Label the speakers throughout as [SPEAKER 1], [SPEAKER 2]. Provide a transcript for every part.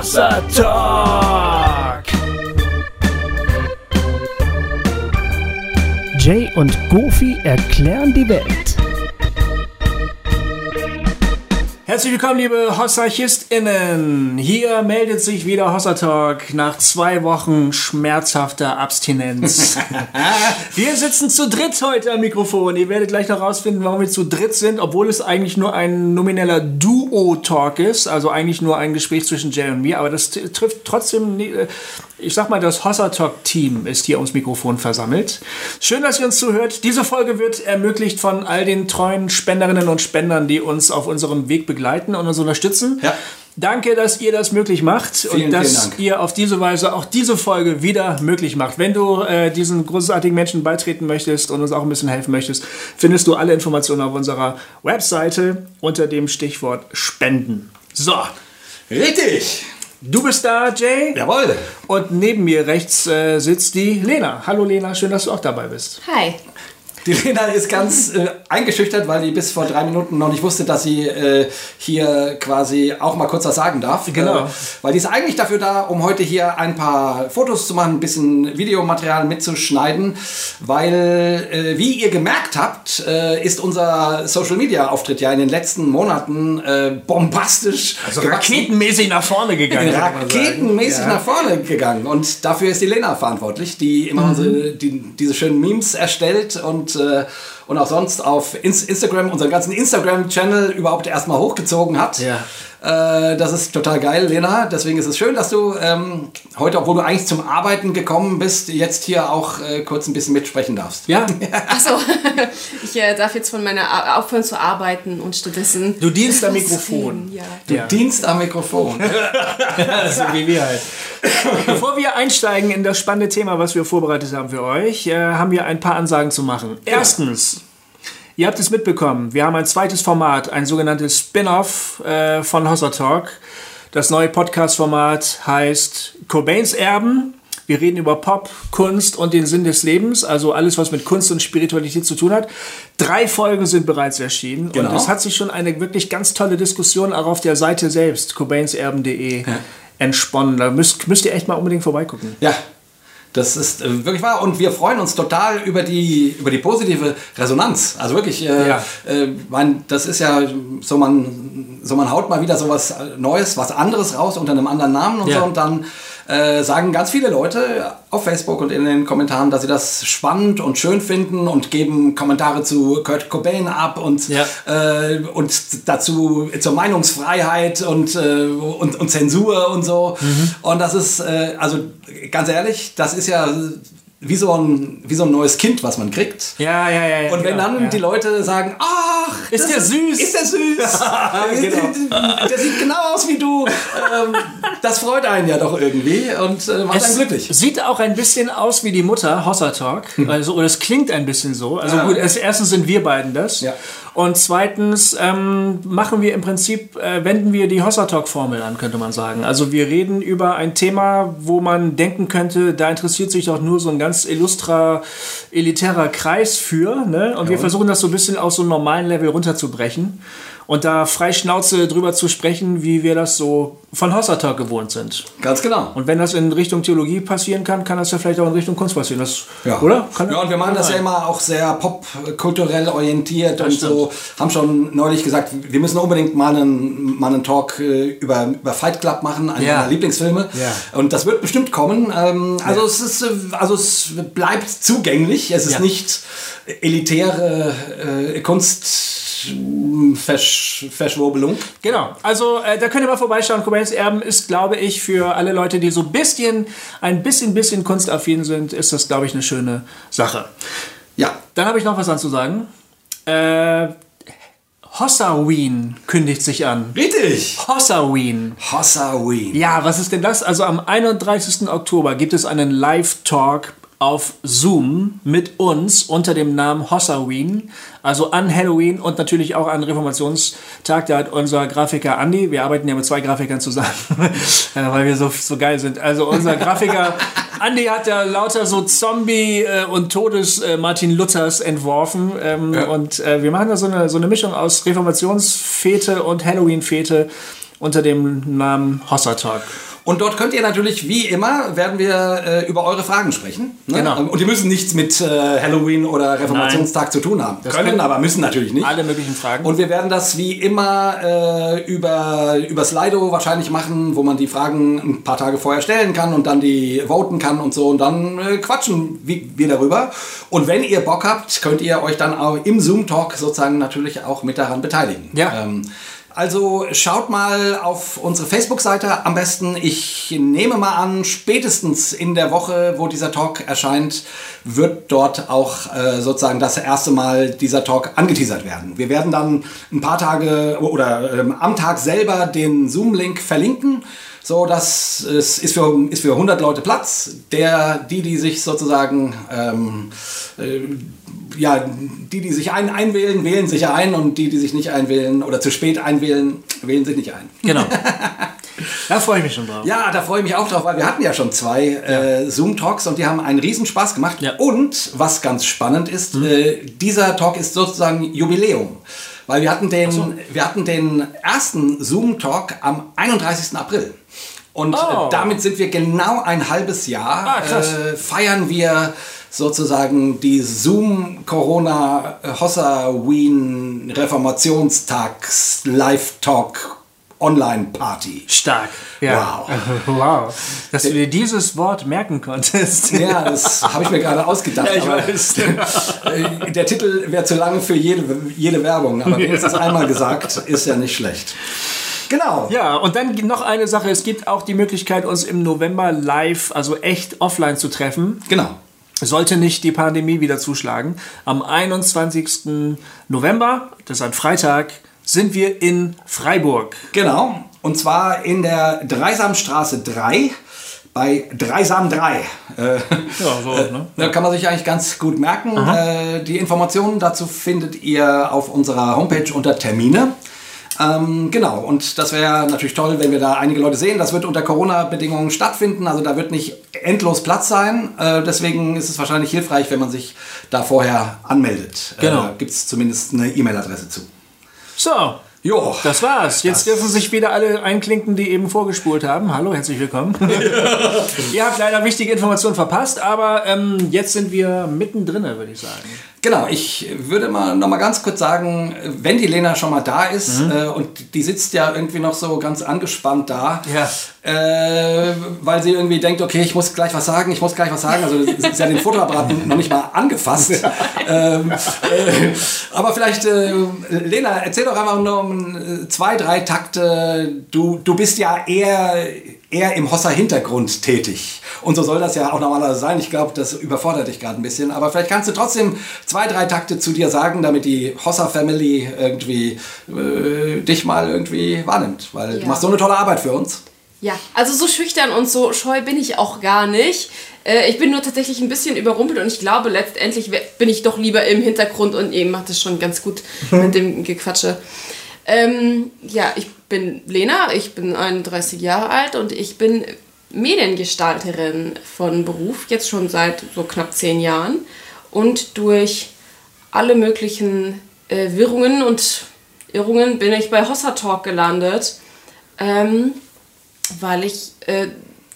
[SPEAKER 1] Hossa Talk. Jay und Goofy erklären die Welt. Herzlich willkommen, liebe HossarchistInnen. Hier meldet sich wieder Hossa Talk nach zwei Wochen schmerzhafter Abstinenz. wir sitzen zu dritt heute am Mikrofon. Ihr werdet gleich noch rausfinden, warum wir zu dritt sind, obwohl es eigentlich nur ein nomineller Duo-Talk ist, also eigentlich nur ein Gespräch zwischen Jay und mir, aber das trifft trotzdem, äh, ich sag mal, das Hossa Talk Team ist hier ums Mikrofon versammelt. Schön, dass ihr uns zuhört. Diese Folge wird ermöglicht von all den treuen Spenderinnen und Spendern, die uns auf unserem Weg begleiten begleiten und uns unterstützen. Ja. Danke, dass ihr das möglich macht vielen, und dass ihr auf diese Weise auch diese Folge wieder möglich macht. Wenn du äh, diesen großartigen Menschen beitreten möchtest und uns auch ein bisschen helfen möchtest, findest du alle Informationen auf unserer Webseite unter dem Stichwort Spenden. So.
[SPEAKER 2] Richtig.
[SPEAKER 1] Du bist da, Jay.
[SPEAKER 2] Jawohl.
[SPEAKER 1] Und neben mir rechts äh, sitzt die Lena. Hallo Lena, schön, dass du auch dabei bist.
[SPEAKER 3] Hi.
[SPEAKER 2] Die Lena ist ganz äh, eingeschüchtert, weil die bis vor drei Minuten noch nicht wusste, dass sie äh, hier quasi auch mal kurz was sagen darf.
[SPEAKER 1] Genau. Äh,
[SPEAKER 2] weil die ist eigentlich dafür da, um heute hier ein paar Fotos zu machen, ein bisschen Videomaterial mitzuschneiden. Weil, äh, wie ihr gemerkt habt, äh, ist unser Social Media Auftritt ja in den letzten Monaten äh, bombastisch.
[SPEAKER 1] Also raketenmäßig nach vorne gegangen.
[SPEAKER 2] Raketenmäßig ja. nach vorne gegangen. Und dafür ist die Lena verantwortlich, die immer mhm. unsere, die, diese schönen Memes erstellt und und, äh, und auch sonst auf Instagram, unseren ganzen Instagram-Channel überhaupt erstmal hochgezogen hat.
[SPEAKER 1] Ja.
[SPEAKER 2] Äh, das ist total geil, Lena. Deswegen ist es schön, dass du ähm, heute, obwohl du eigentlich zum Arbeiten gekommen bist, jetzt hier auch äh, kurz ein bisschen mitsprechen darfst.
[SPEAKER 1] Ja.
[SPEAKER 3] Achso, ich äh, darf jetzt von meiner aufhören zu arbeiten und stattdessen.
[SPEAKER 1] Du dienst am Mikrofon.
[SPEAKER 2] Ja. Du ja. dienst am Mikrofon.
[SPEAKER 1] so wie wir halt. Bevor wir einsteigen in das spannende Thema, was wir vorbereitet haben für euch, äh, haben wir ein paar Ansagen zu machen. Erstens. Ihr habt es mitbekommen. Wir haben ein zweites Format, ein sogenanntes Spin-off äh, von Hossa Talk. Das neue Podcast-Format heißt Cobains Erben. Wir reden über Pop, Kunst und den Sinn des Lebens, also alles, was mit Kunst und Spiritualität zu tun hat. Drei Folgen sind bereits erschienen genau. und es hat sich schon eine wirklich ganz tolle Diskussion auch auf der Seite selbst, cobainserben.de, ja. entsponnen. Da müsst, müsst ihr echt mal unbedingt vorbeigucken.
[SPEAKER 2] Ja, das ist äh, wirklich wahr und wir freuen uns total über die, über die positive Resonanz. Also wirklich, äh, ja. äh, mein, das ist ja so, man, so man haut mal wieder so was Neues, was anderes raus unter einem anderen Namen und ja. so und dann äh, sagen ganz viele Leute auf Facebook und in den Kommentaren, dass sie das spannend und schön finden und geben Kommentare zu Kurt Cobain ab und, ja. äh, und dazu zur Meinungsfreiheit und, äh, und, und Zensur und so. Mhm. Und das ist, äh, also ganz ehrlich, das ist ja wie so, ein, wie so ein neues Kind, was man kriegt.
[SPEAKER 1] Ja, ja, ja.
[SPEAKER 2] ja und wenn genau, dann ja. die Leute sagen, ach,
[SPEAKER 1] ist der süß?
[SPEAKER 2] Ist der süß? genau. Der sieht genau aus wie du. Ähm, das freut einen ja doch irgendwie und äh, macht es einen glücklich.
[SPEAKER 1] Sieht auch ein bisschen aus wie die Mutter, Hossa Talk. Also, oder es klingt ein bisschen so. Also ja. gut, erstens sind wir beiden das. Ja. Und zweitens ähm, machen wir im Prinzip, äh, wenden wir die Hossa Talk-Formel an, könnte man sagen. Also wir reden über ein Thema, wo man denken könnte, da interessiert sich doch nur so ein ganz illustrer, elitärer Kreis für. Ne? Und ja. wir versuchen das so ein bisschen aus so einem normalen Level runterzubrechen und da frei Schnauze drüber zu sprechen, wie wir das so von Hossertag gewohnt sind.
[SPEAKER 2] Ganz genau.
[SPEAKER 1] Und wenn das in Richtung Theologie passieren kann, kann das ja vielleicht auch in Richtung Kunst passieren. Das,
[SPEAKER 2] ja.
[SPEAKER 1] Oder?
[SPEAKER 2] Kann ja, und wir machen das ja immer auch sehr popkulturell orientiert das und stimmt. so. Haben schon neulich gesagt, wir müssen unbedingt mal einen, mal einen Talk äh, über, über Fight Club machen, einen ja. meiner Lieblingsfilme. Ja. Und das wird bestimmt kommen. Ähm, also, es ist, äh, also es bleibt zugänglich. Es ist nicht elitäre äh, Kunst Versch Verschwurbelung.
[SPEAKER 1] Genau, also äh, da könnt ihr mal vorbeischauen. Cobains Erben ist, glaube ich, für alle Leute, die so ein bisschen, ein bisschen, bisschen kunstaffin sind, ist das, glaube ich, eine schöne Sache. Ja. Dann habe ich noch was anzusagen. Äh, Hossaween kündigt sich an.
[SPEAKER 2] Richtig.
[SPEAKER 1] Hossaween.
[SPEAKER 2] Hossaween.
[SPEAKER 1] Ja, was ist denn das? Also am 31. Oktober gibt es einen Live-Talk auf Zoom mit uns unter dem Namen Hossaween, also an Halloween und natürlich auch an Reformationstag. Da hat unser Grafiker Andy, wir arbeiten ja mit zwei Grafikern zusammen, weil wir so, so geil sind. Also unser Grafiker Andy hat ja lauter so Zombie- äh, und Todes-Martin äh, Luthers entworfen. Ähm, ja. Und äh, wir machen da so eine, so eine Mischung aus Reformationsfete und Halloween-Fete unter dem Namen Hossa Talk.
[SPEAKER 2] Und dort könnt ihr natürlich, wie immer, werden wir äh, über eure Fragen sprechen. Ne?
[SPEAKER 1] Genau.
[SPEAKER 2] Und die müssen nichts mit äh, Halloween oder Reformationstag zu tun haben.
[SPEAKER 1] Das
[SPEAKER 2] können, aber müssen natürlich nicht.
[SPEAKER 1] Alle möglichen Fragen.
[SPEAKER 2] Und wir werden das wie immer äh, über, über Slido wahrscheinlich machen, wo man die Fragen ein paar Tage vorher stellen kann und dann die voten kann und so und dann äh, quatschen wir darüber. Und wenn ihr Bock habt, könnt ihr euch dann auch im Zoom-Talk sozusagen natürlich auch mit daran beteiligen.
[SPEAKER 1] Ja.
[SPEAKER 2] Ähm, also schaut mal auf unsere Facebook-Seite am besten. Ich nehme mal an, spätestens in der Woche, wo dieser Talk erscheint, wird dort auch äh, sozusagen das erste Mal dieser Talk angeteasert werden. Wir werden dann ein paar Tage oder ähm, am Tag selber den Zoom-Link verlinken. So, das ist, für, ist für 100 Leute Platz. Der, die, die sich sozusagen ähm, äh, ja, die, die sich ein, einwählen, wählen sich ein und die, die sich nicht einwählen oder zu spät einwählen, wählen sich nicht ein.
[SPEAKER 1] Genau. Da freue ich mich schon drauf.
[SPEAKER 2] Ja, da freue ich mich auch drauf, weil wir hatten ja schon zwei äh, Zoom-Talks und die haben einen riesen Spaß gemacht.
[SPEAKER 1] Ja.
[SPEAKER 2] Und was ganz spannend ist, äh, dieser Talk ist sozusagen Jubiläum. Weil wir hatten den, wir hatten den ersten Zoom-Talk am 31. April. Und
[SPEAKER 1] Oh.
[SPEAKER 2] äh, damit sind wir genau ein halbes Jahr,
[SPEAKER 1] Ah, krass.
[SPEAKER 2] äh, feiern wir sozusagen die Zoom Corona Hossa Wien Reformationstags Live Talk Online Party.
[SPEAKER 1] Stark. Ja. Wow. wow. Dass du dir dieses Wort merken konntest.
[SPEAKER 2] Ja, das habe ich mir gerade ausgedacht.
[SPEAKER 1] Ja, ich weiß.
[SPEAKER 2] äh, Der Titel wäre zu lang für jede, jede Werbung, aber wenigstens einmal gesagt, ist ja nicht schlecht. Genau.
[SPEAKER 1] Ja, und dann noch eine Sache. Es gibt auch die Möglichkeit, uns im November live, also echt offline zu treffen.
[SPEAKER 2] Genau.
[SPEAKER 1] Sollte nicht die Pandemie wieder zuschlagen. Am 21. November, das ist ein Freitag, sind wir in Freiburg.
[SPEAKER 2] Genau. Und zwar in der Dreisamstraße 3 bei Dreisam 3. Äh,
[SPEAKER 1] Ja, so, ne?
[SPEAKER 2] Da kann man sich eigentlich ganz gut merken. Äh, die Informationen dazu findet ihr auf unserer Homepage unter Termine. Ähm, genau, und das wäre natürlich toll, wenn wir da einige Leute sehen. Das wird unter Corona-Bedingungen stattfinden, also da wird nicht endlos Platz sein. Äh, deswegen ist es wahrscheinlich hilfreich, wenn man sich da vorher anmeldet.
[SPEAKER 1] Genau.
[SPEAKER 2] Äh, Gibt es zumindest eine E-Mail-Adresse zu.
[SPEAKER 1] So,
[SPEAKER 2] Jo,
[SPEAKER 1] das war's. Jetzt dürfen sich wieder alle einklinken, die eben vorgespult haben. Hallo, herzlich willkommen. Ihr habt leider wichtige Informationen verpasst, aber ähm, jetzt sind wir mittendrin, würde ich sagen.
[SPEAKER 2] Genau, ich würde mal noch mal ganz kurz sagen, wenn die Lena schon mal da ist
[SPEAKER 1] Mhm.
[SPEAKER 2] äh, und die sitzt ja irgendwie noch so ganz angespannt da,
[SPEAKER 1] Ja.
[SPEAKER 2] äh, weil sie irgendwie denkt, okay, ich muss gleich was sagen, ich muss gleich was sagen. Also sie hat den Futterbraten noch nicht mal angefasst. Ähm, äh, aber vielleicht, äh, Lena, erzähl doch einfach nur um äh, zwei, drei Takte. Du, du bist ja eher, eher im Hossa-Hintergrund tätig. Und so soll das ja auch normalerweise sein. Ich glaube, das überfordert dich gerade ein bisschen. Aber vielleicht kannst du trotzdem zwei, drei Takte zu dir sagen, damit die Hossa-Family irgendwie äh, dich mal irgendwie wahrnimmt. Weil du
[SPEAKER 3] Ja.
[SPEAKER 2] machst so eine tolle Arbeit für uns.
[SPEAKER 3] Ja, also so schüchtern und so scheu bin ich auch gar nicht. Äh, ich bin nur tatsächlich ein bisschen überrumpelt und ich glaube, letztendlich bin ich doch lieber im Hintergrund und ihr macht es schon ganz gut mit dem Gequatsche. Ähm, ja, ich bin Lena, ich bin 31 Jahre alt und ich bin Mediengestalterin von Beruf, jetzt schon seit so knapp zehn Jahren. Und durch alle möglichen äh, Wirrungen und Irrungen bin ich bei Hossa Talk gelandet. Ähm, weil ich äh,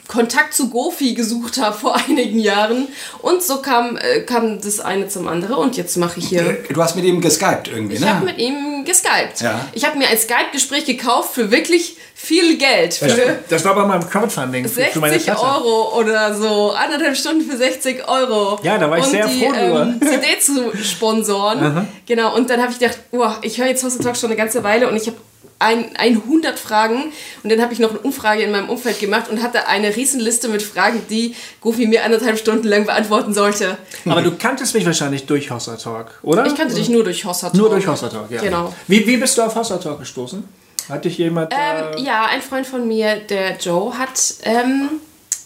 [SPEAKER 3] Kontakt zu Gofi gesucht habe vor einigen Jahren. Und so kam, äh, kam das eine zum anderen und jetzt mache ich hier.
[SPEAKER 2] Du hast mit ihm geskypt irgendwie,
[SPEAKER 3] Ich
[SPEAKER 2] ne?
[SPEAKER 3] habe mit ihm geskypt.
[SPEAKER 2] Ja.
[SPEAKER 3] Ich habe mir ein Skype-Gespräch gekauft für wirklich viel Geld. Für
[SPEAKER 1] Das war bei meinem Crowdfunding für, für meine
[SPEAKER 3] 60
[SPEAKER 1] Klasse.
[SPEAKER 3] Euro oder so, anderthalb Stunden für 60 Euro.
[SPEAKER 1] Ja, da war ich sehr
[SPEAKER 3] die,
[SPEAKER 1] froh drüber.
[SPEAKER 3] Ähm, CD zu sponsoren. genau, und dann habe ich gedacht, oh, ich höre jetzt House Talk schon eine ganze Weile und ich habe ein, 100 Fragen und dann habe ich noch eine Umfrage in meinem Umfeld gemacht und hatte eine Riesenliste mit Fragen, die Goofy mir anderthalb Stunden lang beantworten sollte.
[SPEAKER 1] Aber du kanntest mich wahrscheinlich durch Hossa Talk, oder?
[SPEAKER 3] Ich kannte dich nur durch Hossa Talk.
[SPEAKER 1] Nur durch Hossa Talk, ja.
[SPEAKER 3] Genau.
[SPEAKER 1] Wie, wie bist du auf Hossa Talk gestoßen? Hat dich jemand. äh,
[SPEAKER 3] Ähm, ja, ein Freund von mir, der Joe, hat ähm,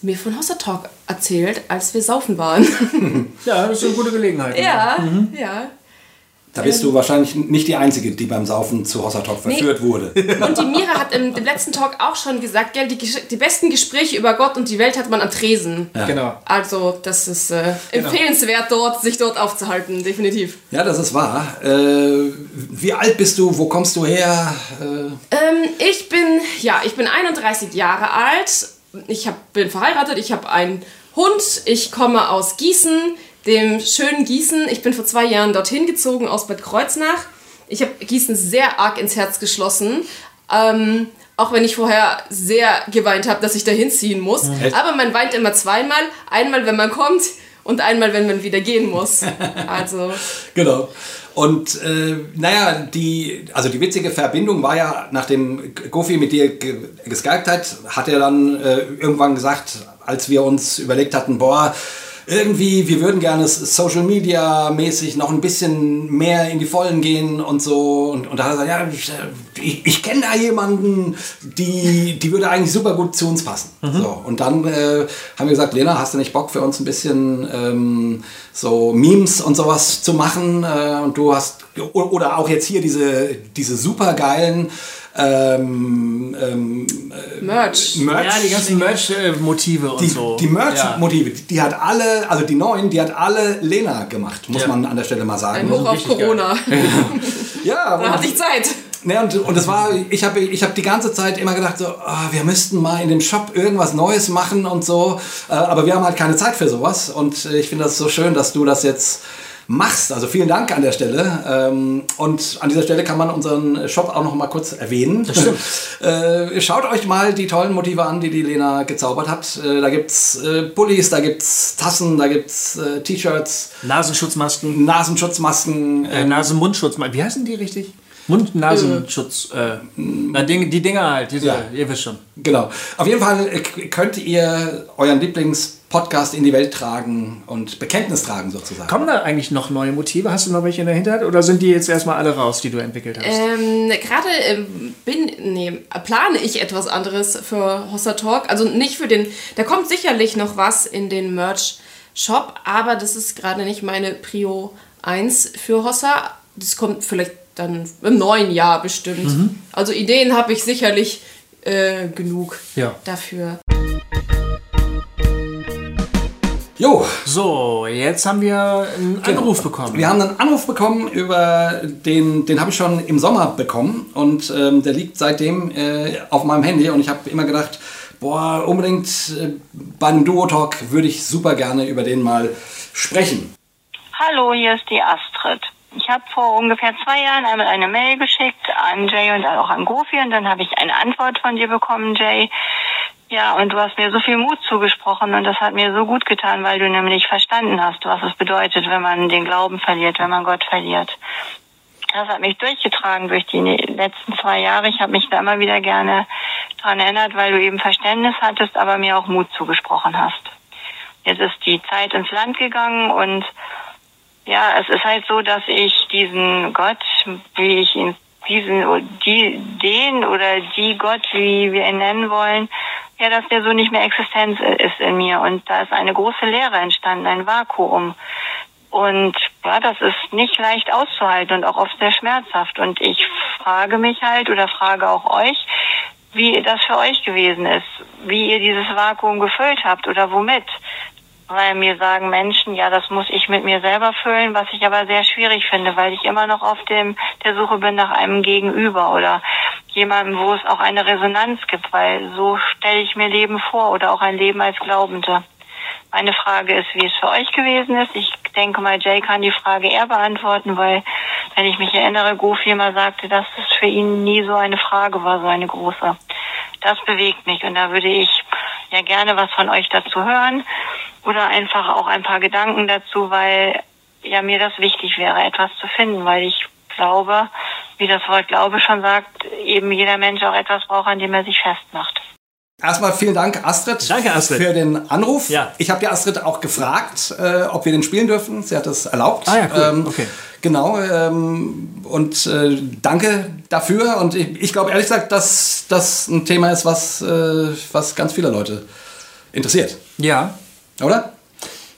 [SPEAKER 3] mir von Hossa Talk erzählt, als wir saufen waren.
[SPEAKER 1] ja, das ist eine gute Gelegenheit.
[SPEAKER 3] ja, ja.
[SPEAKER 2] Da bist du wahrscheinlich nicht die Einzige, die beim Saufen zu Hossa Talk verführt wurde.
[SPEAKER 3] Und die Mira hat im, im letzten Talk auch schon gesagt, gell, die, die besten Gespräche über Gott und die Welt hat man am Tresen.
[SPEAKER 1] Genau.
[SPEAKER 3] Also, das ist äh, empfehlenswert, dort, sich dort aufzuhalten, definitiv.
[SPEAKER 2] Ja, das ist wahr. Äh, wie alt bist du? Wo kommst du her? Äh,
[SPEAKER 3] Ähm, ich bin, ja, ich bin 31 Jahre alt ich hab, bin verheiratet, ich habe einen Hund, ich komme aus Gießen, dem schönen Gießen. Ich bin vor zwei Jahren dorthin gezogen aus Bad Kreuznach. Ich habe Gießen sehr arg ins Herz geschlossen. Ähm, auch wenn ich vorher sehr geweint habe, dass ich da hinziehen muss. Mhm. Aber man weint immer zweimal. Einmal, wenn man kommt und einmal, wenn man wieder gehen muss. Also.
[SPEAKER 2] genau. Und äh, naja, die, also die witzige Verbindung war ja, nachdem Gofi mit dir geskypt hat, hat er dann äh, irgendwann gesagt, als wir uns überlegt hatten, boah, irgendwie, wir würden gerne Social Media mäßig noch ein bisschen mehr in die Vollen gehen und so. Und, und da hat er gesagt, ja, ich, ich kenne da jemanden, die, die würde eigentlich super gut zu uns passen. Mhm. So, und dann äh, haben wir gesagt, Lena, hast du nicht Bock für uns ein bisschen ähm, so Memes und sowas zu machen? Äh, und du hast, oder auch jetzt hier diese, diese super geilen ähm, ähm,
[SPEAKER 1] Merch. Merch. Ja, die ganzen Merch-Motive und
[SPEAKER 2] die,
[SPEAKER 1] so.
[SPEAKER 2] Die Merch-Motive, die, die, hat alle, also die neuen, die hat alle Lena gemacht, muss ja. man an der Stelle mal sagen.
[SPEAKER 3] Ein Hoch auf Corona.
[SPEAKER 2] ja.
[SPEAKER 3] da hatte ich Zeit.
[SPEAKER 2] Ne, und, und das war, ich habe ich hab die ganze Zeit immer gedacht, so, oh, wir müssten mal in dem Shop irgendwas Neues machen und so. Äh, aber wir haben halt keine Zeit für sowas. Und äh, ich finde das so schön, dass du das jetzt machst. Also vielen Dank an der Stelle. Ähm, und an dieser Stelle kann man unseren Shop auch noch mal kurz erwähnen.
[SPEAKER 1] Das stimmt.
[SPEAKER 2] Äh, schaut euch mal die tollen Motive an, die die Lena gezaubert hat. Äh, da gibt's äh, Pullis, da gibt's Tassen, da gibt's T-Shirts.
[SPEAKER 1] Nasenschutzmasken.
[SPEAKER 2] Nasenschutzmasken.
[SPEAKER 1] Äh, Nasenmundschutzmasken. Wie heißen die richtig? Mund-Nasenschutz. Äh, die Dinger halt, diese, ja. ihr wisst schon.
[SPEAKER 2] Genau. Auf jeden Fall könnt ihr euren Lieblings-Podcast in die Welt tragen und Bekenntnis tragen sozusagen.
[SPEAKER 1] Kommen da eigentlich noch neue Motive? Hast du noch welche in der Hinterhand oder sind die jetzt erstmal alle raus, die du entwickelt hast?
[SPEAKER 3] Ähm, Gerade ähm, bin, nee, plane ich etwas anderes für Hossa Talk. Also nicht für den, da kommt sicherlich noch was in den Merch-Shop, aber das ist gerade nicht meine Prio 1 für Hossa. Das kommt vielleicht dann im neuen Jahr bestimmt. Mhm. Also Ideen habe ich sicherlich äh, genug ja. dafür.
[SPEAKER 1] Jo. So, jetzt haben wir einen genau. Anruf bekommen.
[SPEAKER 2] Wir haben einen Anruf bekommen, über den, den habe ich schon im Sommer bekommen und ähm, der liegt seitdem äh, auf meinem Handy und ich habe immer gedacht, boah, unbedingt äh, bei einem Duo-Talk würde ich super gerne über den mal sprechen.
[SPEAKER 4] Hallo, hier ist die Astrid. Ich habe vor ungefähr zwei Jahren einmal eine Mail geschickt an Jay und auch an Gofi und dann habe ich eine Antwort von dir bekommen, Jay. Ja, und du hast mir so viel Mut zugesprochen und das hat mir so gut getan, weil du nämlich verstanden hast, was es bedeutet, wenn man den Glauben verliert, wenn man Gott verliert. Das hat mich durchgetragen durch die letzten zwei Jahre. Ich habe mich da immer wieder gerne dran erinnert, weil du eben Verständnis hattest, aber mir auch Mut zugesprochen hast. Jetzt ist die Zeit ins Land gegangen und ja, es ist halt so, dass ich diesen Gott, wie ich ihn, diesen, die, den oder die Gott, wie wir ihn nennen wollen, ja, dass der so nicht mehr existent ist in mir. Und da ist eine große Leere entstanden, ein Vakuum. Und ja, das ist nicht leicht auszuhalten und auch oft sehr schmerzhaft. Und ich frage mich halt oder frage auch euch, wie das für euch gewesen ist, wie ihr dieses Vakuum gefüllt habt oder womit weil mir sagen Menschen, ja, das muss ich mit mir selber füllen, was ich aber sehr schwierig finde, weil ich immer noch auf dem der Suche bin nach einem Gegenüber oder jemandem, wo es auch eine Resonanz gibt, weil so stelle ich mir Leben vor oder auch ein Leben als Glaubende. Meine Frage ist, wie es für euch gewesen ist. Ich denke mal, Jay kann die Frage eher beantworten, weil, wenn ich mich erinnere, Goofy mal sagte, dass es für ihn nie so eine Frage war, so eine große. Das bewegt mich und da würde ich ja gerne was von euch dazu hören oder einfach auch ein paar Gedanken dazu, weil ja mir das wichtig wäre, etwas zu finden, weil ich glaube, wie das Wort Glaube schon sagt, eben jeder Mensch auch etwas braucht, an dem er sich festmacht.
[SPEAKER 2] Erstmal vielen Dank, Astrid,
[SPEAKER 1] Danke, Astrid.
[SPEAKER 2] für den Anruf.
[SPEAKER 1] Ja.
[SPEAKER 2] Ich habe die Astrid auch gefragt, äh, ob wir den spielen dürfen. Sie hat es erlaubt.
[SPEAKER 1] Ah ja, cool. Ähm, okay.
[SPEAKER 2] Genau. Ähm, und äh, danke dafür. Und ich, ich glaube ehrlich gesagt, dass das ein Thema ist, was, äh, was ganz viele Leute interessiert.
[SPEAKER 1] Ja.
[SPEAKER 2] Oder?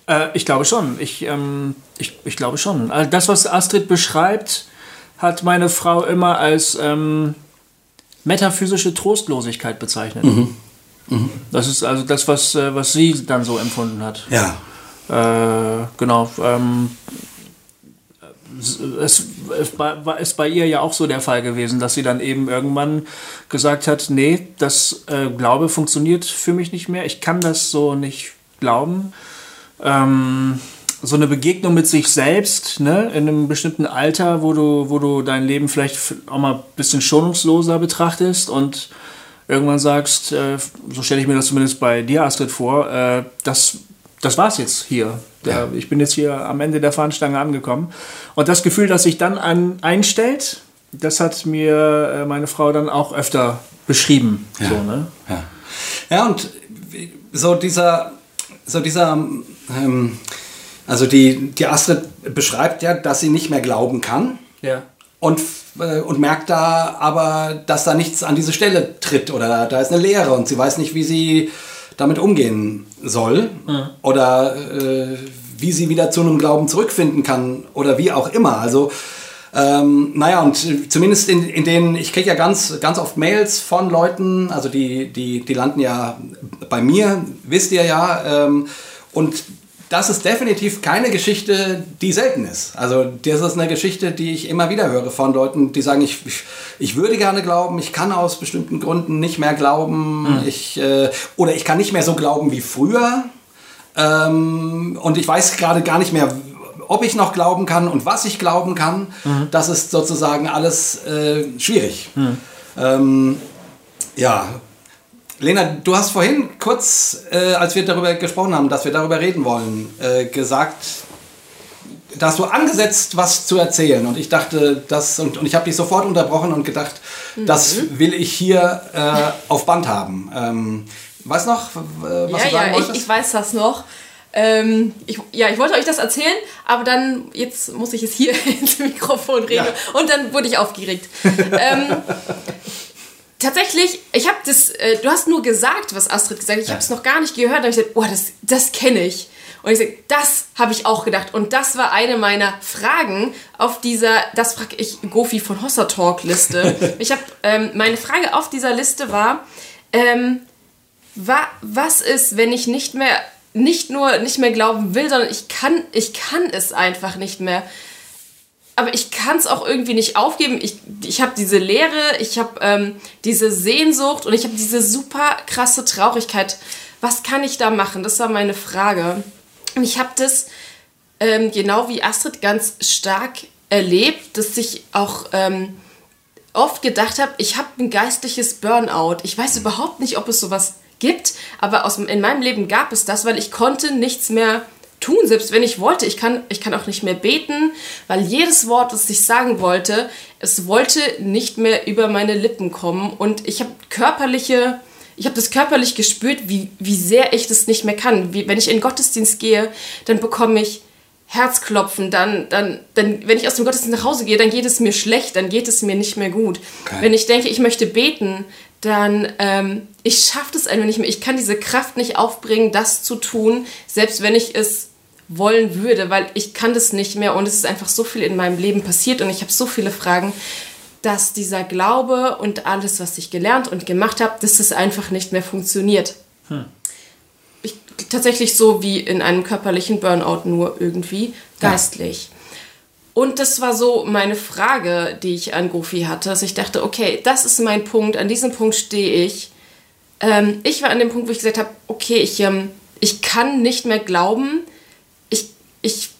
[SPEAKER 1] Äh, ich glaube schon. Ich, ähm, ich, ich glaube schon. Also das, was Astrid beschreibt, hat meine Frau immer als ähm, metaphysische Trostlosigkeit bezeichnet. Mhm. Mhm. Das ist also das, was, äh, was sie dann so empfunden hat.
[SPEAKER 2] Ja.
[SPEAKER 1] Äh, genau. Ähm, es ist bei ihr ja auch so der Fall gewesen, dass sie dann eben irgendwann gesagt hat, nee, das äh, Glaube funktioniert für mich nicht mehr, ich kann das so nicht glauben. Ähm, so eine Begegnung mit sich selbst, ne, in einem bestimmten Alter, wo du, wo du dein Leben vielleicht auch mal ein bisschen schonungsloser betrachtest und irgendwann sagst, äh, so stelle ich mir das zumindest bei dir, Astrid, vor, äh, das, das war's jetzt hier. Der, ja. Ich bin jetzt hier am Ende der Fahnenstange angekommen. Und das Gefühl, das sich dann an, einstellt, das hat mir äh, meine Frau dann auch öfter beschrieben.
[SPEAKER 2] Ja.
[SPEAKER 1] So, ne?
[SPEAKER 2] ja. ja, und so dieser, so dieser ähm, also die, die Astrid beschreibt ja, dass sie nicht mehr glauben kann.
[SPEAKER 1] Ja.
[SPEAKER 2] Und, und merkt da aber, dass da nichts an diese Stelle tritt oder da ist eine Leere und sie weiß nicht, wie sie damit umgehen soll mhm. oder äh, wie sie wieder zu einem Glauben zurückfinden kann oder wie auch immer. Also ähm, naja, und zumindest in, in denen, ich kriege ja ganz, ganz oft Mails von Leuten, also die, die, die landen ja bei mir, wisst ihr ja, ähm, und das ist definitiv keine Geschichte, die selten ist. Also das ist eine Geschichte, die ich immer wieder höre von Leuten, die sagen, ich, ich, ich würde gerne glauben, ich kann aus bestimmten Gründen nicht mehr glauben, mhm. ich, äh, oder ich kann nicht mehr so glauben wie früher. Ähm, und ich weiß gerade gar nicht mehr, ob ich noch glauben kann und was ich glauben kann. Mhm. Das ist sozusagen alles äh, schwierig. Mhm. Ähm, ja, Lena, du hast vorhin kurz, äh, als wir darüber gesprochen haben, dass wir darüber reden wollen, äh, gesagt, da hast du angesetzt, was zu erzählen. Und ich dachte, das, und, und ich habe dich sofort unterbrochen und gedacht, mhm. das will ich hier äh, auf Band haben. Ähm, weißt noch,
[SPEAKER 3] was ja, du sagen ja, wolltest? Ich, ich weiß das noch. Ähm, ich, ja, ich wollte euch das erzählen, aber dann, jetzt muss ich es hier ins Mikrofon reden ja. und dann wurde ich aufgeregt. ähm, tatsächlich, ich habe das, äh, du hast nur gesagt, was Astrid gesagt hat, ich ja. habe es noch gar nicht gehört, da habe ich gesagt, oh, das, das kenne ich. Und ich sage, das habe ich auch gedacht. Und das war eine meiner Fragen auf dieser, das frage ich Gofi von Hossa Talk Liste. ich habe, ähm, meine Frage auf dieser Liste war, ähm, wa, was ist, wenn ich nicht mehr, nicht nur nicht mehr glauben will, sondern ich kann, ich kann es einfach nicht mehr aber ich kann es auch irgendwie nicht aufgeben. Ich, ich habe diese Leere, ich habe ähm, diese Sehnsucht und ich habe diese super krasse Traurigkeit. Was kann ich da machen? Das war meine Frage. Und ich habe das ähm, genau wie Astrid ganz stark erlebt, dass ich auch ähm, oft gedacht habe, ich habe ein geistliches Burnout. Ich weiß überhaupt nicht, ob es sowas gibt, aber aus, in meinem Leben gab es das, weil ich konnte nichts mehr tun, selbst wenn ich wollte. Ich kann, ich kann auch nicht mehr beten, weil jedes Wort, das ich sagen wollte, es wollte nicht mehr über meine Lippen kommen. Und ich habe körperliche, ich habe das körperlich gespürt, wie, wie sehr ich das nicht mehr kann. Wie, wenn ich in den Gottesdienst gehe, dann bekomme ich Herzklopfen, dann, dann, dann, wenn ich aus dem Gottesdienst nach Hause gehe, dann geht es mir schlecht, dann geht es mir nicht mehr gut. Okay. Wenn ich denke, ich möchte beten, dann ähm, ich schaffe das einfach nicht mehr. Ich kann diese Kraft nicht aufbringen, das zu tun, selbst wenn ich es wollen würde, weil ich kann das nicht mehr und es ist einfach so viel in meinem Leben passiert und ich habe so viele Fragen, dass dieser Glaube und alles, was ich gelernt und gemacht habe, dass es einfach nicht mehr funktioniert. Hm. Ich, tatsächlich so wie in einem körperlichen Burnout, nur irgendwie geistlich. Ja. Und das war so meine Frage, die ich an Goofy hatte, dass ich dachte, okay, das ist mein Punkt, an diesem Punkt stehe ich. Ähm, ich war an dem Punkt, wo ich gesagt habe, okay, ich, ähm, ich kann nicht mehr glauben, ich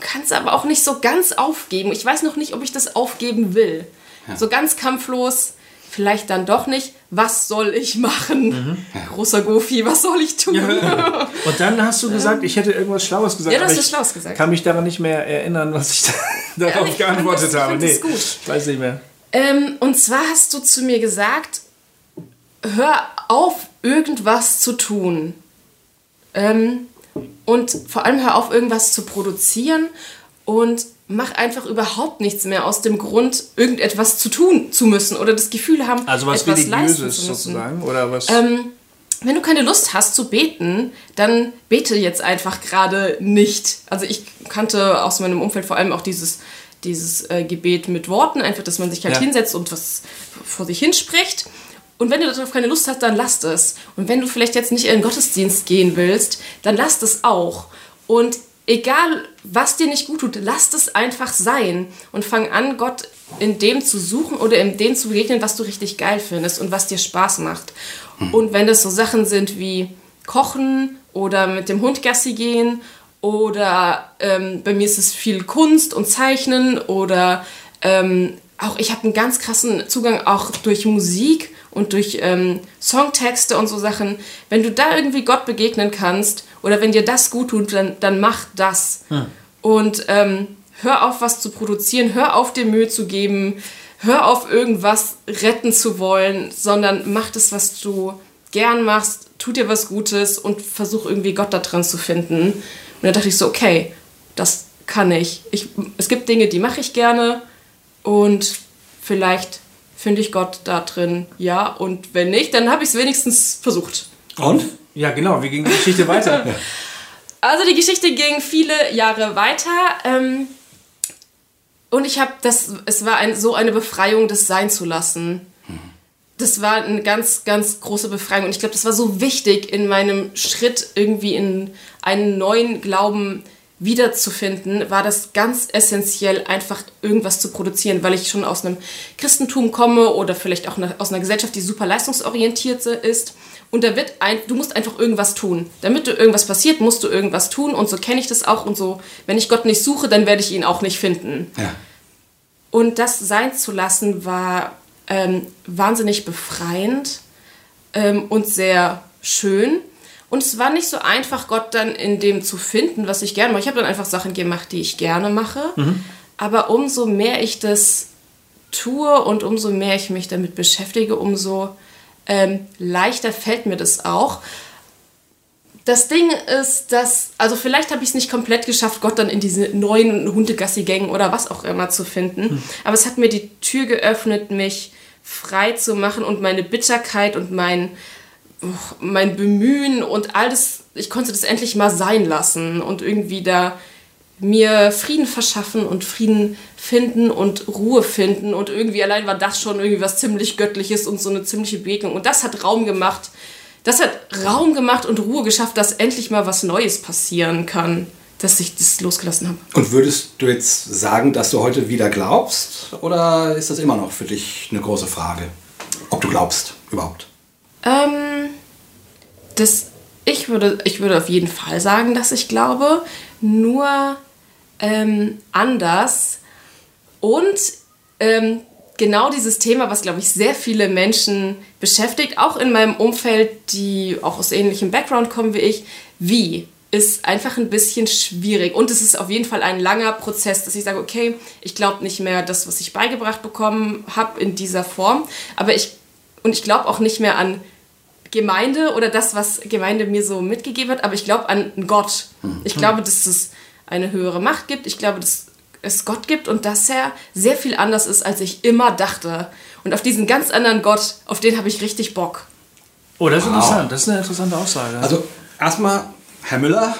[SPEAKER 3] kann es aber auch nicht so ganz aufgeben. Ich weiß noch nicht, ob ich das aufgeben will. Ja. So ganz kampflos, vielleicht dann doch nicht. Was soll ich machen? Mhm. Ja. Großer Gofi, was soll ich tun? Ja.
[SPEAKER 1] Und dann hast du gesagt, ich hätte irgendwas Schlaues gesagt.
[SPEAKER 3] Ja, du hast was Schlaues gesagt.
[SPEAKER 1] kann mich daran nicht mehr erinnern, was ich da darauf ich geantwortet das, habe. Nee, gut. ich weiß nicht mehr.
[SPEAKER 3] Ähm, und zwar hast du zu mir gesagt, hör auf, irgendwas zu tun. Ähm, und vor allem hör auf, irgendwas zu produzieren und mach einfach überhaupt nichts mehr aus dem Grund, irgendetwas zu tun zu müssen oder das Gefühl haben,
[SPEAKER 1] also was etwas leisten zu müssen. sozusagen oder was?
[SPEAKER 3] Ähm, wenn du keine Lust hast zu beten, dann bete jetzt einfach gerade nicht. Also ich kannte aus meinem Umfeld vor allem auch dieses, dieses äh, Gebet mit Worten, einfach, dass man sich halt ja. hinsetzt und was vor sich hinspricht. Und wenn du darauf keine Lust hast, dann lass es. Und wenn du vielleicht jetzt nicht in den Gottesdienst gehen willst, dann lass es auch. Und egal was dir nicht gut tut, lass es einfach sein und fang an, Gott in dem zu suchen oder in dem zu begegnen, was du richtig geil findest und was dir Spaß macht. Mhm. Und wenn das so Sachen sind wie Kochen oder mit dem Hund Gassi gehen oder ähm, bei mir ist es viel Kunst und Zeichnen oder ähm, auch ich habe einen ganz krassen Zugang auch durch Musik und durch ähm, Songtexte und so Sachen. Wenn du da irgendwie Gott begegnen kannst oder wenn dir das gut tut, dann, dann mach das. Hm. Und ähm, hör auf, was zu produzieren, hör auf, dir Mühe zu geben, hör auf, irgendwas retten zu wollen, sondern mach das, was du gern machst, tu dir was Gutes und versuch irgendwie Gott da dran zu finden. Und dann dachte ich so, okay, das kann ich. ich es gibt Dinge, die mache ich gerne und vielleicht finde ich Gott da drin, ja. Und wenn nicht, dann habe ich es wenigstens versucht.
[SPEAKER 1] Und? Ja, genau. Wie ging die Geschichte weiter?
[SPEAKER 3] Also die Geschichte ging viele Jahre weiter. Ähm, und ich habe das, es war ein, so eine Befreiung, das sein zu lassen. Das war eine ganz, ganz große Befreiung. Und ich glaube, das war so wichtig in meinem Schritt irgendwie in einen neuen Glauben wiederzufinden, war das ganz essentiell, einfach irgendwas zu produzieren, weil ich schon aus einem Christentum komme oder vielleicht auch aus einer Gesellschaft, die super leistungsorientiert ist. Und da wird ein, du musst einfach irgendwas tun. Damit du irgendwas passiert, musst du irgendwas tun. Und so kenne ich das auch. Und so, wenn ich Gott nicht suche, dann werde ich ihn auch nicht finden. Ja. Und das sein zu lassen, war ähm, wahnsinnig befreiend ähm, und sehr schön. Und es war nicht so einfach, Gott dann in dem zu finden, was ich gerne mache. Ich habe dann einfach Sachen gemacht, die ich gerne mache. Mhm. Aber umso mehr ich das tue und umso mehr ich mich damit beschäftige, umso ähm, leichter fällt mir das auch. Das Ding ist, dass, also vielleicht habe ich es nicht komplett geschafft, Gott dann in diese neuen Hundegassi-Gängen oder was auch immer zu finden. Hm. Aber es hat mir die Tür geöffnet, mich frei zu machen und meine Bitterkeit und mein, mein Bemühen und alles, ich konnte das endlich mal sein lassen und irgendwie da mir Frieden verschaffen und Frieden finden und Ruhe finden und irgendwie allein war das schon irgendwie was ziemlich Göttliches und so eine ziemliche Begegnung und das hat Raum gemacht, das hat Raum gemacht und Ruhe geschafft, dass endlich mal was Neues passieren kann, dass ich das losgelassen habe.
[SPEAKER 2] Und würdest du jetzt sagen, dass du heute wieder glaubst oder ist das immer noch für dich eine große Frage, ob du glaubst überhaupt?
[SPEAKER 3] Ähm, das, ich, würde, ich würde auf jeden Fall sagen, dass ich glaube, nur ähm, anders. Und ähm, genau dieses Thema, was, glaube ich, sehr viele Menschen beschäftigt, auch in meinem Umfeld, die auch aus ähnlichem Background kommen wie ich, wie ist einfach ein bisschen schwierig. Und es ist auf jeden Fall ein langer Prozess, dass ich sage, okay, ich glaube nicht mehr das, was ich beigebracht bekommen habe in dieser Form. Aber ich, und ich glaube auch nicht mehr an Gemeinde oder das, was Gemeinde mir so mitgegeben hat, aber ich glaube an Gott. Ich mhm. glaube, dass es eine höhere Macht gibt. Ich glaube, dass es Gott gibt und dass er sehr viel anders ist, als ich immer dachte. Und auf diesen ganz anderen Gott, auf den habe ich richtig Bock.
[SPEAKER 1] Oh, das ist wow. interessant. Das ist eine interessante Aussage.
[SPEAKER 2] Also erstmal, Herr Müller,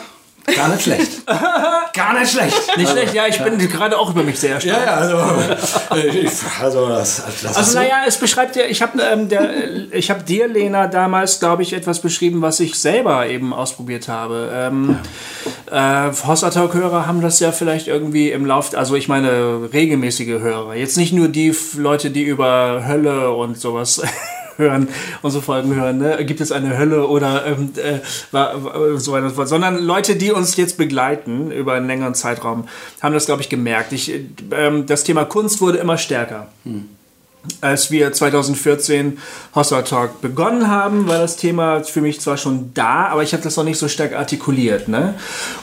[SPEAKER 2] Gar nicht schlecht.
[SPEAKER 1] Nicht schlecht. Nicht schlecht, ja, ich bin gerade auch über mich sehr
[SPEAKER 2] erstaunt. Ja, ja, also,
[SPEAKER 1] ich, also das, das Also naja, es beschreibt ja, ich habe ähm, hab dir, Lena, damals, glaube ich, etwas beschrieben, was ich selber eben ausprobiert habe. Ähm, ja. äh, Hossa-Talk-Hörer haben das ja vielleicht irgendwie im Lauf, also ich meine regelmäßige Hörer. Jetzt nicht nur die Leute, die über Hölle und sowas hören, unsere Folgen hören, ne? gibt es eine Hölle oder ähm, äh, so weiter und so fort, sondern Leute, die uns jetzt begleiten über einen längeren Zeitraum, haben das, glaube ich, gemerkt. Ich, ähm, das Thema Kunst wurde immer stärker. Hm als wir 2014 Hossa Talk begonnen haben, war das Thema für mich zwar schon da, aber ich habe das noch nicht so stark artikuliert. Ne?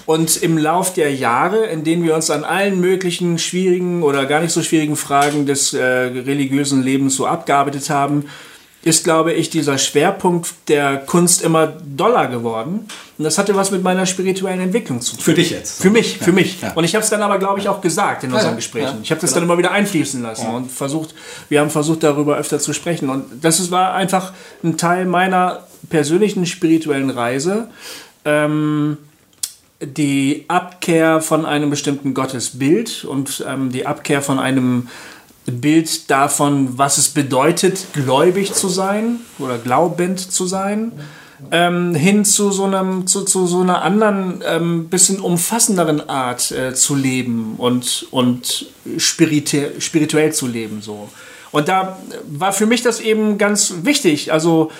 [SPEAKER 1] Und im Lauf der Jahre, in denen wir uns an allen möglichen schwierigen oder gar nicht so schwierigen Fragen des äh, religiösen Lebens so abgearbeitet haben, ist, glaube ich, dieser Schwerpunkt der Kunst immer doller geworden. Und das hatte was mit meiner spirituellen Entwicklung zu tun.
[SPEAKER 2] Für dich jetzt?
[SPEAKER 1] Für mich, für mich. Ja. Und ich habe es dann aber, glaube ich, auch gesagt in unseren ja, Gesprächen. ich habe das genau. dann immer wieder einfließen lassen und versucht, wir haben versucht, darüber öfter zu sprechen. Und das war einfach ein Teil meiner persönlichen spirituellen Reise. Ähm, die Abkehr von einem bestimmten Gottesbild und ähm, die Abkehr von einem Bild davon, was es bedeutet, gläubig zu sein oder glaubend zu sein. ähm, hin zu so einem, zu, zu so einer anderen, ähm, bisschen umfassenderen Art äh, zu leben und, und spiritu spirituell zu leben. So. Und da war für mich das eben ganz wichtig. Also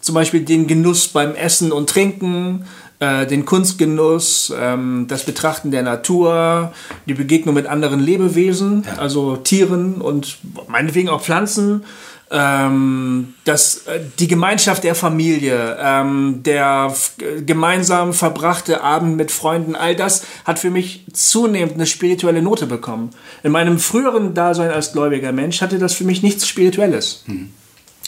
[SPEAKER 1] zum Beispiel den Genuss beim Essen und Trinken, äh, den Kunstgenuss, ähm, das Betrachten der Natur, die Begegnung mit anderen Lebewesen, ja. also Tieren und meinetwegen auch Pflanzen ähm, das, äh, die Gemeinschaft der Familie, ähm, der gemeinsam verbrachte Abend mit Freunden, all das hat für mich zunehmend eine spirituelle Note bekommen. In meinem früheren Dasein als gläubiger Mensch hatte das für mich nichts Spirituelles. Hm.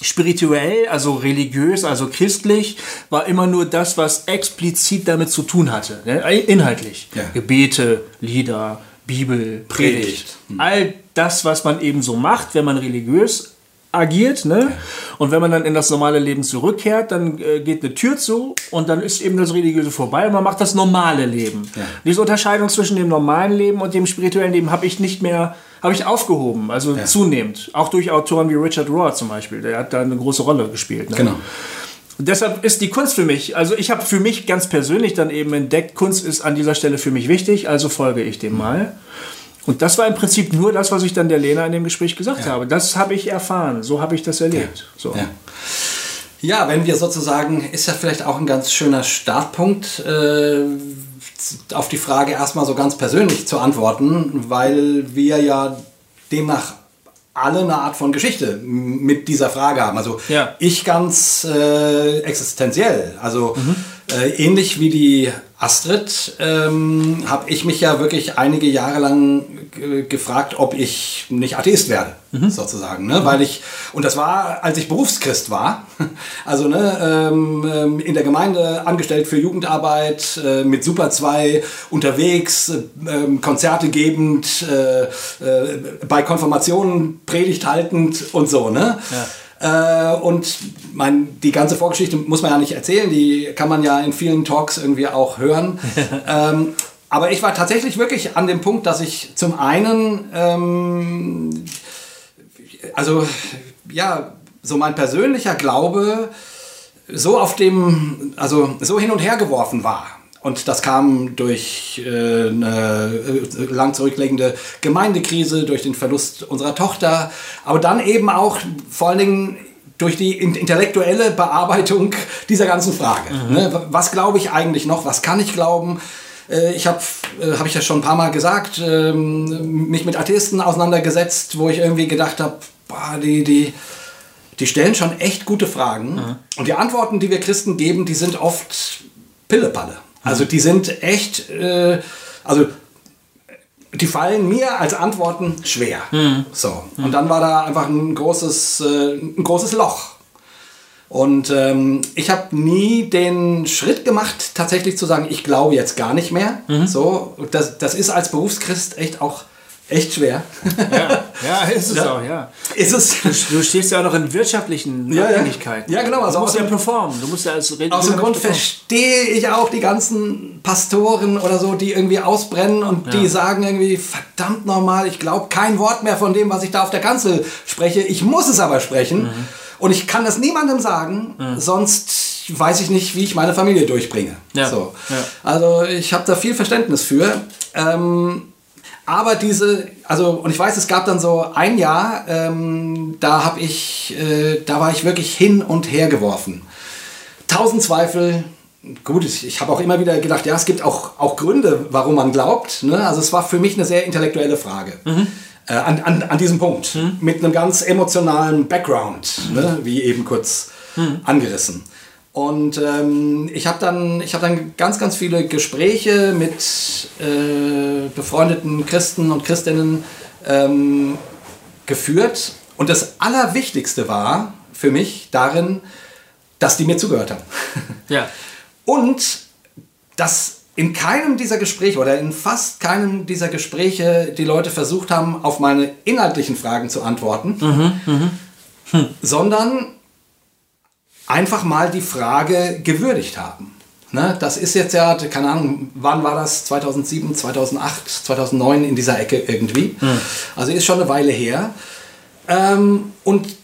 [SPEAKER 1] Spirituell, also religiös, also christlich, war immer nur das, was explizit damit zu tun hatte, ne? inhaltlich. Ja. Gebete, Lieder, Bibel, Predigt. Predigt. Hm. All das, was man eben so macht, wenn man religiös agiert. Ne? Und wenn man dann in das normale Leben zurückkehrt, dann äh, geht eine Tür zu und dann ist eben das Religiöse vorbei und man macht das normale Leben. Ja. Diese Unterscheidung zwischen dem normalen Leben und dem spirituellen Leben habe ich nicht mehr, habe ich aufgehoben, also ja. zunehmend. Auch durch Autoren wie Richard Rohr zum Beispiel, der hat da eine große Rolle gespielt. Ne? Genau. Und deshalb ist die Kunst für mich, also ich habe für mich ganz persönlich dann eben entdeckt, Kunst ist an dieser Stelle für mich wichtig, also folge ich dem mal. Und das war im Prinzip nur das, was ich dann der Lena in dem Gespräch gesagt ja. habe. Das habe ich erfahren, so habe ich das erlebt. Ja. So.
[SPEAKER 2] Ja. ja. wenn wir sozusagen, ist ja vielleicht auch ein ganz schöner Startpunkt, äh, auf die Frage erstmal so ganz persönlich zu antworten, weil wir ja demnach alle eine Art von Geschichte mit dieser Frage haben. Also ja. ich ganz äh, existenziell. Also mhm. Äh, ähnlich wie die Astrid ähm, habe ich mich ja wirklich einige Jahre lang gefragt, ob ich nicht Atheist werde, mhm. sozusagen. Ne? Mhm. Weil ich, und das war, als ich Berufschrist war, also ne, ähm, ähm, in der Gemeinde angestellt für Jugendarbeit, äh, mit Super 2 unterwegs, äh, Konzerte gebend, äh, äh, bei Konfirmationen Predigt haltend und so. Ne? Ja. Äh, und mein, die ganze Vorgeschichte muss man ja nicht erzählen, die kann man ja in vielen Talks irgendwie auch hören. ähm, aber ich war tatsächlich wirklich an dem Punkt, dass ich zum einen, ähm, also ja, so mein persönlicher Glaube so auf dem, also so hin und her geworfen war. Und das kam durch äh, eine äh, lang zurückliegende Gemeindekrise, durch den Verlust unserer Tochter, aber dann eben auch vor allen Dingen durch die intellektuelle Bearbeitung dieser ganzen Frage. Mhm. Ne? Was glaube ich eigentlich noch? Was kann ich glauben? Äh, ich habe, habe ich ja schon ein paar Mal gesagt, ähm, mich mit Atheisten auseinandergesetzt, wo ich irgendwie gedacht habe, die, die, die stellen schon echt gute Fragen. Mhm. Und die Antworten, die wir Christen geben, die sind oft Pillepalle. Also die sind echt, äh, also die fallen mir als Antworten schwer. Mhm. So. Und dann war da einfach ein großes, äh, ein großes Loch. Und ähm, ich habe nie den Schritt gemacht, tatsächlich zu sagen, ich glaube jetzt gar nicht mehr. Mhm. So, das, das ist als Berufschrist echt auch echt schwer.
[SPEAKER 1] Ja, ja ist es ja. auch, ja.
[SPEAKER 2] Ist es.
[SPEAKER 1] Du, du, stehst ja auch noch in wirtschaftlichen
[SPEAKER 2] ja,
[SPEAKER 1] Abhängigkeiten.
[SPEAKER 2] Ja, genau.
[SPEAKER 1] Also du musst ja performen. Du musst ja als
[SPEAKER 2] Redner Aus dem Grund verstehe ich auch die ganzen Pastoren oder so, die irgendwie ausbrennen und ja. die sagen irgendwie, verdammt normal, ich glaube kein Wort mehr von dem, was ich da auf der Kanzel spreche. Ich muss es aber sprechen. Mhm. Und ich kann das niemandem sagen, mhm. sonst weiß ich nicht, wie ich meine Familie durchbringe. Ja. So. Also ich habe da viel Verständnis für. Ähm, aber diese, also, und ich weiß, es gab dann so ein Jahr, ähm, da habe ich, äh, da war ich wirklich hin und her geworfen. Tausend Zweifel. Gut, ich, habe auch immer wieder gedacht, ja, es gibt auch, auch Gründe, warum man glaubt. Ne? Also es war für mich eine sehr intellektuelle Frage. Mhm. Äh, an, an, an diesem Punkt. Mhm. Mit einem ganz emotionalen Background, mhm. ne? wie eben kurz mhm. angerissen. Und ähm, ich habe dann, hab dann ganz, ganz viele Gespräche mit äh, befreundeten Christen und Christinnen ähm, geführt. Und das Allerwichtigste war für mich darin, dass die mir zugehört haben.
[SPEAKER 1] Ja.
[SPEAKER 2] Und dass in keinem dieser Gespräche oder in fast keinem dieser Gespräche die Leute versucht haben, auf meine inhaltlichen Fragen zu antworten, mhm, mh. hm. sondern einfach mal die Frage gewürdigt haben. Ne, das ist jetzt ja, keine Ahnung, wann war das? 2007, 2008, 2009 in dieser Ecke irgendwie. Mhm. Also ist schon eine Weile her. Ähm, und,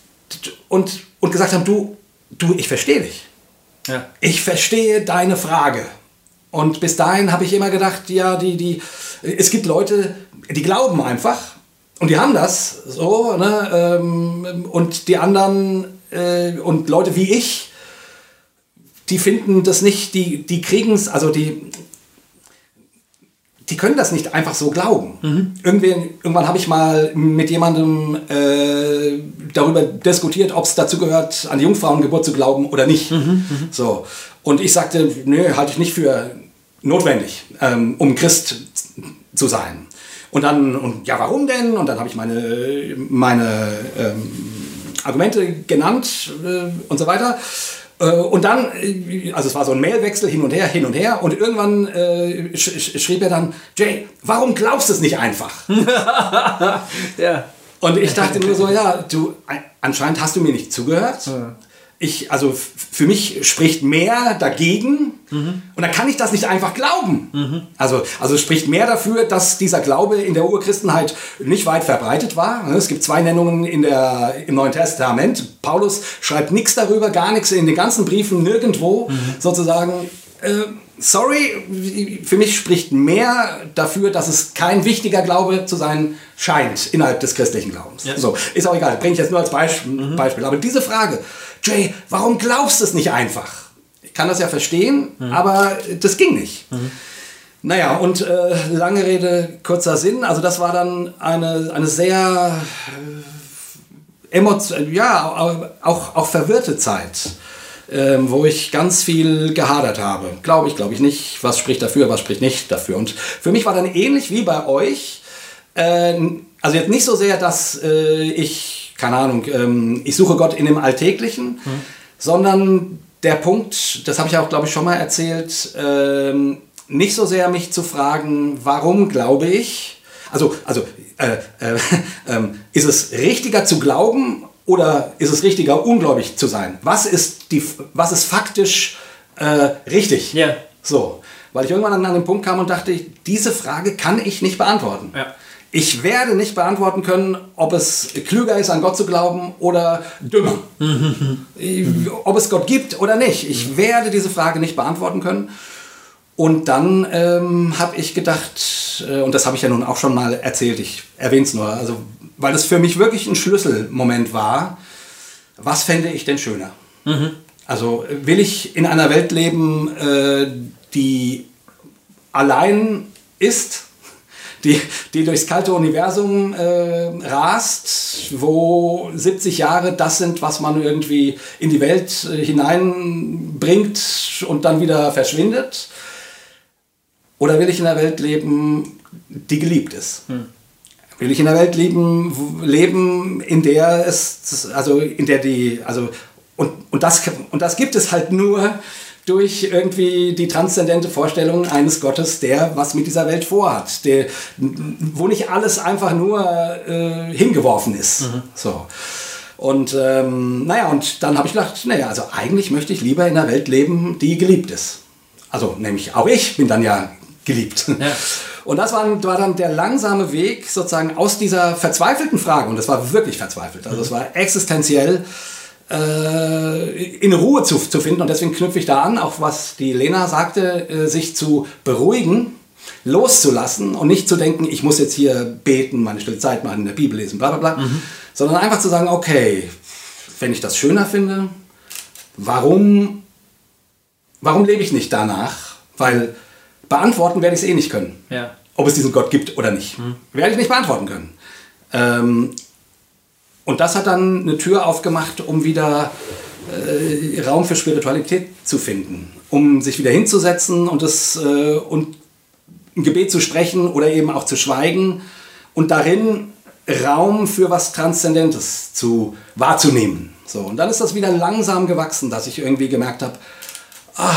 [SPEAKER 2] und, und gesagt haben, du, du, ich verstehe dich. ja. ich verstehe deine Frage. Und bis dahin habe ich immer gedacht, ja, die, die, es gibt Leute, die glauben einfach und die haben das so, ne, ähm, und die anderen äh, und Leute wie ich, die finden das nicht, die, die kriegen es, also die, die können das nicht einfach so glauben. Mhm. Irgendwie, irgendwann habe ich mal mit jemandem äh, darüber diskutiert, ob es dazu gehört, an die Jungfrauengeburt zu glauben oder nicht. Mhm, mhm. So. Und ich sagte, nö, halte ich nicht für notwendig, ähm, um Christ zu sein. Und dann, und ja, warum denn? Und dann habe ich meine, meine ähm, Argumente genannt äh, und so weiter. Äh, und dann, äh, also es war so ein Mailwechsel hin und her, hin und her. Und irgendwann äh, sch schrieb er dann, Jay, warum glaubst du es nicht einfach? ja. Und ich dachte nur so, ja, du, anscheinend hast du mir nicht zugehört. Ja ich, also für mich spricht mehr dagegen mhm. und dann kann ich das nicht einfach glauben. Mhm. Also, also spricht mehr dafür, dass dieser Glaube in der Urchristenheit nicht weit verbreitet war. Es gibt zwei Nennungen in der, im Neuen Testament. Paulus schreibt nichts darüber, gar nichts in den ganzen Briefen, nirgendwo mhm. sozusagen. Äh, sorry, für mich spricht mehr dafür, dass es kein wichtiger Glaube zu sein scheint innerhalb des christlichen Glaubens. Ja. So, ist auch egal, bringe ich jetzt nur als. Mhm. Beispiel. Aber diese Frage, Jay, warum glaubst du es nicht einfach? Ich kann das ja verstehen, mhm. aber das ging nicht. Mhm. Naja, und äh, lange Rede, kurzer Sinn. Also das war dann eine, eine sehr äh, emotion ja, auch, auch verwirrte Zeit, äh, wo ich ganz viel gehadert habe. Glaube ich, glaube ich nicht. Was spricht dafür, was spricht nicht dafür. Und für mich war dann ähnlich wie bei euch, äh, also jetzt nicht so sehr, dass äh, ich keine Ahnung, ähm, ich suche Gott in dem Alltäglichen, mhm. sondern der Punkt, das habe ich auch, glaube ich, schon mal erzählt, ähm, nicht so sehr mich zu fragen, warum glaube ich, also, also äh, äh, äh, ist es richtiger zu glauben oder ist es richtiger, ungläubig zu sein? Was ist, die, was ist faktisch äh, richtig? Ja. Yeah. So, weil ich irgendwann an den Punkt kam und dachte, diese Frage kann ich nicht beantworten. Ja. Ich werde nicht beantworten können, ob es klüger ist, an Gott zu glauben oder dümmer. ob es Gott gibt oder nicht. Ich werde diese Frage nicht beantworten können. Und dann ähm, habe ich gedacht, äh, und das habe ich ja nun auch schon mal erzählt, ich erwähne es nur, also, weil es für mich wirklich ein Schlüsselmoment war, was fände ich denn schöner? Mhm. Also will ich in einer Welt leben, äh, die allein ist die, die durchs kalte Universum äh, rast, wo 70 Jahre das sind, was man irgendwie in die Welt äh, hineinbringt und dann wieder verschwindet? Oder will ich in einer Welt leben, die geliebt ist? Hm. Will ich in einer Welt leben, leben, in der es, also in der die, also und, und, das, und das gibt es halt nur, durch irgendwie die transzendente Vorstellung eines Gottes, der was mit dieser Welt vorhat, der, wo nicht alles einfach nur äh, hingeworfen ist. Mhm. So. Und ähm, naja, und dann habe ich gedacht, naja, also eigentlich möchte ich lieber in einer Welt leben, die geliebt ist. Also nämlich auch ich bin dann ja geliebt. Ja. Und das war, war, dann der langsame Weg sozusagen aus dieser verzweifelten Frage, und das war wirklich verzweifelt, also es war existenziell, in Ruhe zu, zu finden. Und deswegen knüpfe ich da an, auch was die Lena sagte, äh, sich zu beruhigen, loszulassen und nicht zu denken, ich muss jetzt hier beten, meine stille Zeit mal in der Bibel lesen, bla bla bla, mhm. sondern einfach zu sagen, okay, wenn ich das schöner finde, warum, warum lebe ich nicht danach? Weil beantworten werde ich es eh nicht können. Ja. Ob es diesen Gott gibt oder nicht. Mhm. Werde ich nicht beantworten können. Ähm, und das hat dann eine Tür aufgemacht, um wieder äh, Raum für Spiritualität zu finden, um sich wieder hinzusetzen und, das, äh, und ein Gebet zu sprechen oder eben auch zu schweigen und darin Raum für was Transzendentes zu wahrzunehmen. So, und dann ist das wieder langsam gewachsen, dass ich irgendwie gemerkt habe, ah,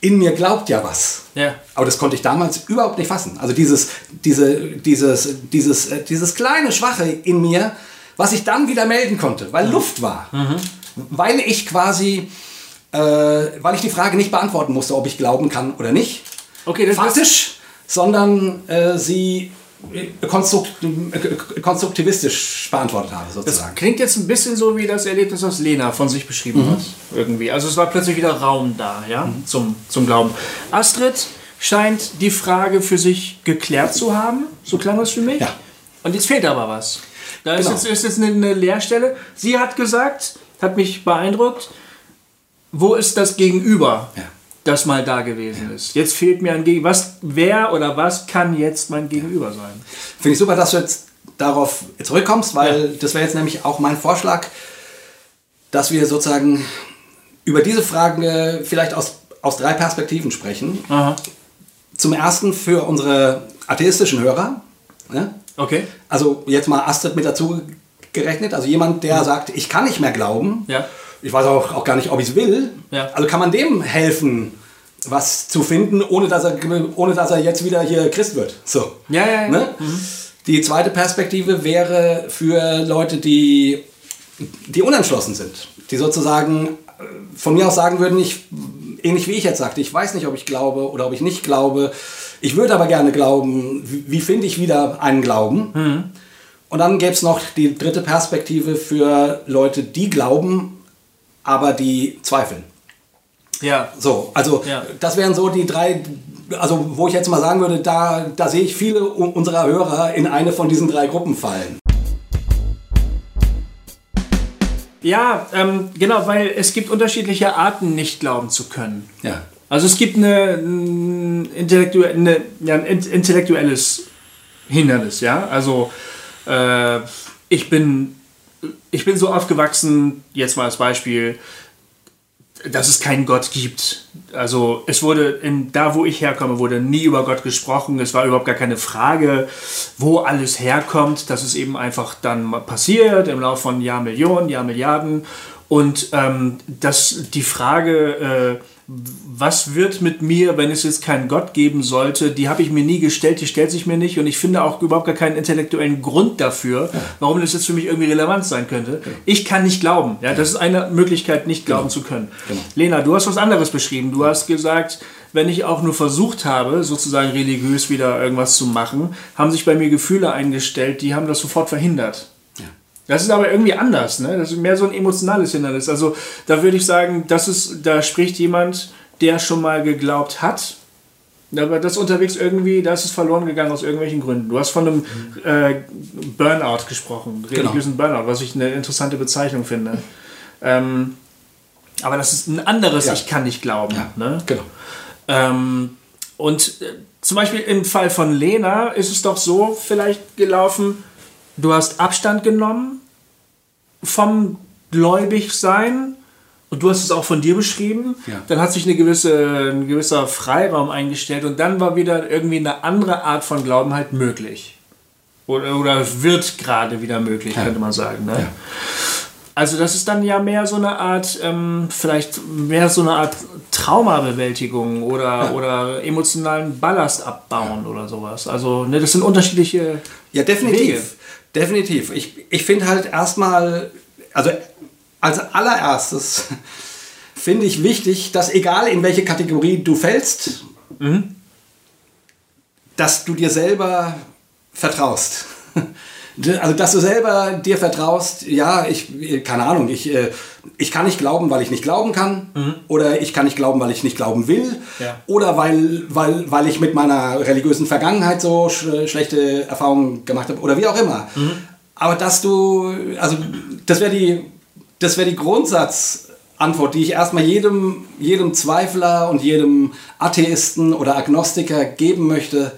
[SPEAKER 2] in mir glaubt ja was. Ja. Aber das konnte ich damals überhaupt nicht fassen. Also dieses, diese, dieses, dieses, äh, dieses kleine Schwache in mir, was ich dann wieder melden konnte, weil mhm. Luft war. Mhm. Weil ich quasi, äh, weil ich die Frage nicht beantworten musste, ob ich glauben kann oder nicht. Okay, das faktisch, sondern äh, sie konstrukt, konstruktivistisch beantwortet habe, sozusagen.
[SPEAKER 1] Das klingt jetzt ein bisschen so wie das Erlebnis, was Lena von sich beschrieben mhm. hat. Irgendwie. Also es war plötzlich wieder Raum da, ja, mhm. zum, zum Glauben. Astrid scheint die Frage für sich geklärt zu haben, so klang es für mich. Ja. Und jetzt fehlt aber was. Da genau. ist, jetzt, ist jetzt eine, eine Leerstelle. Sie hat gesagt, hat mich beeindruckt, wo ist das Gegenüber? Ja das mal da gewesen ja. ist. Jetzt fehlt mir ein Gegenüber. Was, wer oder was kann jetzt mein Gegenüber sein?
[SPEAKER 2] Finde ich super, dass du jetzt darauf zurückkommst, weil ja. das wäre jetzt nämlich auch mein Vorschlag, dass wir sozusagen über diese Fragen vielleicht aus, aus drei Perspektiven sprechen. Aha. Zum ersten für unsere atheistischen Hörer. Ne?
[SPEAKER 1] Okay.
[SPEAKER 2] Also jetzt mal Astrid mit dazu gerechnet. Also jemand, der mhm. sagt, ich kann nicht mehr glauben.
[SPEAKER 1] Ja
[SPEAKER 2] ich weiß auch, auch gar nicht, ob ich es will. Ja. Also kann man dem helfen, was zu finden, ohne dass er, ohne dass er jetzt wieder hier Christ wird. So.
[SPEAKER 1] Ja, ja, ja.
[SPEAKER 2] Ne? Mhm. Die zweite Perspektive wäre für Leute, die, die unentschlossen sind. Die sozusagen äh, von mir aus sagen würden, ich, ähnlich wie ich jetzt sagte, ich weiß nicht, ob ich glaube oder ob ich nicht glaube. Ich würde aber gerne glauben. Wie, wie finde ich wieder einen Glauben? Mhm. Und dann gäbe es noch die dritte Perspektive für Leute, die glauben, aber die zweifeln.
[SPEAKER 1] Ja.
[SPEAKER 2] So, also ja. das wären so die drei, also wo ich jetzt mal sagen würde, da, da sehe ich viele unserer Hörer in eine von diesen drei Gruppen fallen.
[SPEAKER 1] Ja, ähm, genau, weil es gibt unterschiedliche Arten, nicht glauben zu können.
[SPEAKER 2] Ja.
[SPEAKER 1] Also es gibt eine, ein, eine, ja, ein intellektuelles Hindernis, ja. Also äh, ich bin ich bin so aufgewachsen, jetzt mal als Beispiel, dass es keinen Gott gibt. Also es wurde in, da, wo ich herkomme, wurde nie über Gott gesprochen. Es war überhaupt gar keine Frage, wo alles herkommt. Das ist eben einfach dann passiert im Laufe von Jahrmillionen, Jahrmilliarden. Und ähm, dass die Frage, äh, was wird mit mir, wenn es jetzt keinen Gott geben sollte, die habe ich mir nie gestellt, die stellt sich mir nicht und ich finde auch überhaupt gar keinen intellektuellen Grund dafür, warum das jetzt für mich irgendwie relevant sein könnte. Ich kann nicht glauben. Ja, das ist eine Möglichkeit, nicht glauben genau. zu können. Genau. Lena, du hast was anderes beschrieben. Du hast gesagt, wenn ich auch nur versucht habe, sozusagen religiös wieder irgendwas zu machen, haben sich bei mir Gefühle eingestellt, die haben das sofort verhindert. Das ist aber irgendwie anders, ne? Das ist mehr so ein emotionales Hindernis. Also da würde ich sagen, das ist, da spricht jemand, der schon mal geglaubt hat, aber das unterwegs irgendwie, da ist es verloren gegangen aus irgendwelchen Gründen. Du hast von einem äh, Burnout gesprochen, genau. religiösen genau. Burnout, was ich eine interessante Bezeichnung finde. Ähm, aber das ist ein anderes, ja. ich kann nicht glauben. Ja, ne?
[SPEAKER 2] Genau.
[SPEAKER 1] Ähm, und äh, zum Beispiel im Fall von Lena ist es doch so vielleicht gelaufen, du hast Abstand genommen vom Gläubigsein und du hast es auch von dir beschrieben. Ja. Dann hat sich eine gewisse, ein gewisser Freiraum eingestellt und dann war wieder irgendwie eine andere Art von Glauben halt möglich. Oder, oder wird gerade wieder möglich, ja. könnte man sagen. Ne? Ja. Also das ist dann ja mehr so eine Art, ähm, vielleicht mehr so eine Art Traumabewältigung oder, ja. oder emotionalen Ballast abbauen ja. oder sowas. Also ne, das sind unterschiedliche
[SPEAKER 2] Ja, definitiv. Wege. Definitiv. Ich, ich finde halt erstmal, also als allererstes finde ich wichtig, dass egal in welche Kategorie du fällst, mhm. dass du dir selber vertraust. Also, dass du selber dir vertraust, ja, ich, keine Ahnung, ich, äh, ich kann nicht glauben, weil ich nicht glauben kann. Mhm. Oder ich kann nicht glauben, weil ich nicht glauben will. Ja. Oder weil, weil, weil ich mit meiner religiösen Vergangenheit so sch schlechte Erfahrungen gemacht habe. Oder wie auch immer. Mhm. Aber dass du, also, das wäre die, das wäre die Grundsatzantwort, die ich erstmal jedem, jedem Zweifler und jedem Atheisten oder Agnostiker geben möchte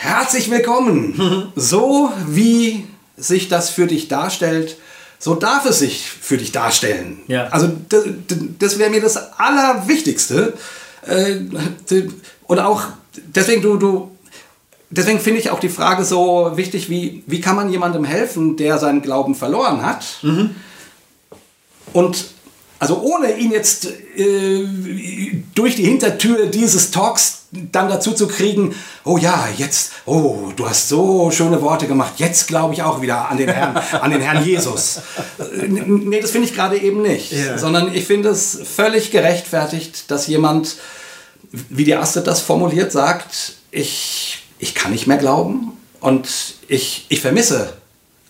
[SPEAKER 2] Herzlich willkommen. So wie sich das für dich darstellt, so darf es sich für dich darstellen.
[SPEAKER 1] Ja.
[SPEAKER 2] Also das, das wäre mir das Allerwichtigste. Äh, und auch deswegen du, du deswegen finde ich auch die Frage so wichtig, wie, wie kann man jemandem helfen, der seinen Glauben verloren hat? Mhm. Und also ohne ihn jetzt äh, durch die Hintertür dieses Talks dann dazu zu kriegen, oh ja, jetzt, oh, du hast so schöne Worte gemacht, jetzt glaube ich auch wieder an den Herrn, an den Herrn Jesus. Äh, nee, das finde ich gerade eben nicht. Yeah. Sondern ich finde es völlig gerechtfertigt, dass jemand, wie die Astrid das formuliert, sagt, ich, ich kann nicht mehr glauben und ich, ich vermisse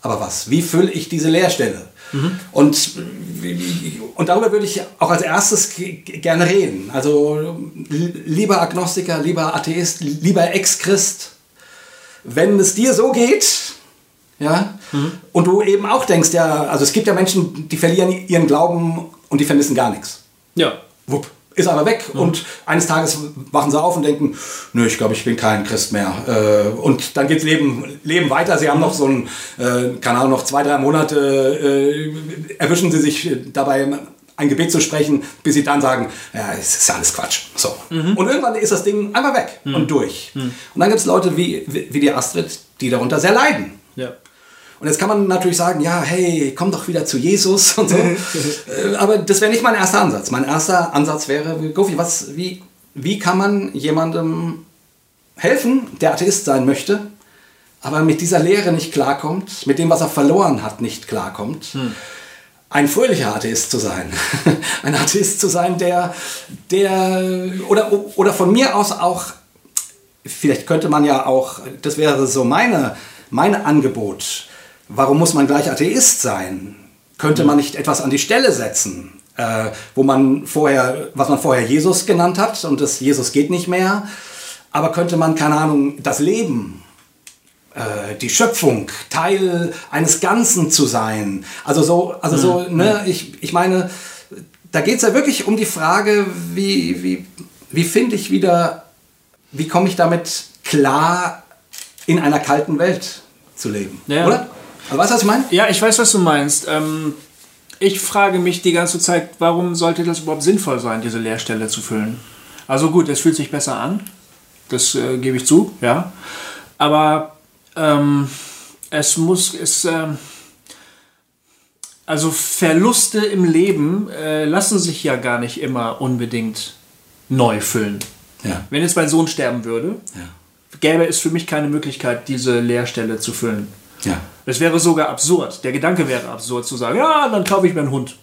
[SPEAKER 2] aber was. Wie fülle ich diese Leerstelle? Mhm. Und, und darüber würde ich auch als erstes gerne reden. Also lieber Agnostiker, lieber Atheist, lieber Ex-Christ, wenn es dir so geht, ja, mhm. und du eben auch denkst, ja, also es gibt ja Menschen, die verlieren ihren Glauben und die vermissen gar nichts.
[SPEAKER 1] Ja.
[SPEAKER 2] Wupp ist aber weg mhm. und eines Tages wachen sie auf und denken, nö, ich glaube, ich bin kein Christ mehr. Äh, und dann geht Leben, Leben weiter. Sie haben noch so ein, äh, keine Ahnung, noch zwei, drei Monate, äh, erwischen sie sich dabei ein Gebet zu sprechen, bis sie dann sagen, ja, es ist alles Quatsch. So. Mhm. Und irgendwann ist das Ding einfach weg mhm. und durch. Mhm. Und dann gibt es Leute wie, wie die Astrid, die darunter sehr leiden. Und jetzt kann man natürlich sagen, ja, hey, komm doch wieder zu Jesus und so. Äh, aber das wäre nicht mein erster Ansatz. Mein erster Ansatz wäre, Gofi, was, wie, wie kann man jemandem helfen, der Atheist sein möchte, aber mit dieser Lehre nicht klarkommt, mit dem, was er verloren hat, nicht klarkommt. Hm. Ein fröhlicher Atheist zu sein. Ein Atheist zu sein, der, der oder, oder von mir aus auch, vielleicht könnte man ja auch, das wäre so meine, mein Angebot, warum muss man gleich Atheist sein? Könnte man nicht etwas an die Stelle setzen, äh, wo man vorher, was man vorher Jesus genannt hat und das Jesus geht nicht mehr, aber könnte man, keine Ahnung, das Leben, äh, die Schöpfung, Teil eines Ganzen zu sein. Also so, also so, ne, ich, ich meine, da geht es ja wirklich um die Frage, wie, wie, wie finde ich wieder, wie komme ich damit klar, in einer kalten Welt zu leben,
[SPEAKER 1] ja.
[SPEAKER 2] oder? Aber weißt du, was ich meine?
[SPEAKER 1] Ja, ich weiß, was du meinst. Ähm, ich frage mich die ganze Zeit, warum sollte das überhaupt sinnvoll sein, diese Leerstelle zu füllen? Also gut, es fühlt sich besser an. Das äh, gebe ich zu, ja. Aber ähm, es muss, es, äh, also Verluste im Leben äh, lassen sich ja gar nicht immer unbedingt neu füllen.
[SPEAKER 2] Ja.
[SPEAKER 1] Wenn jetzt mein Sohn sterben würde,
[SPEAKER 2] ja.
[SPEAKER 1] gäbe es für mich keine Möglichkeit, diese Leerstelle zu füllen.
[SPEAKER 2] Ja.
[SPEAKER 1] Es wäre sogar absurd. Der Gedanke wäre absurd zu sagen, ja, dann kaufe ich mir einen Hund.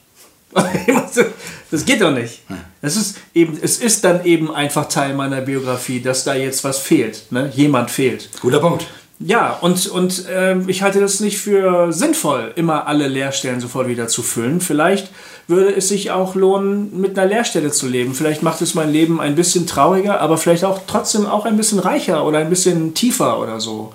[SPEAKER 1] das geht doch nicht. Es ist, eben, es ist dann eben einfach Teil meiner Biografie, dass da jetzt was fehlt. Ne? Jemand fehlt.
[SPEAKER 2] Guter Punkt.
[SPEAKER 1] Ja, und, und äh, ich halte das nicht für sinnvoll, immer alle Leerstellen sofort wieder zu füllen. Vielleicht würde es sich auch lohnen, mit einer Leerstelle zu leben. Vielleicht macht es mein Leben ein bisschen trauriger, aber vielleicht auch trotzdem auch ein bisschen reicher oder ein bisschen tiefer oder so.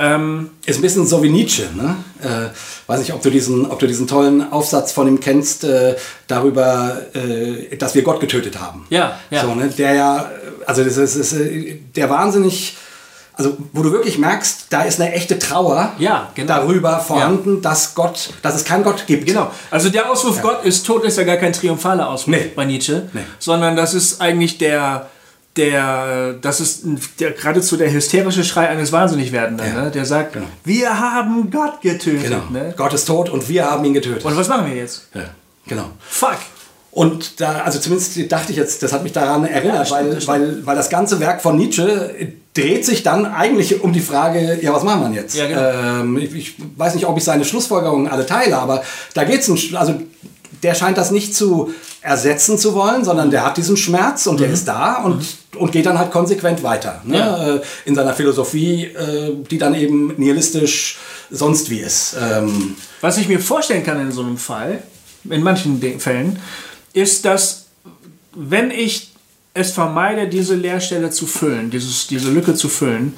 [SPEAKER 2] Ähm, ist ein bisschen so wie Nietzsche, ne? Äh, weiß nicht, ob du diesen, ob du diesen tollen Aufsatz von ihm kennst, äh, darüber, äh, dass wir Gott getötet haben.
[SPEAKER 1] Ja, ja.
[SPEAKER 2] So, ne? Der ja, also das ist, ist der wahnsinnig, also wo du wirklich merkst, da ist eine echte Trauer
[SPEAKER 1] ja, genau.
[SPEAKER 2] darüber vorhanden, ja. dass Gott, dass es keinen Gott gibt.
[SPEAKER 1] Genau. Also der Ausruf ja. Gott ist tot ist ja gar kein triumphaler Ausruf
[SPEAKER 2] nee.
[SPEAKER 1] bei Nietzsche,
[SPEAKER 2] nee.
[SPEAKER 1] sondern das ist eigentlich der der, das ist der, geradezu der hysterische Schrei eines Wahnsinnigwerdenden, ja. ne? der sagt, genau. wir haben Gott getötet.
[SPEAKER 2] Genau.
[SPEAKER 1] Ne?
[SPEAKER 2] Gott ist tot und wir haben ihn getötet.
[SPEAKER 1] Und was machen wir jetzt?
[SPEAKER 2] Ja, genau.
[SPEAKER 1] Fuck.
[SPEAKER 2] Und da, also zumindest dachte ich jetzt, das hat mich daran erinnert, ja, weil, das weil, weil das ganze Werk von Nietzsche dreht sich dann eigentlich um die Frage, ja, was machen wir jetzt?
[SPEAKER 1] Ja, genau.
[SPEAKER 2] ähm, ich, ich, weiß nicht, ob ich seine Schlussfolgerungen alle teile, aber da geht es, also der scheint das nicht zu ersetzen zu wollen, sondern der hat diesen Schmerz und mhm. der ist da und, mhm. und geht dann halt konsequent weiter. Ne? Ja. Äh, in seiner Philosophie, äh, die dann eben nihilistisch sonst wie ist. Ähm
[SPEAKER 1] Was ich mir vorstellen kann in so einem Fall, in manchen Fällen, ist, dass wenn ich es vermeide, diese Leerstelle zu füllen, dieses, diese Lücke zu füllen,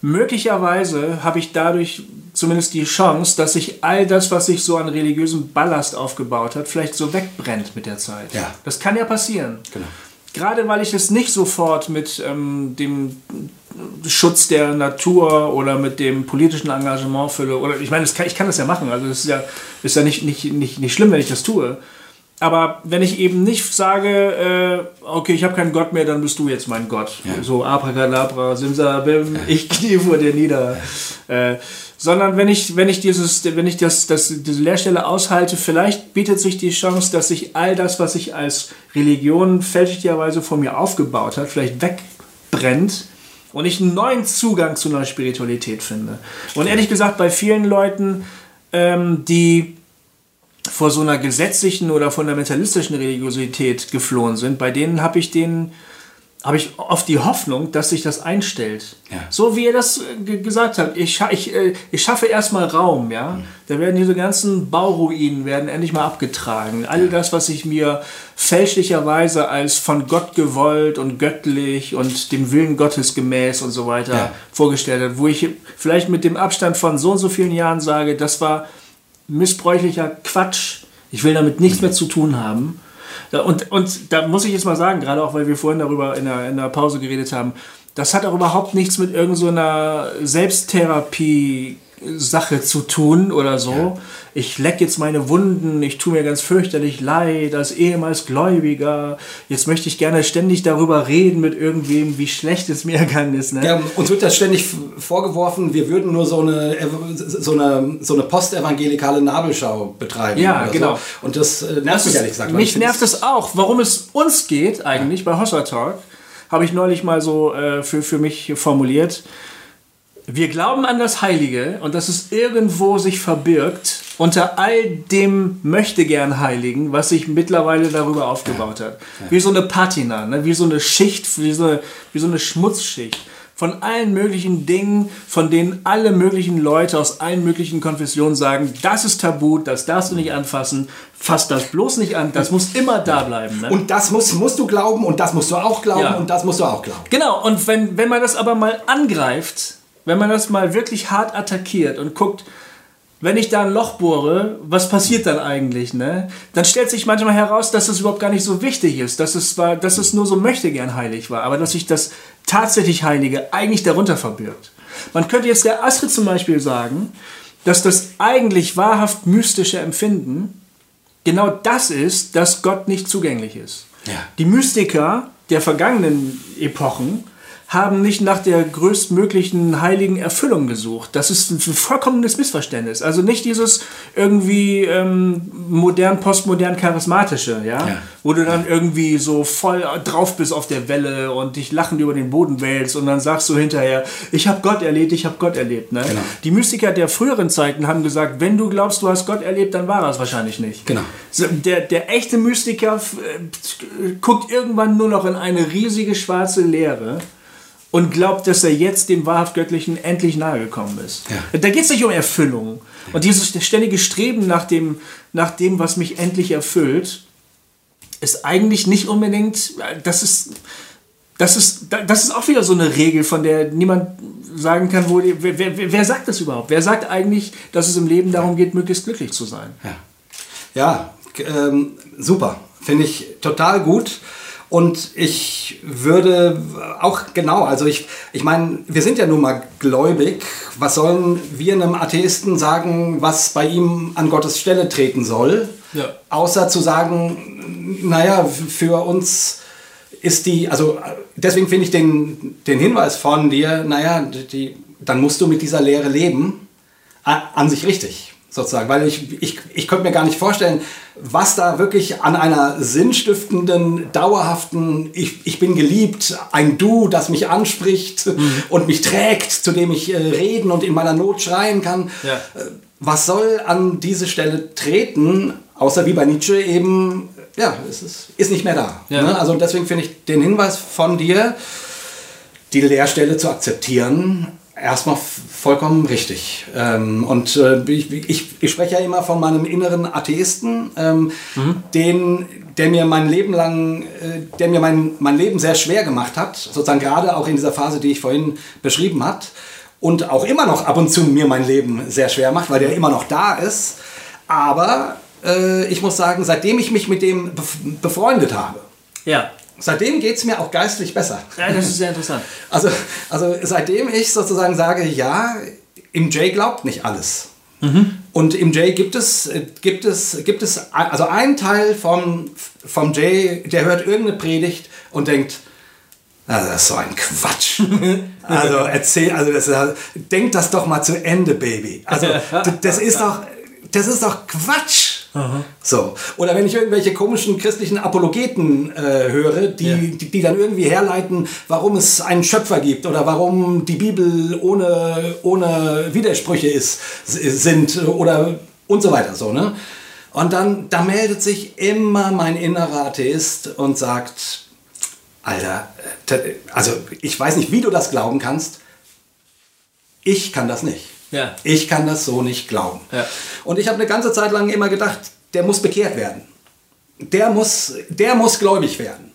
[SPEAKER 1] möglicherweise habe ich dadurch zumindest die Chance, dass sich all das, was sich so an religiösem Ballast aufgebaut hat, vielleicht so wegbrennt mit der Zeit.
[SPEAKER 2] Ja.
[SPEAKER 1] Das kann ja passieren.
[SPEAKER 2] Genau.
[SPEAKER 1] Gerade weil ich es nicht sofort mit ähm, dem Schutz der Natur oder mit dem politischen Engagement fülle. Oder ich meine, kann, ich kann das ja machen. Also es ist ja, ist ja nicht, nicht, nicht, nicht schlimm, wenn ich das tue. Aber wenn ich eben nicht sage, äh, okay, ich habe keinen Gott mehr, dann bist du jetzt mein Gott.
[SPEAKER 2] Ja.
[SPEAKER 1] So abracadabra, simsabim, ich knie vor dir nieder. Äh, sondern wenn ich, wenn ich dieses, wenn ich das, das, diese Lehrstelle aushalte, vielleicht bietet sich die Chance, dass sich all das, was sich als Religion fälschlicherweise von mir aufgebaut hat, vielleicht wegbrennt und ich einen neuen Zugang zu einer Spiritualität finde. Und ehrlich gesagt, bei vielen Leuten, ähm, die vor so einer gesetzlichen oder fundamentalistischen Religiosität geflohen sind, bei denen habe ich den habe ich oft die Hoffnung, dass sich das einstellt.
[SPEAKER 2] Ja.
[SPEAKER 1] So wie ihr das äh, gesagt habt. Ich, ich, äh, ich schaffe erstmal Raum, ja. Mhm. Da werden diese ganzen Bauruinen werden endlich mal abgetragen. All das, was ich mir fälschlicherweise als von Gott gewollt und göttlich und dem Willen Gottes gemäß und so weiter ja. vorgestellt habe, wo ich vielleicht mit dem Abstand von so und so vielen Jahren sage, das war missbräuchlicher Quatsch. Ich will damit nichts mehr zu tun haben. Und, und da muss ich jetzt mal sagen, gerade auch weil wir vorhin darüber in der, in der Pause geredet haben, das hat auch überhaupt nichts mit irgendeiner so Selbsttherapie Sache zu tun oder so. Ja. Ich leck jetzt meine Wunden, ich tue mir ganz fürchterlich leid als ehemals Gläubiger. Jetzt möchte ich gerne ständig darüber reden mit irgendwem, wie schlecht es mir ergangen ist. Ne?
[SPEAKER 2] Ja, uns wird das ständig vorgeworfen, wir würden nur so eine, so eine, so eine postevangelikale Nabelschau betreiben.
[SPEAKER 1] Ja, genau.
[SPEAKER 2] So. Und das äh, nervt mich ehrlich gesagt.
[SPEAKER 1] Mich nervt es auch. Warum es uns geht eigentlich ja. bei Hossa Talk, habe ich neulich mal so äh, für, für mich formuliert wir glauben an das Heilige und dass es irgendwo sich verbirgt unter all dem möchte gern Heiligen, was sich mittlerweile darüber aufgebaut hat. Wie so eine Patina, ne? wie so eine Schicht, wie so eine, wie so eine Schmutzschicht von allen möglichen Dingen, von denen alle möglichen Leute aus allen möglichen Konfessionen sagen, das ist tabu, das darfst du nicht anfassen, fass das bloß nicht an, das muss immer da bleiben. Ne?
[SPEAKER 2] Und das musst, musst du glauben und das musst du auch glauben ja. und das musst du auch glauben.
[SPEAKER 1] Genau, und wenn, wenn man das aber mal angreift, wenn man das mal wirklich hart attackiert und guckt, wenn ich da ein Loch bohre, was passiert dann eigentlich? Ne? Dann stellt sich manchmal heraus, dass es überhaupt gar nicht so wichtig ist, dass es, war, dass es nur so möchte gern heilig war, aber dass sich das tatsächlich Heilige eigentlich darunter verbirgt. Man könnte jetzt der Astrid zum Beispiel sagen, dass das eigentlich wahrhaft mystische Empfinden genau das ist, dass Gott nicht zugänglich ist. Ja. Die Mystiker der vergangenen Epochen haben nicht nach der größtmöglichen heiligen Erfüllung gesucht. Das ist ein vollkommenes Missverständnis. Also nicht dieses irgendwie ähm, modern, postmodern, charismatische, ja? ja? Wo du dann irgendwie so voll drauf bist auf der Welle und dich lachend über den Boden wälzt und dann sagst du hinterher, ich habe Gott erlebt, ich habe Gott erlebt. Ne? Genau. Die Mystiker der früheren Zeiten haben gesagt, wenn du glaubst, du hast Gott erlebt, dann war er es wahrscheinlich nicht.
[SPEAKER 2] Genau.
[SPEAKER 1] Der, der echte Mystiker äh, guckt irgendwann nur noch in eine riesige schwarze Leere und glaubt, dass er jetzt dem wahrhaft Göttlichen endlich nahegekommen ist. Ja. Da geht es nicht um Erfüllung. Und dieses ständige Streben nach dem, nach dem, was mich endlich erfüllt, ist eigentlich nicht unbedingt, das ist, das ist, das ist auch wieder so eine Regel, von der niemand sagen kann, wo wer, wer, wer, sagt das überhaupt? Wer sagt eigentlich, dass es im Leben darum geht, möglichst glücklich zu sein?
[SPEAKER 2] Ja, ja ähm, super. Finde ich total gut. Und ich würde auch genau, also ich, ich meine, wir sind ja nun mal gläubig. Was sollen wir einem Atheisten sagen, was bei ihm an Gottes Stelle treten soll? Ja. Außer zu sagen, naja, für uns ist die, also deswegen finde ich den, den Hinweis von dir, naja, die, dann musst du mit dieser Lehre leben, an sich richtig sozusagen, weil ich, ich, ich könnte mir gar nicht vorstellen, was da wirklich an einer sinnstiftenden, dauerhaften, ich, ich bin geliebt, ein Du, das mich anspricht mhm. und mich trägt, zu dem ich äh, reden und in meiner Not schreien kann. Ja. Äh, was soll an diese Stelle treten, außer wie bei Nietzsche eben, ja, es ist, ist nicht mehr da. Ja. Ne? Also deswegen finde ich den Hinweis von dir, die Leerstelle zu akzeptieren, erstmal vollkommen richtig. Ähm, und äh, ich, ich, ich, spreche ja immer von meinem inneren Atheisten, ähm, mhm. den, der mir mein Leben lang, äh, der mir mein, mein Leben sehr schwer gemacht hat, sozusagen gerade auch in dieser Phase, die ich vorhin beschrieben hat und auch immer noch ab und zu mir mein Leben sehr schwer macht, weil der immer noch da ist. Aber äh, ich muss sagen, seitdem ich mich mit dem befreundet habe,
[SPEAKER 1] ja
[SPEAKER 2] seitdem geht es mir auch geistlich besser.
[SPEAKER 1] Ja, das ist sehr interessant.
[SPEAKER 2] Also, also seitdem ich sozusagen sage, ja, im Jay glaubt nicht alles. Mhm. Und im Jay gibt es, gibt es, gibt es, also ein Teil vom, vom Jay, der hört irgendeine Predigt und denkt, also das ist so ein Quatsch. Also erzähl, also das, denk das doch mal zu Ende, Baby. Also das ist doch, das ist doch Quatsch. So. Oder wenn ich irgendwelche komischen christlichen Apologeten äh, höre, die, ja. die, die, dann irgendwie herleiten, warum es einen Schöpfer gibt oder warum die Bibel ohne, ohne Widersprüche ist, sind oder und so weiter. So, ne? Und dann da meldet sich immer mein innerer Atheist und sagt, Alter, also ich weiß nicht, wie du das glauben kannst. Ich kann das nicht.
[SPEAKER 1] Ja.
[SPEAKER 2] Ich kann das so nicht glauben.
[SPEAKER 1] Ja.
[SPEAKER 2] Und ich habe eine ganze Zeit lang immer gedacht, der muss bekehrt werden. Der muss, der muss gläubig werden.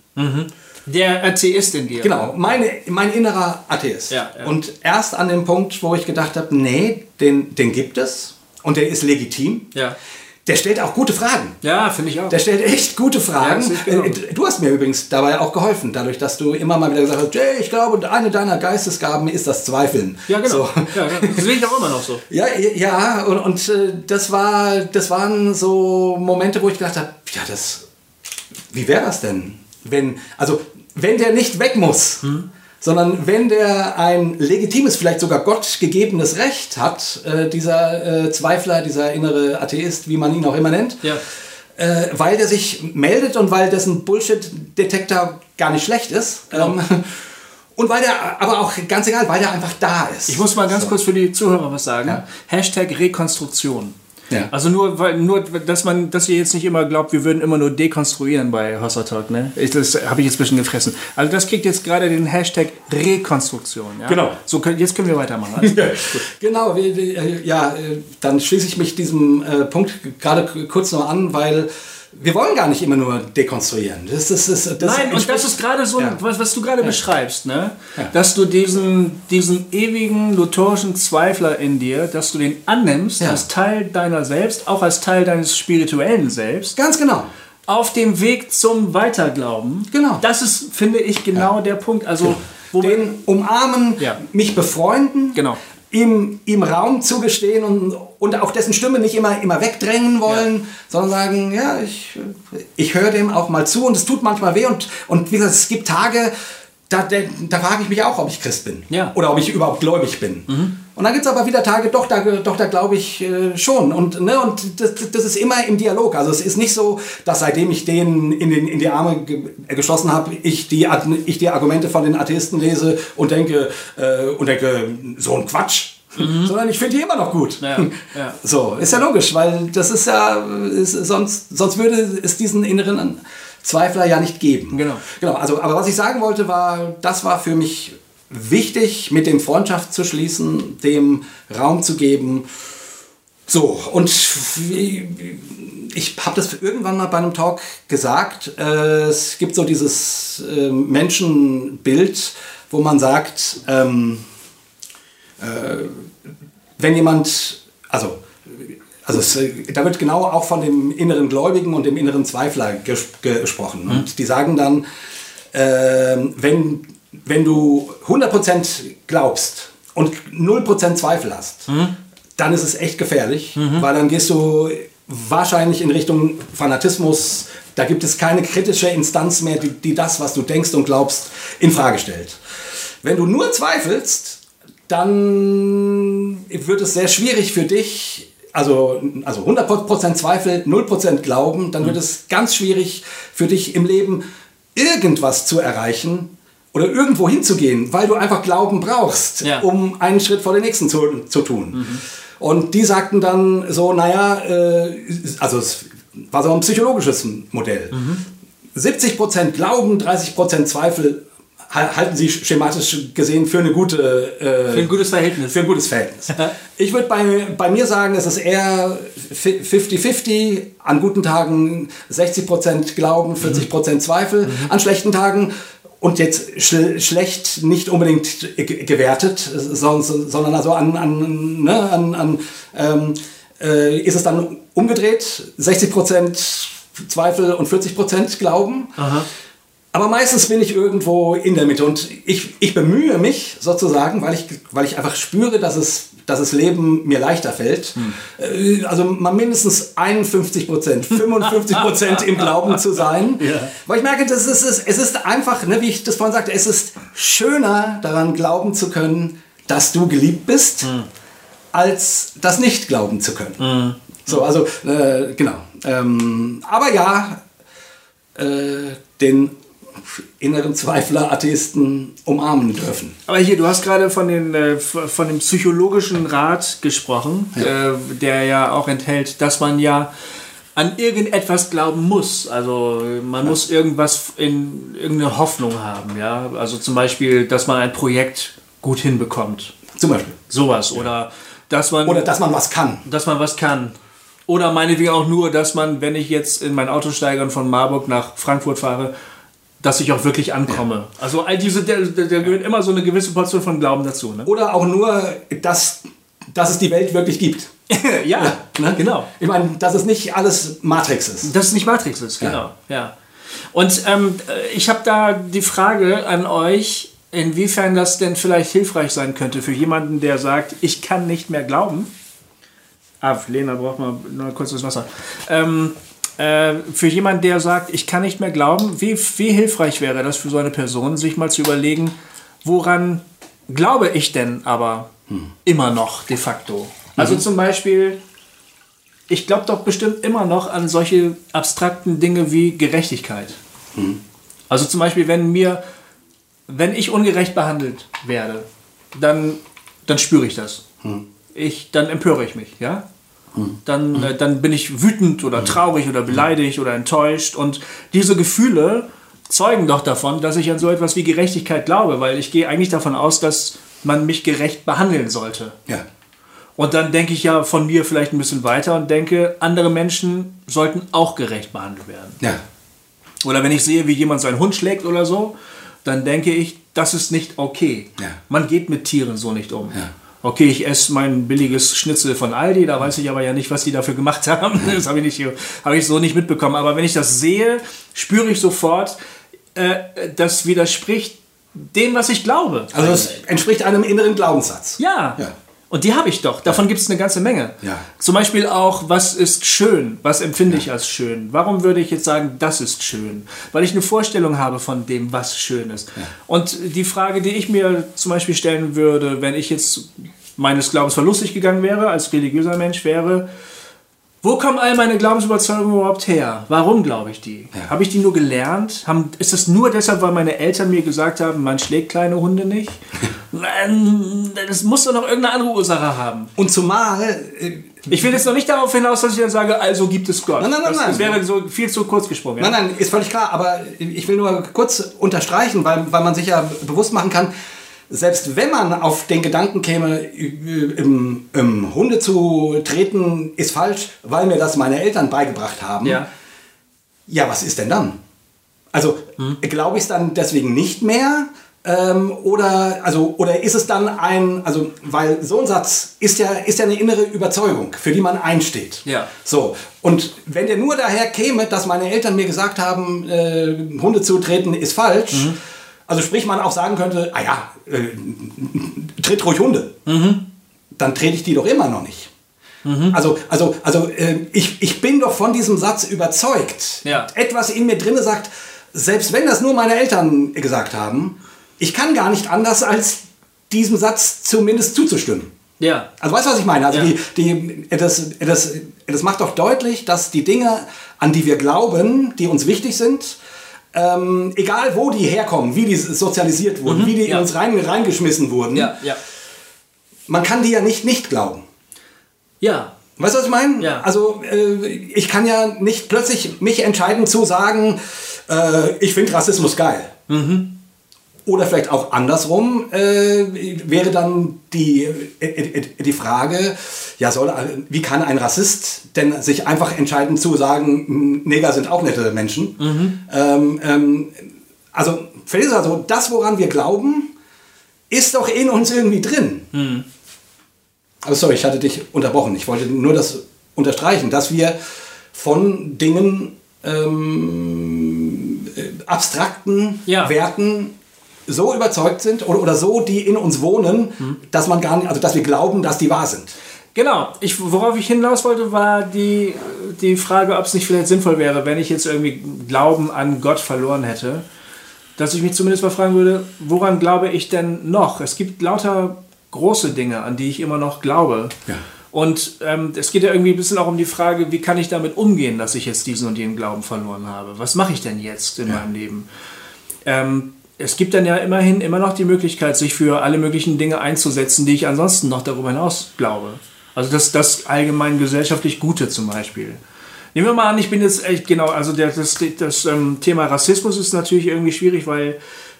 [SPEAKER 1] Der Atheist in dir.
[SPEAKER 2] Genau, meine, mein innerer Atheist.
[SPEAKER 1] Ja, ja.
[SPEAKER 2] Und erst an dem Punkt, wo ich gedacht habe, nee, den, den gibt es und der ist legitim.
[SPEAKER 1] Ja.
[SPEAKER 2] Der stellt auch gute Fragen.
[SPEAKER 1] Ja, finde ich auch.
[SPEAKER 2] Der stellt echt gute
[SPEAKER 1] Ja,
[SPEAKER 2] Fragen.
[SPEAKER 1] genau.
[SPEAKER 2] Äh, Du hast mir übrigens dabei auch geholfen, dadurch, dass du immer mal wieder gesagt hast, Jay, ich glaube, eine deiner Geistesgaben ist das Zweifeln.
[SPEAKER 1] ja, genau.
[SPEAKER 2] So.
[SPEAKER 1] Ja, ja. Das sehe ich auch immer noch so.
[SPEAKER 2] Ja, ja, und, und äh, das, war, das waren so Momente, wo ich gedacht habe, ja, das, wie wäre das denn, wenn, also, wenn der nicht weg muss, sondern wenn der ein legitimes, vielleicht sogar Gott gegebenes Recht hat, äh, dieser äh, Zweifler, dieser innere Atheist, wie man ihn auch immer nennt,
[SPEAKER 1] Ja.
[SPEAKER 2] äh, weil der sich meldet und weil dessen Bullshit-Detektor gar nicht schlecht ist.
[SPEAKER 1] Genau.
[SPEAKER 2] Ähm, und weil der, aber auch ganz egal, weil der einfach da ist.
[SPEAKER 1] Ich muss mal ganz
[SPEAKER 2] So.
[SPEAKER 1] kurz für die Zuhörer was sagen.
[SPEAKER 2] Ja.
[SPEAKER 1] Hashtag Rekonstruktion.
[SPEAKER 2] Ja.
[SPEAKER 1] Also nur, weil, nur, dass man, dass ihr jetzt nicht immer glaubt, wir würden immer nur dekonstruieren bei Hossa Talk, ne? Ich, das habe ich jetzt ein bisschen gefressen. Also das kriegt jetzt gerade den Hashtag Rekonstruktion. Ja?
[SPEAKER 2] Genau.
[SPEAKER 1] So können, jetzt können wir weitermachen. Also,
[SPEAKER 2] genau, äh, ja, äh, dann schließe ich mich diesem äh, Punkt gerade kurz noch an, weil wir wollen gar nicht immer nur dekonstruieren. Das, das, das,
[SPEAKER 1] Nein, und das ist gerade so,
[SPEAKER 2] Ja.
[SPEAKER 1] was, was du gerade beschreibst, ne?
[SPEAKER 2] Ja.
[SPEAKER 1] dass du diesen, diesen ewigen lutherischen Zweifler in dir, dass du den annimmst
[SPEAKER 2] Ja.
[SPEAKER 1] als Teil deiner selbst, auch als Teil deines spirituellen Selbst,
[SPEAKER 2] Ganz genau.
[SPEAKER 1] auf dem Weg zum Weiterglauben.
[SPEAKER 2] Genau.
[SPEAKER 1] Das ist, finde ich, genau der Punkt. Also, wir,
[SPEAKER 2] Den umarmen,
[SPEAKER 1] Ja.
[SPEAKER 2] mich befreunden,
[SPEAKER 1] Genau.
[SPEAKER 2] Ihm, ihm Raum zugestehen und, und auch dessen Stimme nicht immer, immer wegdrängen wollen, sondern sagen, ja, ich, ich höre dem auch mal zu und es tut manchmal weh und, und wie gesagt, es gibt Tage, da, da, frage ich mich auch, ob ich Christ bin.
[SPEAKER 1] Ja. Mhm.
[SPEAKER 2] Oder ob ich überhaupt gläubig bin. Und dann gibt es aber wieder Tage, doch, da, doch, da glaube ich äh, schon. Und, ne, und das, das ist immer im Dialog. Also es ist nicht so, dass seitdem ich den in, den, in die Arme ge geschlossen habe, ich die, ich die Argumente von den Atheisten lese und denke, äh, und denke so ein Quatsch. Sondern ich finde die immer noch gut.
[SPEAKER 1] Mhm. Ja, ja.
[SPEAKER 2] So, ist ja logisch, weil das ist ja, ist, sonst, sonst würde es diesen inneren Zweifler ja nicht geben.
[SPEAKER 1] Genau.
[SPEAKER 2] Genau, also, aber was ich sagen wollte, war, das war für mich wichtig, mit dem Freundschaft zu schließen, dem Raum zu geben. So, und ich habe das irgendwann mal bei einem Talk gesagt. Äh, es gibt so dieses äh, Menschenbild, wo man sagt, ähm, äh, wenn jemand, also, also es, äh, da wird genau auch von dem inneren Gläubigen und dem inneren Zweifler ges gesprochen. Und die sagen dann, ähm, wenn, wenn du 100% glaubst und 0% Zweifel hast, dann ist es echt gefährlich, weil dann gehst du wahrscheinlich in Richtung Fanatismus. Da gibt es keine kritische Instanz mehr, die, die das, was du denkst und glaubst, in Frage stellt. Wenn du nur zweifelst, dann wird es sehr schwierig für dich, also, also 100% Zweifel, 0% Glauben, dann wird es ganz schwierig für dich im Leben irgendwas zu erreichen oder irgendwo hinzugehen, weil du einfach Glauben brauchst,
[SPEAKER 1] Ja.
[SPEAKER 2] um einen Schritt vor den nächsten zu, zu tun. Und die sagten dann so, naja, äh, also es war so ein psychologisches Modell. 70% Glauben, 30% Zweifel halten sie schematisch gesehen für eine gute äh,
[SPEAKER 1] Für ein gutes Verhältnis.
[SPEAKER 2] für ein gutes Verhältnis. Ich würde bei, bei mir sagen, es ist eher 50-50. An guten Tagen 60% Glauben, 40% Zweifel. An schlechten Tagen und jetzt schl schlecht nicht unbedingt ge- gewertet, sondern, also an, an, ne, an, an ähm, äh, ist es dann umgedreht, 60% Zweifel und 40% Glauben. Aber meistens bin ich irgendwo in der Mitte und ich, ich bemühe mich sozusagen, weil ich, weil ich einfach spüre, dass es, dass das Leben mir leichter fällt. Äh, Also mal mindestens 51 Prozent, 55 Prozent im Glauben zu sein. Weil ich merke, das ist, es es ist einfach, ne, wie ich das vorhin sagte, es ist schöner daran glauben zu können, dass du geliebt bist, als das nicht glauben zu können. So, also äh, genau. Ähm, aber ja, äh, den inneren Zweifler, Atheisten umarmen dürfen.
[SPEAKER 1] Aber hier, du hast gerade von, den, äh, von dem psychologischen Rat gesprochen, äh, der ja auch enthält, dass man ja an irgendetwas glauben muss. Also man muss irgendwas in irgendeine Hoffnung haben, ja. Also zum Beispiel, dass man ein Projekt gut hinbekommt.
[SPEAKER 2] Zum Beispiel.
[SPEAKER 1] Sowas. Oder dass man.
[SPEAKER 2] Oder dass man was kann.
[SPEAKER 1] Dass man was kann. Oder meinetwegen auch nur, dass man, wenn ich jetzt in mein Auto steige und von Marburg nach Frankfurt fahre, dass ich auch wirklich ankomme. Ja. Also all diese, da, da gehört immer so eine gewisse Portion von Glauben dazu. Ne?
[SPEAKER 2] Oder auch nur, dass, dass es die Welt wirklich gibt.
[SPEAKER 1] ja, ja ne? genau.
[SPEAKER 2] Ich meine, dass es nicht alles Matrix ist.
[SPEAKER 1] Dass es nicht Matrix ist, genau. Ja. ja. Und ähm, ich habe da die Frage an euch, inwiefern das denn vielleicht hilfreich sein könnte für jemanden, der sagt, ich kann nicht mehr glauben. Ah, Lena braucht mal nur kurz das Wasser. Ähm, äh, für jemanden, der sagt, ich kann nicht mehr glauben, wie, wie hilfreich wäre das für so eine Person, sich mal zu überlegen, woran glaube ich denn aber hm. immer noch de facto? Also mhm. zum Beispiel, ich glaube doch bestimmt immer noch an solche abstrakten Dinge wie Gerechtigkeit. Mhm. Also zum Beispiel, wenn mir, wenn ich ungerecht behandelt werde, dann, dann spüre ich das. Mhm. Ich, dann empöre ich mich, ja. Mhm. Dann, äh, dann bin ich wütend oder mhm. traurig oder beleidigt oder enttäuscht. Und diese Gefühle zeugen doch davon, dass ich an so etwas wie Gerechtigkeit glaube, weil ich gehe eigentlich davon aus, dass man mich gerecht behandeln sollte.
[SPEAKER 2] Ja.
[SPEAKER 1] Und dann denke ich ja von mir vielleicht ein bisschen weiter und denke, andere Menschen sollten auch gerecht behandelt werden.
[SPEAKER 2] Ja.
[SPEAKER 1] Oder wenn ich sehe, wie jemand seinen Hund schlägt oder so, dann denke ich, das ist nicht okay.
[SPEAKER 2] Ja.
[SPEAKER 1] Man geht mit Tieren so nicht um.
[SPEAKER 2] Ja.
[SPEAKER 1] Okay, ich esse mein billiges Schnitzel von Aldi, da weiß ich aber ja nicht, was die dafür gemacht haben. Das habe ich, nicht, hab ich so nicht mitbekommen. Aber wenn ich das sehe, spüre ich sofort, äh, das widerspricht dem, was ich glaube.
[SPEAKER 2] Also es entspricht einem inneren Glaubenssatz.
[SPEAKER 1] Ja. ja. Und die habe ich doch. Davon gibt es eine ganze Menge.
[SPEAKER 2] Ja.
[SPEAKER 1] Zum Beispiel auch, was ist schön? Was empfinde ja. ich als schön? Warum würde ich jetzt sagen, das ist schön? Weil ich eine Vorstellung habe von dem, was schön ist. Ja. Und die Frage, die ich mir zum Beispiel stellen würde, wenn ich jetzt meines Glaubens verlustig gegangen wäre, als religiöser Mensch, wäre, wo kommen all meine Glaubensüberzeugungen überhaupt her? Warum glaube ich die? Ja. Habe ich die nur gelernt? Haben, ist das nur deshalb, weil meine Eltern mir gesagt haben, man schlägt kleine Hunde nicht? das muss doch noch irgendeine andere Ursache haben.
[SPEAKER 2] Und zumal.
[SPEAKER 1] Äh, ich will jetzt noch nicht darauf hinaus, dass ich dann sage, also gibt es Gott.
[SPEAKER 2] Nein, nein, nein.
[SPEAKER 1] Das,
[SPEAKER 2] das
[SPEAKER 1] wäre so viel zu kurz gesprungen.
[SPEAKER 2] Ja? Nein, nein, ist völlig klar. Aber ich will nur kurz unterstreichen, weil, weil man sich ja bewusst machen kann, selbst wenn man auf den Gedanken käme, im, im Hunde zu treten, ist falsch, weil mir das meine Eltern beigebracht haben.
[SPEAKER 1] Ja,
[SPEAKER 2] ja was ist denn dann? Also hm. glaube ich es dann deswegen nicht mehr? Ähm, oder, also, oder ist es dann ein, also, weil so ein Satz ist ja, ist ja eine innere Überzeugung, für die man einsteht.
[SPEAKER 1] Ja.
[SPEAKER 2] So. Und wenn der nur daher käme, dass meine Eltern mir gesagt haben, äh, Hunde zu treten ist falsch, mhm also sprich, man auch sagen könnte, ah ja, äh, tritt ruhig Hunde.
[SPEAKER 1] Mhm.
[SPEAKER 2] Dann trete ich die doch immer noch nicht. Mhm. Also, also, also äh, ich, ich bin doch von diesem Satz überzeugt.
[SPEAKER 1] Ja.
[SPEAKER 2] Etwas in mir drinne sagt, selbst wenn das nur meine Eltern gesagt haben, ich kann gar nicht anders, als diesem Satz zumindest zuzustimmen.
[SPEAKER 1] Ja.
[SPEAKER 2] Also weißt du, was ich meine? Also ja. die, die, das, das, das macht doch deutlich, dass die Dinge, an die wir glauben, die uns wichtig sind, ähm, egal wo die herkommen, wie die sozialisiert wurden, mhm, wie die ja. in uns rein, reingeschmissen wurden,
[SPEAKER 1] ja, ja.
[SPEAKER 2] man kann die ja nicht nicht glauben.
[SPEAKER 1] Ja.
[SPEAKER 2] Weißt du, was ich meine?
[SPEAKER 1] Ja.
[SPEAKER 2] Also äh, ich kann ja nicht plötzlich mich entscheiden zu sagen, äh, ich finde Rassismus geil.
[SPEAKER 1] Mhm.
[SPEAKER 2] Oder vielleicht auch andersrum äh, wäre dann die, äh, äh, die Frage, ja, soll, wie kann ein Rassist denn sich einfach entscheiden zu sagen, Neger sind auch nette Menschen?
[SPEAKER 1] Mhm.
[SPEAKER 2] Ähm, ähm, also, also, das, woran wir glauben, ist doch in uns irgendwie drin.
[SPEAKER 1] Mhm.
[SPEAKER 2] Also, sorry, ich hatte dich unterbrochen. Ich wollte nur das unterstreichen, dass wir von Dingen ähm, äh, abstrakten
[SPEAKER 1] ja.
[SPEAKER 2] Werten so überzeugt sind oder, oder so, die in uns wohnen, hm. dass man gar nicht, also dass wir glauben, dass die wahr sind.
[SPEAKER 1] Genau, ich, worauf ich hinaus wollte, war die, die Frage, ob es nicht vielleicht sinnvoll wäre, wenn ich jetzt irgendwie Glauben an Gott verloren hätte, dass ich mich zumindest mal fragen würde, woran glaube ich denn noch? Es gibt lauter große Dinge, an die ich immer noch glaube.
[SPEAKER 2] Ja.
[SPEAKER 1] Und ähm, es geht ja irgendwie ein bisschen auch um die Frage, wie kann ich damit umgehen, dass ich jetzt diesen und jenen Glauben verloren habe? Was mache ich denn jetzt in ja. meinem Leben? Ähm, es gibt dann ja immerhin immer noch die Möglichkeit, sich für alle möglichen Dinge einzusetzen, die ich ansonsten noch darüber hinaus glaube. Also das, das allgemein gesellschaftlich Gute zum Beispiel. Nehmen wir mal an, ich bin jetzt echt genau, also der, das, das ähm, Thema Rassismus ist natürlich irgendwie schwierig, weil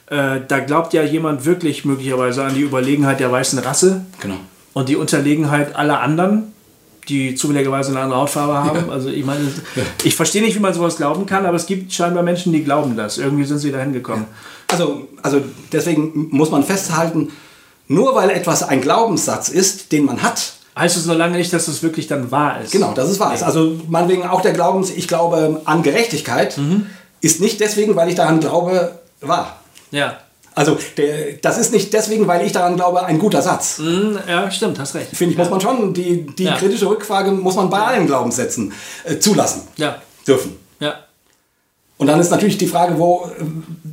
[SPEAKER 1] äh, da glaubt ja jemand wirklich möglicherweise an die Überlegenheit der weißen Rasse
[SPEAKER 2] Genau.
[SPEAKER 1] und die Unterlegenheit aller anderen, die zufälligerweise eine andere Hautfarbe haben. Also ich meine, ich verstehe nicht, wie man sowas glauben kann, aber es gibt scheinbar Menschen, die glauben das. Irgendwie sind sie dahin gekommen.
[SPEAKER 2] Also, also deswegen muss man festhalten, nur weil etwas ein Glaubenssatz ist, den man hat,
[SPEAKER 1] Heißt es noch lange nicht, dass das wirklich dann wahr ist?
[SPEAKER 2] Genau, das ist wahr. Also meinetwegen auch der Glaubens, ich glaube an Gerechtigkeit, ist nicht deswegen, weil ich daran glaube, wahr.
[SPEAKER 1] Ja.
[SPEAKER 2] Also der, das ist nicht deswegen, weil ich daran glaube, ein guter Satz.
[SPEAKER 1] Hm, ja, stimmt, hast recht.
[SPEAKER 2] Finde ich, muss man schon, die, die
[SPEAKER 1] Ja.
[SPEAKER 2] kritische Rückfrage muss man bei allen Glaubenssätzen äh, zulassen
[SPEAKER 1] Ja,
[SPEAKER 2] dürfen.
[SPEAKER 1] ja.
[SPEAKER 2] Und dann ist natürlich die Frage, wo,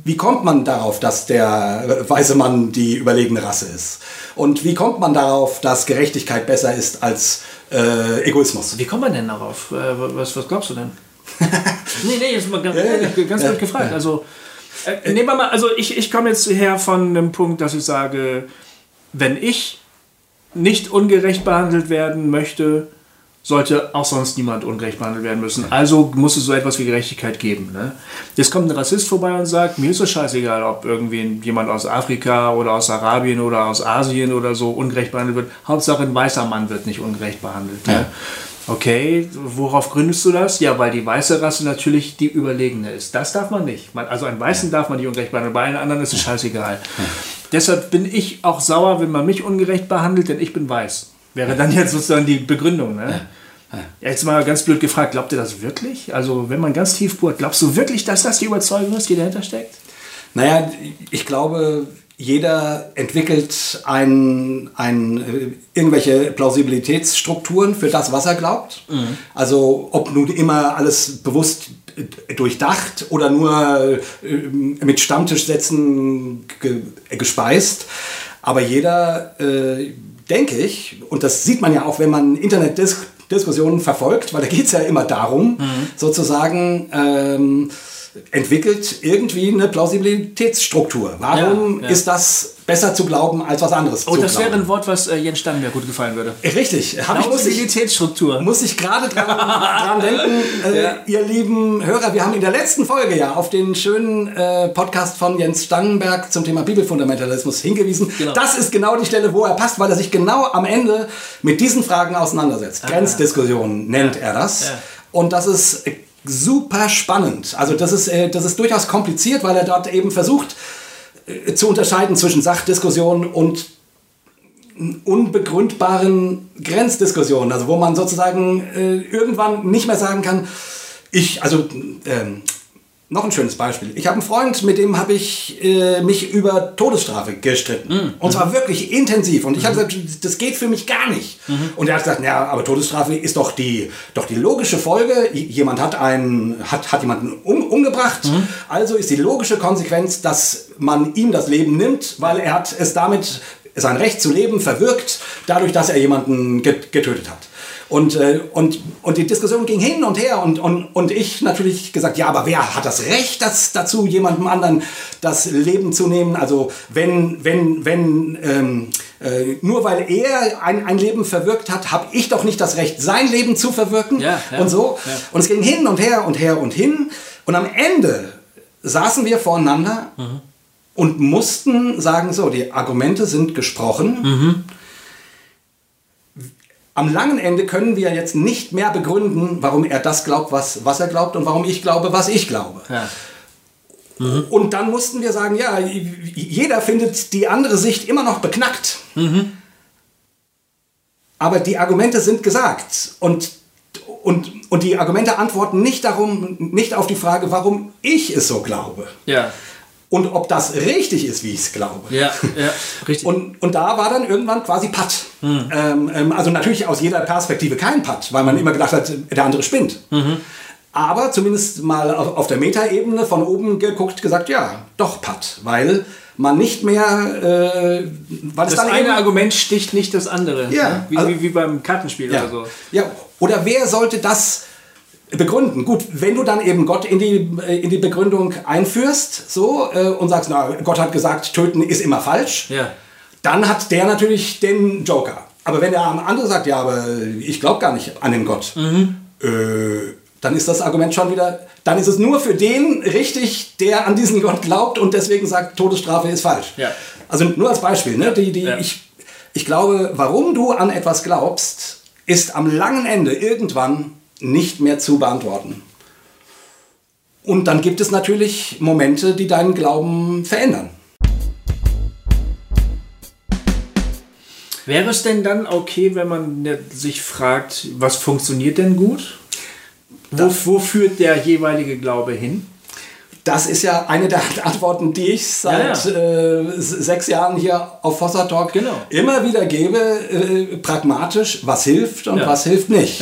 [SPEAKER 2] wie kommt man darauf, dass der weiße Mann die überlegene Rasse ist? Und wie kommt man darauf, dass Gerechtigkeit besser ist als äh, Egoismus?
[SPEAKER 1] Wie kommt man denn darauf? Äh, was, was glaubst du denn? nee, nee, jetzt mal ganz,
[SPEAKER 2] ja.
[SPEAKER 1] ganz blöd gefragt. Also, äh, nehmen wir mal, also ich, ich komme jetzt her von einem Punkt, dass ich sage, wenn ich nicht ungerecht behandelt werden möchte, sollte auch sonst niemand ungerecht behandelt werden müssen. Also muss es so etwas wie Gerechtigkeit geben. Ne? Jetzt kommt ein Rassist vorbei und sagt, mir ist es scheißegal, ob irgendwie jemand aus Afrika oder aus Arabien oder aus Asien oder so ungerecht behandelt wird. Hauptsache ein weißer Mann wird nicht ungerecht behandelt. Ne? Okay, worauf gründest du das? Ja, weil die weiße Rasse natürlich die überlegene ist. Das darf man nicht. Man, also einen Weißen darf man nicht ungerecht behandeln, bei allen anderen ist es scheißegal. Deshalb bin ich auch sauer, wenn man mich ungerecht behandelt, denn ich bin weiß. Wäre dann jetzt sozusagen die Begründung. Ne? Jetzt mal ganz blöd gefragt, glaubt ihr das wirklich? Also wenn man ganz tief bohrt, glaubst du wirklich, dass das die Überzeugung ist, die dahinter steckt?
[SPEAKER 2] Naja, ich glaube, jeder entwickelt ein, ein, äh, irgendwelche Plausibilitätsstrukturen für das, was er glaubt. Also ob nun immer alles bewusst durchdacht oder nur äh, mit Stammtischsätzen ge gespeist. Aber jeder, äh, denke ich, und das sieht man ja auch, wenn man Internetdiskussionen verfolgt, weil da geht es ja immer darum, sozusagen ähm, entwickelt irgendwie eine Plausibilitätsstruktur. Warum
[SPEAKER 1] Ja, ja.
[SPEAKER 2] ist das besser zu glauben als was anderes
[SPEAKER 1] Oh, das wäre
[SPEAKER 2] glauben?
[SPEAKER 1] ein Wort, was äh, Jens Stannenberg gut gefallen würde.
[SPEAKER 2] Richtig, muss ich,
[SPEAKER 1] Plausibilitätsstruktur.
[SPEAKER 2] muss ich gerade dran, dran denken, äh,
[SPEAKER 1] Ja.
[SPEAKER 2] ihr lieben Hörer, wir haben in der letzten Folge ja auf den schönen äh, Podcast von Jens Stangenberg zum Thema Bibelfundamentalismus hingewiesen.
[SPEAKER 1] Genau.
[SPEAKER 2] Das ist genau die Stelle, wo er passt, weil er sich genau am Ende mit diesen Fragen auseinandersetzt. Grenzdiskussion nennt er das.
[SPEAKER 1] Ah.
[SPEAKER 2] Und das ist äh, super spannend. Also das ist, äh, das ist durchaus kompliziert, weil er dort eben versucht äh, zu unterscheiden zwischen Sachdiskussion und unbegründbaren Grenzdiskussionen, also wo man sozusagen äh, irgendwann nicht mehr sagen kann, ich, also ähm, noch ein schönes Beispiel. Ich habe einen Freund, mit dem habe ich äh, mich über Todesstrafe gestritten. Und zwar wirklich intensiv. Und ich habe gesagt, das geht für mich gar nicht. Und er hat gesagt, ja, aber Todesstrafe ist doch die, doch die logische Folge. Jemand hat einen, hat, hat jemanden um, umgebracht. Also ist die logische Konsequenz, dass man ihm das Leben nimmt, weil er hat es damit sein Recht zu leben verwirkt, dadurch, dass er jemanden get getötet hat. Und, äh, und, und die Diskussion ging hin und her und, und, und ich natürlich gesagt, ja, aber wer hat das Recht das, dazu, jemandem anderen das Leben zu nehmen? Also wenn, wenn, wenn ähm, äh, nur weil er ein, ein Leben verwirkt hat, habe ich doch nicht das Recht, sein Leben zu verwirken
[SPEAKER 1] Ja, ja.
[SPEAKER 2] und so.
[SPEAKER 1] Ja.
[SPEAKER 2] Und es ging hin und her und her und hin. Und am Ende saßen wir voreinander und mussten sagen, so, die Argumente sind gesprochen. Am langen Ende können wir jetzt nicht mehr begründen, warum er das glaubt, was, was er glaubt und warum ich glaube, was ich glaube.
[SPEAKER 1] Ja.
[SPEAKER 2] Und dann mussten wir sagen, ja, jeder findet die andere Sicht immer noch beknackt. Aber die Argumente sind gesagt. Und, und, und die Argumente antworten nicht darum, nicht auf die Frage, warum ich es so glaube.
[SPEAKER 1] Ja.
[SPEAKER 2] Und ob das richtig ist, wie ich es glaube.
[SPEAKER 1] Ja, ja, richtig.
[SPEAKER 2] Und, und da war dann irgendwann quasi Patt. Ähm, ähm, also natürlich aus jeder Perspektive kein Patt, weil man immer gedacht hat, der andere spinnt. Aber zumindest mal auf, auf der Metaebene von oben geguckt, gesagt, ja, doch Patt. Weil man nicht mehr, äh, weil es
[SPEAKER 1] das eine Argument sticht nicht das andere.
[SPEAKER 2] Ja,
[SPEAKER 1] ne? wie,
[SPEAKER 2] also-
[SPEAKER 1] wie, wie beim Kartenspiel
[SPEAKER 2] ja.
[SPEAKER 1] oder so.
[SPEAKER 2] ja. Oder wer sollte das begründen? Gut, wenn du dann eben Gott in die, äh, in die Begründung einführst so, äh, und sagst, na, Gott hat gesagt, töten ist immer falsch,
[SPEAKER 1] Ja.
[SPEAKER 2] dann hat der natürlich den Joker. Aber wenn der andere sagt, ja, aber ich glaube gar nicht an den Gott,
[SPEAKER 1] Mhm.
[SPEAKER 2] äh, dann ist das Argument schon wieder, dann ist es nur für den richtig, der an diesen Gott glaubt und deswegen sagt, Todesstrafe ist falsch.
[SPEAKER 1] Ja.
[SPEAKER 2] Also nur als Beispiel, ne? die, die,
[SPEAKER 1] Ja.
[SPEAKER 2] ich, ich glaube, warum du an etwas glaubst, ist am langen Ende irgendwann nicht mehr zu beantworten. Und dann gibt es natürlich Momente, die deinen Glauben verändern.
[SPEAKER 1] Wäre es denn dann okay, wenn man ne- sich fragt, was funktioniert denn gut? Wo, wo führt der jeweilige Glaube hin?
[SPEAKER 2] Das ist ja eine der Antworten, die ich seit
[SPEAKER 1] Ja,
[SPEAKER 2] Äh, s- sechs Jahren hier auf Fossa Talk
[SPEAKER 1] Genau.
[SPEAKER 2] immer wieder gebe, äh, pragmatisch, was hilft und
[SPEAKER 1] Ja.
[SPEAKER 2] was hilft nicht.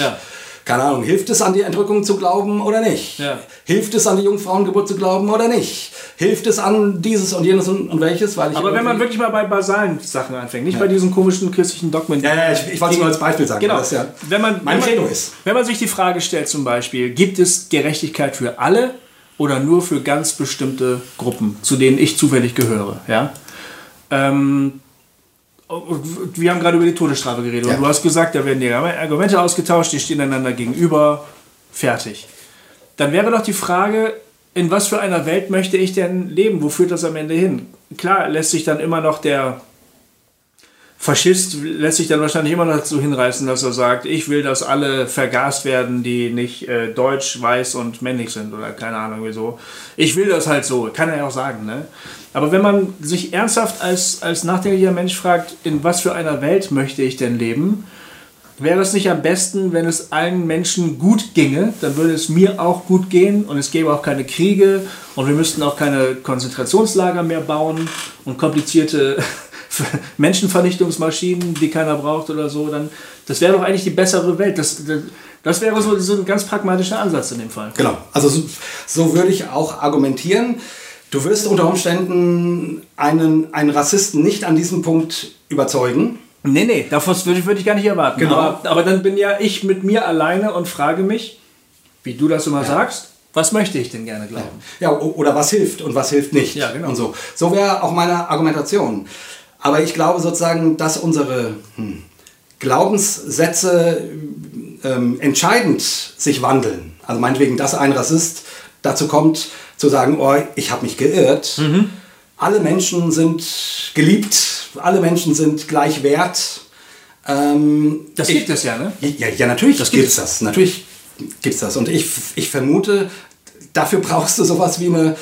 [SPEAKER 1] Ja.
[SPEAKER 2] Keine Ahnung, hilft es an die Entrückung zu glauben oder nicht?
[SPEAKER 1] Ja.
[SPEAKER 2] Hilft es an die Jungfrauengeburt zu glauben oder nicht? Hilft es an dieses und jenes und, und welches? Weil ich
[SPEAKER 1] Aber wenn man wirklich mal bei basalen Sachen anfängt, nicht bei diesen komischen christlichen Dogmen.
[SPEAKER 2] Ja, ja, ich, ich wollte es nur als Beispiel sagen.
[SPEAKER 1] Genau.
[SPEAKER 2] Das ja
[SPEAKER 1] wenn man,
[SPEAKER 2] mein
[SPEAKER 1] wenn man,
[SPEAKER 2] ist.
[SPEAKER 1] Wenn man sich die Frage stellt, zum Beispiel, gibt es Gerechtigkeit für alle oder nur für ganz bestimmte Gruppen, zu denen ich zufällig gehöre? Ja? Ähm, wir haben gerade über die Todesstrafe geredet
[SPEAKER 2] Ja.
[SPEAKER 1] und du hast gesagt, da werden die Argumente ausgetauscht, die stehen einander gegenüber, fertig. Dann wäre doch die Frage, in was für einer Welt möchte ich denn leben? Wo führt das am Ende hin? Klar lässt sich dann immer noch der Faschist lässt sich dann wahrscheinlich immer noch dazu hinreißen, dass er sagt, ich will, dass alle vergast werden, die nicht äh, deutsch, weiß und männlich sind oder keine Ahnung wieso. Ich will das halt so, kann er ja auch sagen. Ne? Aber wenn man sich ernsthaft als, als nachdenklicher Mensch fragt, in was für einer Welt möchte ich denn leben, wäre es nicht am besten, wenn es allen Menschen gut ginge, dann würde es mir auch gut gehen und es gäbe auch keine Kriege und wir müssten auch keine Konzentrationslager mehr bauen und komplizierte Menschenvernichtungsmaschinen, die keiner braucht oder so, dann das wäre doch eigentlich die bessere Welt. Das, das, das wäre so, so ein ganz pragmatischer Ansatz in dem Fall.
[SPEAKER 2] Genau, also so, so würde ich auch argumentieren. Du wirst unter Umständen einen, einen Rassisten nicht an diesem Punkt überzeugen.
[SPEAKER 1] Nee, nee, davon würde ich, würde ich gar nicht erwarten.
[SPEAKER 2] Genau.
[SPEAKER 1] Aber, aber dann bin ja ich mit mir alleine und frage mich, wie du das immer sagst, was möchte ich denn gerne glauben?
[SPEAKER 2] Ja, o- oder was hilft und was hilft nicht.
[SPEAKER 1] Ja, genau.
[SPEAKER 2] Und so. so wäre auch meine Argumentation. Aber ich glaube sozusagen, dass unsere hm, Glaubenssätze ähm, entscheidend sich wandeln. Also meinetwegen, dass ein Rassist dazu kommt, zu sagen, oh, ich habe mich geirrt.
[SPEAKER 1] Mhm.
[SPEAKER 2] Alle Menschen sind geliebt, alle Menschen sind gleich wert. Ähm,
[SPEAKER 1] Das gibt es ja, ne?
[SPEAKER 2] ja, ja natürlich
[SPEAKER 1] Das
[SPEAKER 2] gibt es das. Natürlich gibt es das. Und ich, ich vermute, dafür brauchst du sowas wie eine,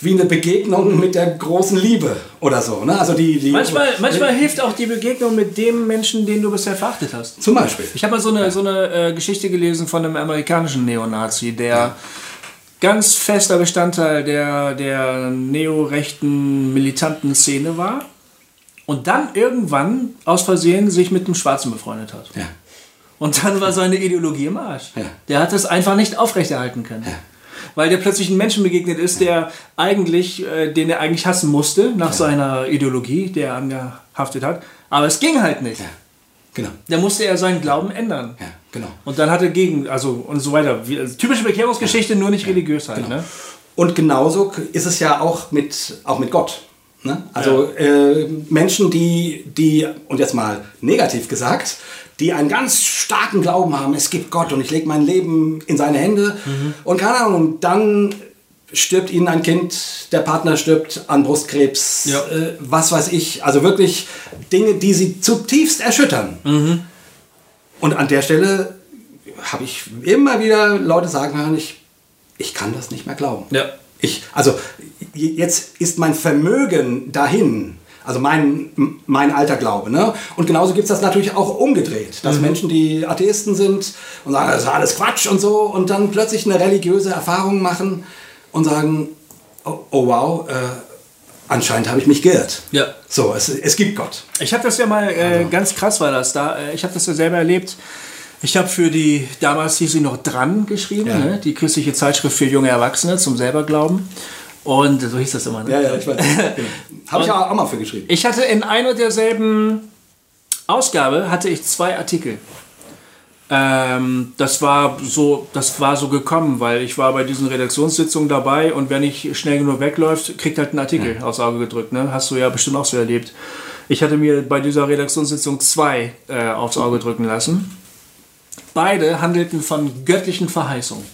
[SPEAKER 2] wie eine Begegnung mit der großen Liebe oder so. Ne? Also die, die,
[SPEAKER 1] Manchmal, manchmal hilft auch die Begegnung mit dem Menschen, den du bisher verachtet hast.
[SPEAKER 2] Zum Beispiel.
[SPEAKER 1] Ich habe mal so eine, so eine äh, Geschichte gelesen von einem amerikanischen Neonazi, der ganz fester Bestandteil der, der neorechten militanten Szene war und dann irgendwann aus Versehen sich mit einem Schwarzen befreundet hat.
[SPEAKER 2] Ja.
[SPEAKER 1] Und dann war seine Ideologie im Arsch.
[SPEAKER 2] Ja.
[SPEAKER 1] Der hat das einfach nicht aufrechterhalten können. Weil der plötzlich einem Menschen begegnet ist, der eigentlich, äh, den er eigentlich hassen musste, nach seiner Ideologie, die er angehaftet hat. Aber es ging halt nicht.
[SPEAKER 2] Genau.
[SPEAKER 1] Da musste er seinen Glauben ändern.
[SPEAKER 2] Ja, genau.
[SPEAKER 1] Und dann hat er gegen, also und so weiter. Wie, also typische Bekehrungsgeschichte, nur nicht religiös halt. Ne?
[SPEAKER 2] Und genauso ist es ja auch mit, auch mit Gott. Ne? Also äh, Menschen, die, die, und jetzt mal negativ gesagt, die einen ganz starken Glauben haben, es gibt Gott und ich lege mein Leben in seine Hände. Und keine Ahnung, und dann stirbt ihnen ein Kind, der Partner stirbt an Brustkrebs,
[SPEAKER 1] Ja.
[SPEAKER 2] äh, was weiß ich. Also wirklich Dinge, die sie zutiefst erschüttern. Und an der Stelle habe ich immer wieder Leute sagen hören, ich, ich kann das nicht mehr glauben.
[SPEAKER 1] Ja.
[SPEAKER 2] Ich, also jetzt ist mein Vermögen dahin, also mein, mein alter Glaube. Ne? Und genauso gibt es das natürlich auch umgedreht, dass Menschen, die Atheisten sind und sagen, das ist alles Quatsch und so, und dann plötzlich eine religiöse Erfahrung machen und sagen, oh, oh wow, äh, anscheinend habe ich mich geirrt.
[SPEAKER 1] Ja.
[SPEAKER 2] So, es, es gibt Gott.
[SPEAKER 1] Ich habe das ja mal, äh, ganz krass war das da, äh, ich habe das ja selber erlebt. Ich habe für die, damals hieß sie noch Dran geschrieben,
[SPEAKER 2] Ja.
[SPEAKER 1] ne? die christliche Zeitschrift für junge Erwachsene zum Selberglauben. Und so hieß das immer. Ne?
[SPEAKER 2] Ja, ja, ich weiß. habe ich auch mal für geschrieben.
[SPEAKER 1] Ich hatte in einer derselben Ausgabe hatte ich zwei Artikel. Ähm, das war so, das war so gekommen, weil ich war bei diesen Redaktionssitzungen dabei und wer nicht schnell genug wegläuft, kriegt halt einen Artikel aufs Auge gedrückt. Ne? Hast du ja bestimmt auch so erlebt. Ich hatte mir bei dieser Redaktionssitzung zwei äh, aufs Auge drücken lassen. beide handelten von göttlichen Verheißungen.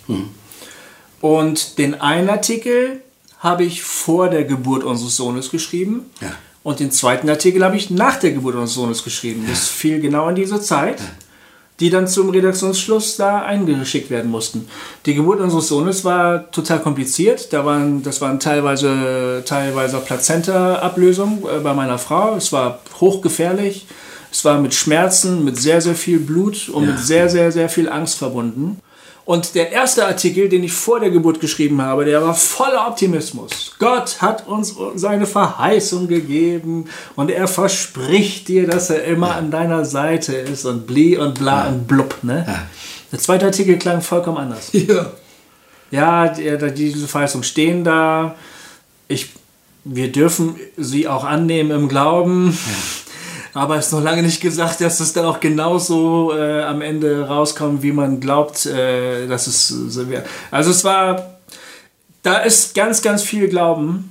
[SPEAKER 1] Und den einen Artikel habe ich vor der Geburt unseres Sohnes geschrieben.
[SPEAKER 2] Ja.
[SPEAKER 1] Und den zweiten Artikel habe ich nach der Geburt unseres Sohnes geschrieben. Das fiel genau in diese Zeit, die dann zum Redaktionsschluss da eingeschickt werden mussten. Die Geburt unseres Sohnes war total kompliziert. Da waren, das waren teilweise, teilweise Plazenta-Ablösung äh, bei meiner Frau. Es war hochgefährlich. Es war mit Schmerzen, mit sehr, sehr viel Blut und mit sehr, sehr, sehr viel Angst verbunden. Und der erste Artikel, den ich vor der Geburt geschrieben habe, der war voller Optimismus. Gott hat uns seine Verheißung gegeben und er verspricht dir, dass er immer an deiner Seite ist und bli und bla und blub. Ne? Der zweite Artikel klang vollkommen anders.
[SPEAKER 2] Ja.
[SPEAKER 1] Ja, die, diese Verheißungen stehen da. Ich, wir dürfen sie auch annehmen im Glauben. Aber es ist noch lange nicht gesagt, dass es dann auch genauso äh, am Ende rauskommt, wie man glaubt, äh, dass es so wäre. Also es war, da ist ganz, ganz viel Glauben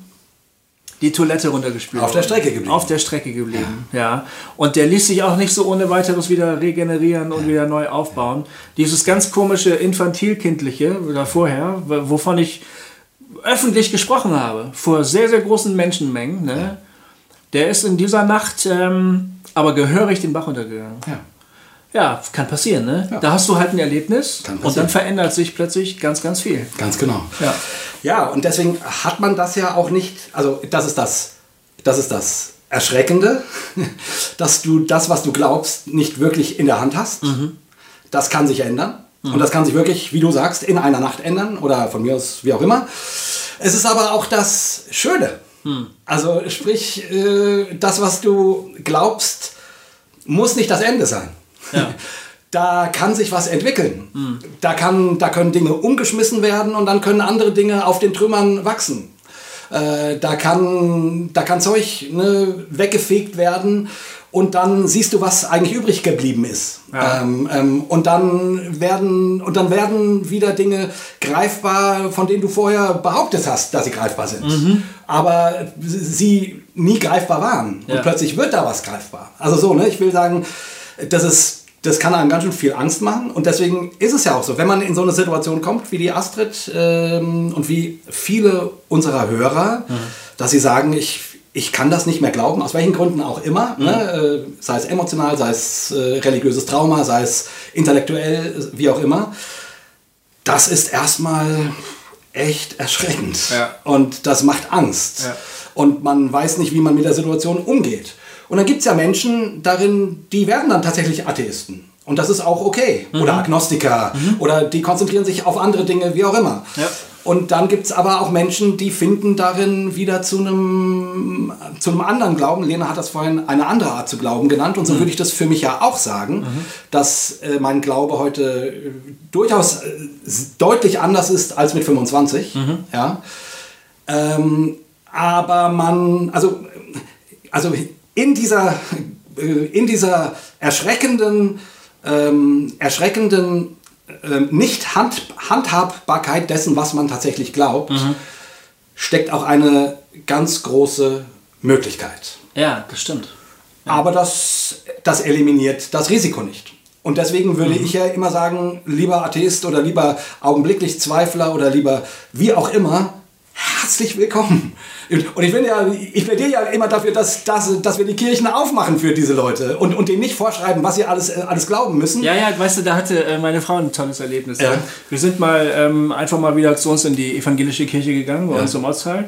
[SPEAKER 1] die Toilette runtergespült.
[SPEAKER 2] Auf der Strecke geblieben.
[SPEAKER 1] Auf der Strecke geblieben, ja. Und der ließ sich auch nicht so ohne weiteres wieder regenerieren und wieder neu aufbauen. Dieses ganz komische infantilkindliche oder vorher, wovon ich öffentlich gesprochen habe, vor sehr, sehr großen Menschenmengen, ne? Der ist in dieser Nacht ähm, aber gehörig den Bach runtergegangen.
[SPEAKER 2] Ja.
[SPEAKER 1] Ja, kann passieren, ne?
[SPEAKER 2] Ja.
[SPEAKER 1] Da hast du halt ein Erlebnis und dann verändert sich plötzlich ganz, ganz viel.
[SPEAKER 2] Ganz genau.
[SPEAKER 1] Ja.
[SPEAKER 2] Ja, und deswegen hat man das ja auch nicht, also das ist das, das ist das Erschreckende, dass du das, was du glaubst, nicht wirklich in der Hand hast. Das kann sich ändern. Und das kann sich wirklich, wie du sagst, in einer Nacht ändern oder von mir aus, wie auch immer. Es ist aber auch das Schöne. Also sprich, äh, das, was du glaubst, muss nicht das Ende sein. Da kann sich was entwickeln. Da, kann, da können Dinge umgeschmissen werden und dann können andere Dinge auf den Trümmern wachsen. Äh, da, kann, da kann Zeug ne, weggefegt werden und dann siehst du, was eigentlich übrig geblieben ist.
[SPEAKER 1] Ja.
[SPEAKER 2] Ähm, ähm, und, dann werden, und dann werden wieder Dinge greifbar, von denen du vorher behauptet hast, dass sie greifbar sind. Aber sie nie greifbar waren.
[SPEAKER 1] Ja.
[SPEAKER 2] Und plötzlich wird da was greifbar. Also so, ne? ich will sagen, das ist das kann einem ganz schön viel Angst machen und deswegen ist es ja auch so, wenn man in so eine Situation kommt wie die Astrid ähm, und wie viele unserer Hörer, dass sie sagen, ich, ich kann das nicht mehr glauben, aus welchen Gründen auch immer, ne? äh, sei es emotional, sei es äh, religiöses Trauma, sei es intellektuell, wie auch immer, das ist erstmal echt erschreckend
[SPEAKER 1] Ja.
[SPEAKER 2] und das macht Angst
[SPEAKER 1] Ja.
[SPEAKER 2] und man weiß nicht, wie man mit der Situation umgeht. Und dann gibt es ja Menschen darin, die werden dann tatsächlich Atheisten. Und das ist auch okay.
[SPEAKER 1] Mhm.
[SPEAKER 2] Oder Agnostiker. Oder die konzentrieren sich auf andere Dinge, wie auch immer.
[SPEAKER 1] Ja.
[SPEAKER 2] Und dann gibt es aber auch Menschen, die finden darin wieder zu einem, zu einem anderen Glauben. Lena hat das vorhin eine andere Art zu glauben genannt. Und so würde ich das für mich ja auch sagen, dass äh, mein Glaube heute äh, durchaus äh, deutlich anders ist als mit 25. Ja. Ähm, aber man, also, also in dieser, äh, in dieser erschreckenden, ähm, erschreckenden ähm, Nicht-Handhabbarkeit dessen, was man tatsächlich glaubt, steckt auch eine ganz große Möglichkeit.
[SPEAKER 1] Ja, das stimmt.
[SPEAKER 2] Aber das, das eliminiert das Risiko nicht. Und deswegen würde ich ja immer sagen, lieber Atheist oder lieber augenblicklich Zweifler oder lieber wie auch immer, herzlich willkommen. Und ich bin ja, ich plädiere ja immer dafür, dass, dass, dass wir die Kirchen aufmachen für diese Leute und, und denen nicht vorschreiben, was sie alles, äh, alles glauben müssen.
[SPEAKER 1] Ja, ja, weißt du, da hatte äh, meine Frau ein tolles Erlebnis.
[SPEAKER 2] Ja.
[SPEAKER 1] Wir sind mal ähm, einfach mal wieder zu uns in die evangelische Kirche gegangen, bei uns im Ortsteil.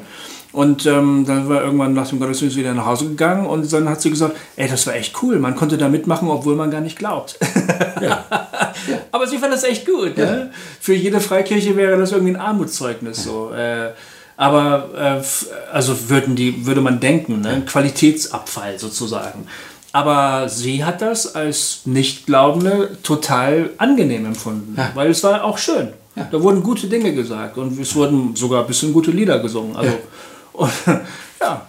[SPEAKER 1] Und ähm, dann war irgendwann nach dem Gottesdienst wieder nach Hause gegangen und dann hat sie gesagt, ey, das war echt cool, man konnte da mitmachen, obwohl man gar nicht glaubt. Aber sie fand das echt gut. Ne? Für jede Freikirche wäre das irgendwie ein Armutszeugnis. So. Äh, aber äh, also würden die, würde man denken, ne? ein Qualitätsabfall sozusagen. Aber sie hat das als Nichtglaubende total angenehm empfunden, weil es war auch schön. Da wurden gute Dinge gesagt und es wurden sogar ein bisschen gute Lieder gesungen. Also, und, ja.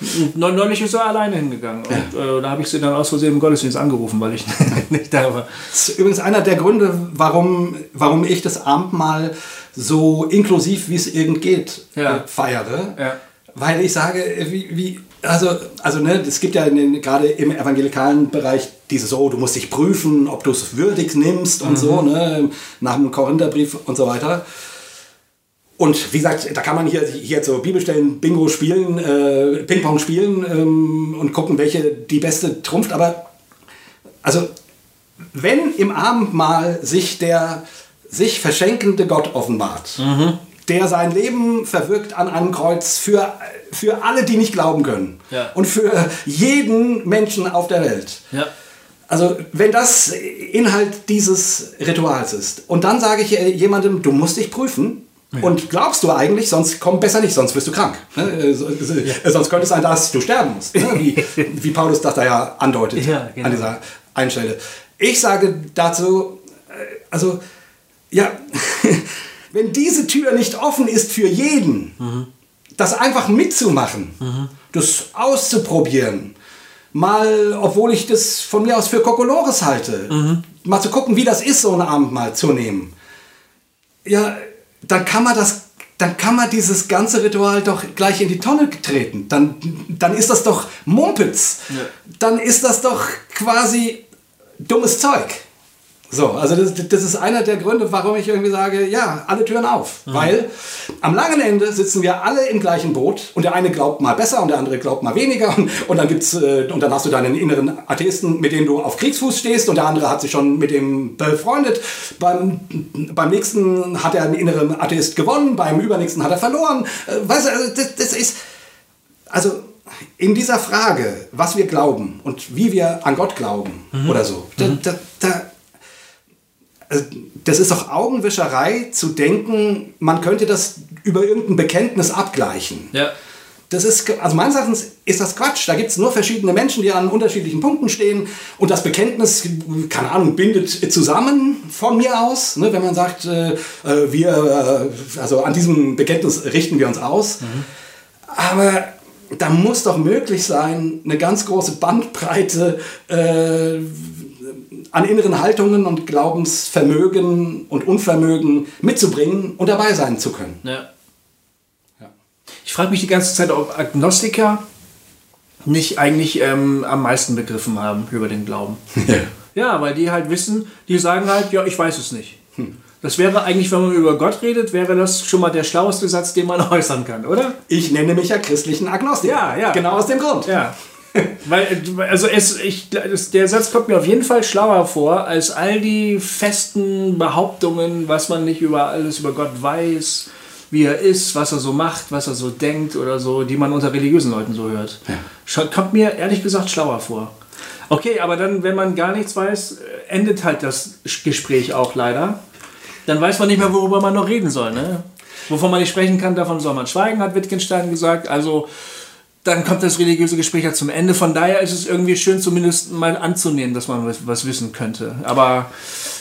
[SPEAKER 1] Und neu- Neulich ist er alleine hingegangen und äh, da habe ich sie dann aus Versehen im Gottesdienst angerufen, weil ich nicht da war.
[SPEAKER 2] Das ist übrigens einer der Gründe, warum, warum ich das Abendmahl so inklusiv wie es irgend geht
[SPEAKER 1] Ja.
[SPEAKER 2] äh, feiere.
[SPEAKER 1] Ja.
[SPEAKER 2] Weil ich sage, äh, wie, wie, Also, also ne, es gibt ja den, gerade im evangelikalen Bereich diese so, du musst dich prüfen, ob du es würdig nimmst und mhm. so, ne, nach dem Korintherbrief und so weiter. Und wie gesagt, da kann man hier, hier so Bibelstellen Bingo spielen, äh, Ping-Pong spielen ähm, und gucken, welche die beste trumpft. Aber also, wenn im Abendmahl sich der sich verschenkende Gott offenbart, mhm. der sein Leben verwirkt an einem Kreuz für, für alle, die nicht glauben können ja. und für jeden Menschen auf der Welt. Ja. Also wenn das Inhalt dieses Rituals ist und dann sage ich jemandem, du musst dich prüfen, ja. Und glaubst du eigentlich, sonst komm besser nicht, sonst wirst du krank. Ne? Äh, ja. Sonst könnte es sein, dass du sterben musst. Ne? Wie, wie Paulus das da ja andeutet ja, genau. an dieser Einstelle. Ich sage dazu, äh, also, ja, wenn diese Tür nicht offen ist für jeden, mhm. das einfach mitzumachen, mhm. das auszuprobieren, mal, obwohl ich das von mir aus für Kokolores halte, mhm. mal zu gucken, wie das ist, so ein Abendmahl zu nehmen. Ja, dann kann man das dann kann man dieses ganze Ritual doch gleich in die Tonne treten. Dann, dann ist das doch Mumpitz. Ja. Dann ist das doch quasi dummes Zeug. So, also das, das ist einer der Gründe, warum ich irgendwie sage, ja, alle Türen auf. Mhm. Weil am langen Ende sitzen wir alle im gleichen Boot und der eine glaubt mal besser und der andere glaubt mal weniger und, und dann gibt's äh, und dann hast du deinen inneren Atheisten, mit dem du auf Kriegsfuß stehst und der andere hat sich schon mit dem befreundet. Beim, beim nächsten hat er einen inneren Atheist gewonnen, beim übernächsten hat er verloren. Äh, weißt du, also das, das ist also in dieser Frage, was wir glauben und wie wir an Gott glauben mhm. oder so, da, mhm. da, da das ist doch Augenwischerei zu denken, man könnte das über irgendein Bekenntnis abgleichen. Ja. Das ist, also meines Erachtens ist das Quatsch. Da gibt es nur verschiedene Menschen, die an unterschiedlichen Punkten stehen und das Bekenntnis, keine Ahnung, bindet zusammen von mir aus. Ne, wenn man sagt, äh, äh wir, äh, also an diesem Bekenntnis richten wir uns aus. Mhm. Aber da muss doch möglich sein, eine ganz große Bandbreite äh, an inneren Haltungen und Glaubensvermögen und Unvermögen mitzubringen und dabei sein zu können. Ja.
[SPEAKER 1] ja. Ich frage mich die ganze Zeit, ob Agnostiker nicht eigentlich ähm, am meisten begriffen haben über den Glauben. Ja. ja, weil die halt wissen, die sagen halt, ja, ich weiß es nicht. Hm. Das wäre eigentlich, wenn man über Gott redet, wäre das schon mal der schlaueste Satz, den man äußern kann, oder?
[SPEAKER 2] Ich nenne mich ja christlichen Agnostiker. Ja, ja. Genau aus dem Grund.
[SPEAKER 1] Ja. Weil, also es, ich, das, der Satz kommt mir auf jeden Fall schlauer vor, als all die festen Behauptungen, was man nicht über alles über Gott weiß, wie er ist, was er so macht, was er so denkt oder so, die man unter religiösen Leuten so hört. Ja. Kommt mir ehrlich gesagt schlauer vor. Okay, aber dann, wenn man gar nichts weiß, endet halt das Gespräch auch leider. Dann weiß man nicht mehr, worüber man noch reden soll. Ne? Wovon man nicht sprechen kann, davon soll man schweigen, hat Wittgenstein gesagt. Also dann kommt das religiöse Gespräch ja zum Ende. Von daher ist es irgendwie schön, zumindest mal anzunehmen, dass man was, was wissen könnte. Aber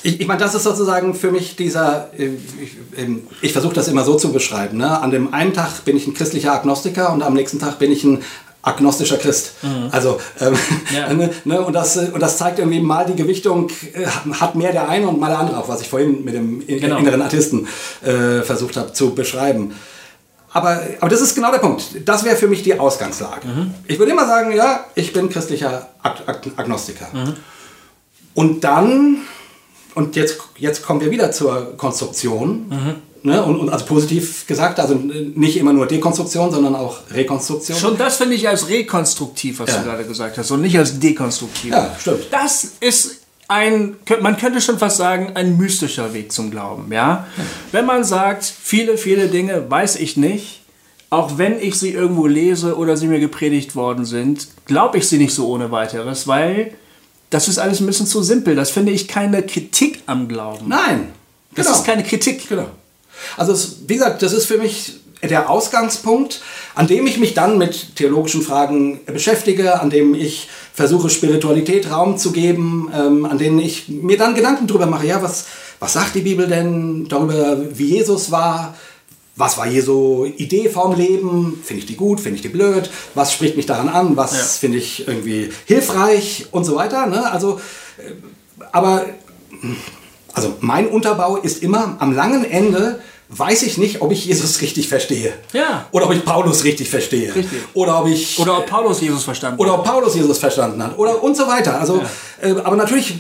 [SPEAKER 2] ich, ich meine, das ist sozusagen für mich dieser, äh, ich, ich versuche das immer so zu beschreiben. Ne? An dem einen Tag bin ich ein christlicher Agnostiker und am nächsten Tag bin ich ein agnostischer Christ. Mhm. Also, ähm, ja. ne, ne, und, das, und das zeigt irgendwie mal die Gewichtung, äh, hat mehr der eine und mal der andere auch, was ich vorhin mit dem genau. inneren Atheisten äh, versucht habe zu beschreiben. Aber, aber das ist genau der Punkt. Das wäre für mich die Ausgangslage. Mhm. Ich würde immer sagen, ja, ich bin christlicher Ag Ag Agnostiker. Mhm. Und dann, und jetzt, jetzt kommen wir wieder zur Konstruktion. Mhm. Ne, und, und, also positiv gesagt, also nicht immer nur Dekonstruktion, sondern auch Rekonstruktion.
[SPEAKER 1] Schon das finde ich als rekonstruktiv, was ja. du gerade gesagt hast, und nicht als dekonstruktiv.
[SPEAKER 2] Ja, stimmt.
[SPEAKER 1] Das ist ein, man könnte schon fast sagen, ein mystischer Weg zum Glauben. Ja? Wenn man sagt, viele, viele Dinge weiß ich nicht, auch wenn ich sie irgendwo lese oder sie mir gepredigt worden sind, glaube ich sie nicht so ohne weiteres, weil das ist alles ein bisschen zu simpel. Das finde ich keine Kritik am Glauben.
[SPEAKER 2] Nein.
[SPEAKER 1] Das genau. ist keine Kritik.
[SPEAKER 2] Genau. Also, es, wie gesagt, das ist für mich der Ausgangspunkt, an dem ich mich dann mit theologischen Fragen beschäftige, an dem ich versuche, Spiritualität Raum zu geben, ähm, an denen ich mir dann Gedanken darüber mache, ja, was, was sagt die Bibel denn darüber, wie Jesus war? Was war Jesu Idee vom Leben? Finde ich die gut? Finde ich die blöd? Was spricht mich daran an? Was ja. finde ich irgendwie hilfreich? Und so weiter. Ne? Also, äh, aber also mein Unterbau ist immer am langen Ende weiß ich nicht, ob ich Jesus richtig verstehe.
[SPEAKER 1] Ja.
[SPEAKER 2] Oder ob ich Paulus richtig verstehe.
[SPEAKER 1] Richtig.
[SPEAKER 2] Oder ob ich.
[SPEAKER 1] Oder ob Paulus Jesus verstanden
[SPEAKER 2] oder
[SPEAKER 1] hat.
[SPEAKER 2] ob Paulus Jesus verstanden hat. Oder und so weiter. Also, äh, aber natürlich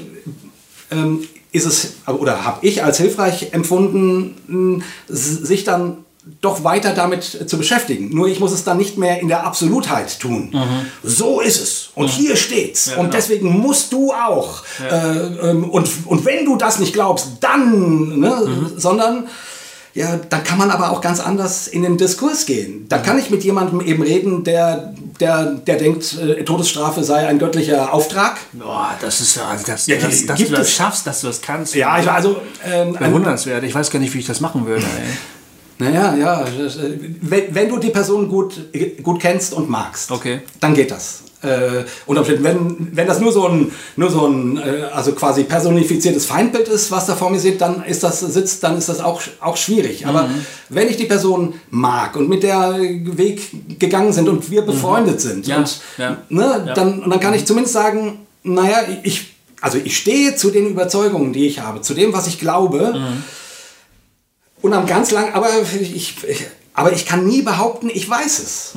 [SPEAKER 2] ähm, ist es, oder habe ich als hilfreich empfunden, sich dann doch weiter damit zu beschäftigen. Nur ich muss es dann nicht mehr in der Absolutheit tun. So ist es. Und hier steht's. und
[SPEAKER 1] genau.
[SPEAKER 2] deswegen musst du auch. Äh, ähm, und, und wenn du das nicht glaubst, dann, ne? sondern ja, dann kann man aber auch ganz anders in den Diskurs gehen. Dann kann ich mit jemandem eben reden, der, der, der denkt, äh, Todesstrafe sei ein göttlicher Auftrag.
[SPEAKER 1] Boah, das ist ja, also das,
[SPEAKER 2] Ja,
[SPEAKER 1] das, dass
[SPEAKER 2] gibt
[SPEAKER 1] du das
[SPEAKER 2] es-
[SPEAKER 1] schaffst, dass du das kannst.
[SPEAKER 2] Ja, ich, also ähm, ein,
[SPEAKER 1] Bewundernswert. Ich weiß gar nicht, wie ich das machen würde. Ey.
[SPEAKER 2] naja, ja, das, äh, wenn, wenn du die Person gut, gut kennst und magst,
[SPEAKER 1] Okay.
[SPEAKER 2] dann geht das. Äh, unter Umständen, wenn, wenn das nur so ein, nur so ein äh, also quasi personifiziertes Feindbild ist, was da vor mir sitzt, dann ist das, sitzt, dann ist das auch, auch schwierig. Aber wenn ich die Person mag und mit der Weg gegangen sind und wir befreundet sind,
[SPEAKER 1] Ja,
[SPEAKER 2] und,
[SPEAKER 1] ja.
[SPEAKER 2] Ne,
[SPEAKER 1] Ja.
[SPEAKER 2] Dann, und dann kann ich zumindest sagen, naja, ich, also ich stehe zu den Überzeugungen, die ich habe, zu dem, was ich glaube. Und am ganz lang, aber ich, aber ich kann nie behaupten, ich weiß es.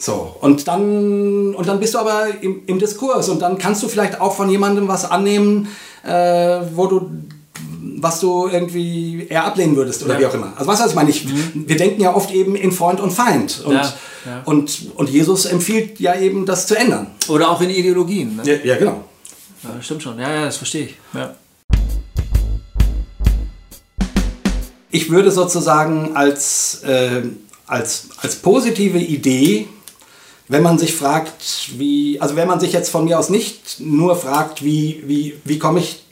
[SPEAKER 2] So, und dann, und dann bist du aber im, im Diskurs und dann kannst du vielleicht auch von jemandem was annehmen, äh, wo du was du irgendwie eher ablehnen würdest oder
[SPEAKER 1] Ja.
[SPEAKER 2] wie auch immer. Also was ich meine, ich, wir denken ja oft eben in Freund und Feind und,
[SPEAKER 1] Ja, ja.
[SPEAKER 2] und, und Jesus empfiehlt ja eben das zu ändern.
[SPEAKER 1] Oder auch in Ideologien. Ne?
[SPEAKER 2] Ja, genau.
[SPEAKER 1] Stimmt schon. Ja, ja, das verstehe ich.
[SPEAKER 2] Ich würde sozusagen als, äh, als, als positive Idee, wenn man sich fragt, wie, also wenn man sich jetzt von mir aus nicht nur fragt, wie, wie, wie komme ich,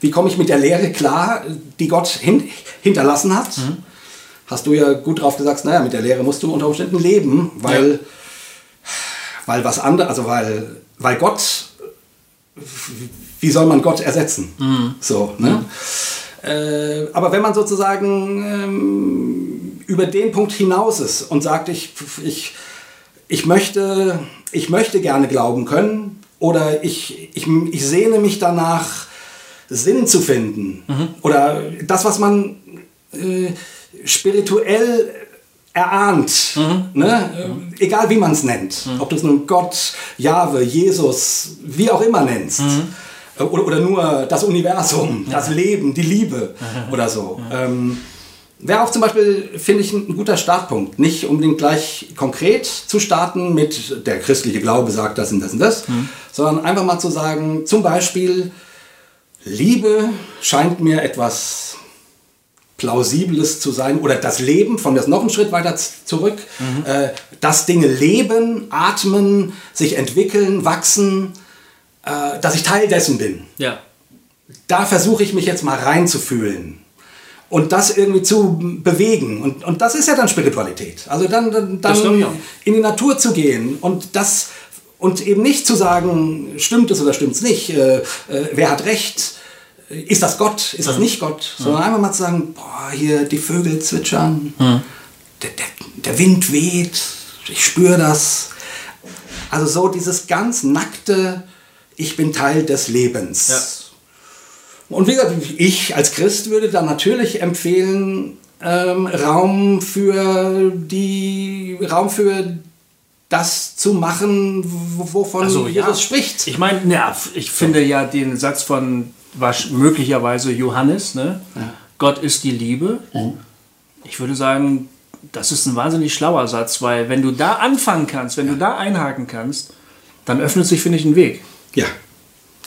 [SPEAKER 2] wie komme ich mit der Lehre klar, die Gott hin, hinterlassen hat, hast du ja gut drauf gesagt, naja, mit der Lehre musst du unter Umständen leben, weil, weil was anderes, also weil, weil Gott, wie soll man Gott ersetzen? So, ne? Äh, aber wenn man sozusagen ähm, über den Punkt hinaus ist und sagt, ich, ich, ich, möchte, ich möchte gerne glauben können oder ich, ich, ich sehne mich danach, Sinn zu finden. Oder das, was man äh, spirituell erahnt, ne? äh, egal wie man es nennt, ob du es nun Gott, Jahwe, Jesus, wie auch immer nennst. Äh, Oder, oder nur das Universum, das Leben, die Liebe oder so. Ähm, Wäre auch zum Beispiel, finde ich, ein guter Startpunkt. Nicht unbedingt gleich konkret zu starten mit der christliche Glaube sagt das und das und das, sondern einfach mal zu sagen, zum Beispiel, Liebe scheint mir etwas Plausibles zu sein oder das Leben, von das noch einen Schritt weiter zurück, äh, dass Dinge leben, atmen, sich entwickeln, wachsen, äh, dass ich Teil dessen bin.
[SPEAKER 1] Ja.
[SPEAKER 2] Da versuche ich mich jetzt mal reinzufühlen und das irgendwie zu bewegen. Und, und das ist ja dann Spiritualität. Also dann, dann, dann in die Natur zu gehen und das und eben nicht zu sagen, stimmt es oder stimmt es nicht, äh, äh, wer hat recht, ist das Gott, ist das nicht Gott, sondern einfach mal zu sagen, boah, hier die Vögel zwitschern, der, der, der Wind weht, ich spüre das. Also so dieses ganz nackte, ich bin Teil des Lebens. Und wie gesagt, ich als Christ würde dann natürlich empfehlen, ähm, Raum für die Raum für das zu machen, wovon
[SPEAKER 1] Also,
[SPEAKER 2] Jesus
[SPEAKER 1] ja.
[SPEAKER 2] spricht.
[SPEAKER 1] Ich meine, ja, ich finde ja den Satz von möglicherweise Johannes, ne? Gott ist die Liebe. Ich würde sagen, das ist ein wahnsinnig schlauer Satz, weil wenn du da anfangen kannst, wenn du da einhaken kannst, dann öffnet sich, finde ich, ein Weg.
[SPEAKER 2] Ja.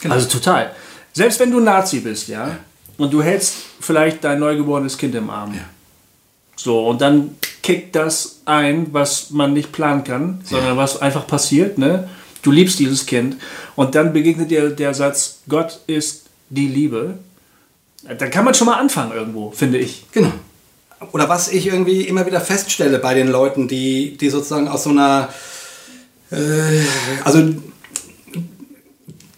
[SPEAKER 1] Also total. Selbst wenn du Nazi bist, ja, und du hältst vielleicht dein neugeborenes Kind im Arm. So, und dann kickt das ein, was man nicht planen kann, sondern was einfach passiert, ne? Du liebst dieses Kind und dann begegnet dir der Satz, Gott ist die Liebe. Dann kann man schon mal anfangen irgendwo, finde ich.
[SPEAKER 2] Genau. Oder was ich irgendwie immer wieder feststelle bei den Leuten, die, die sozusagen aus so einer, äh, also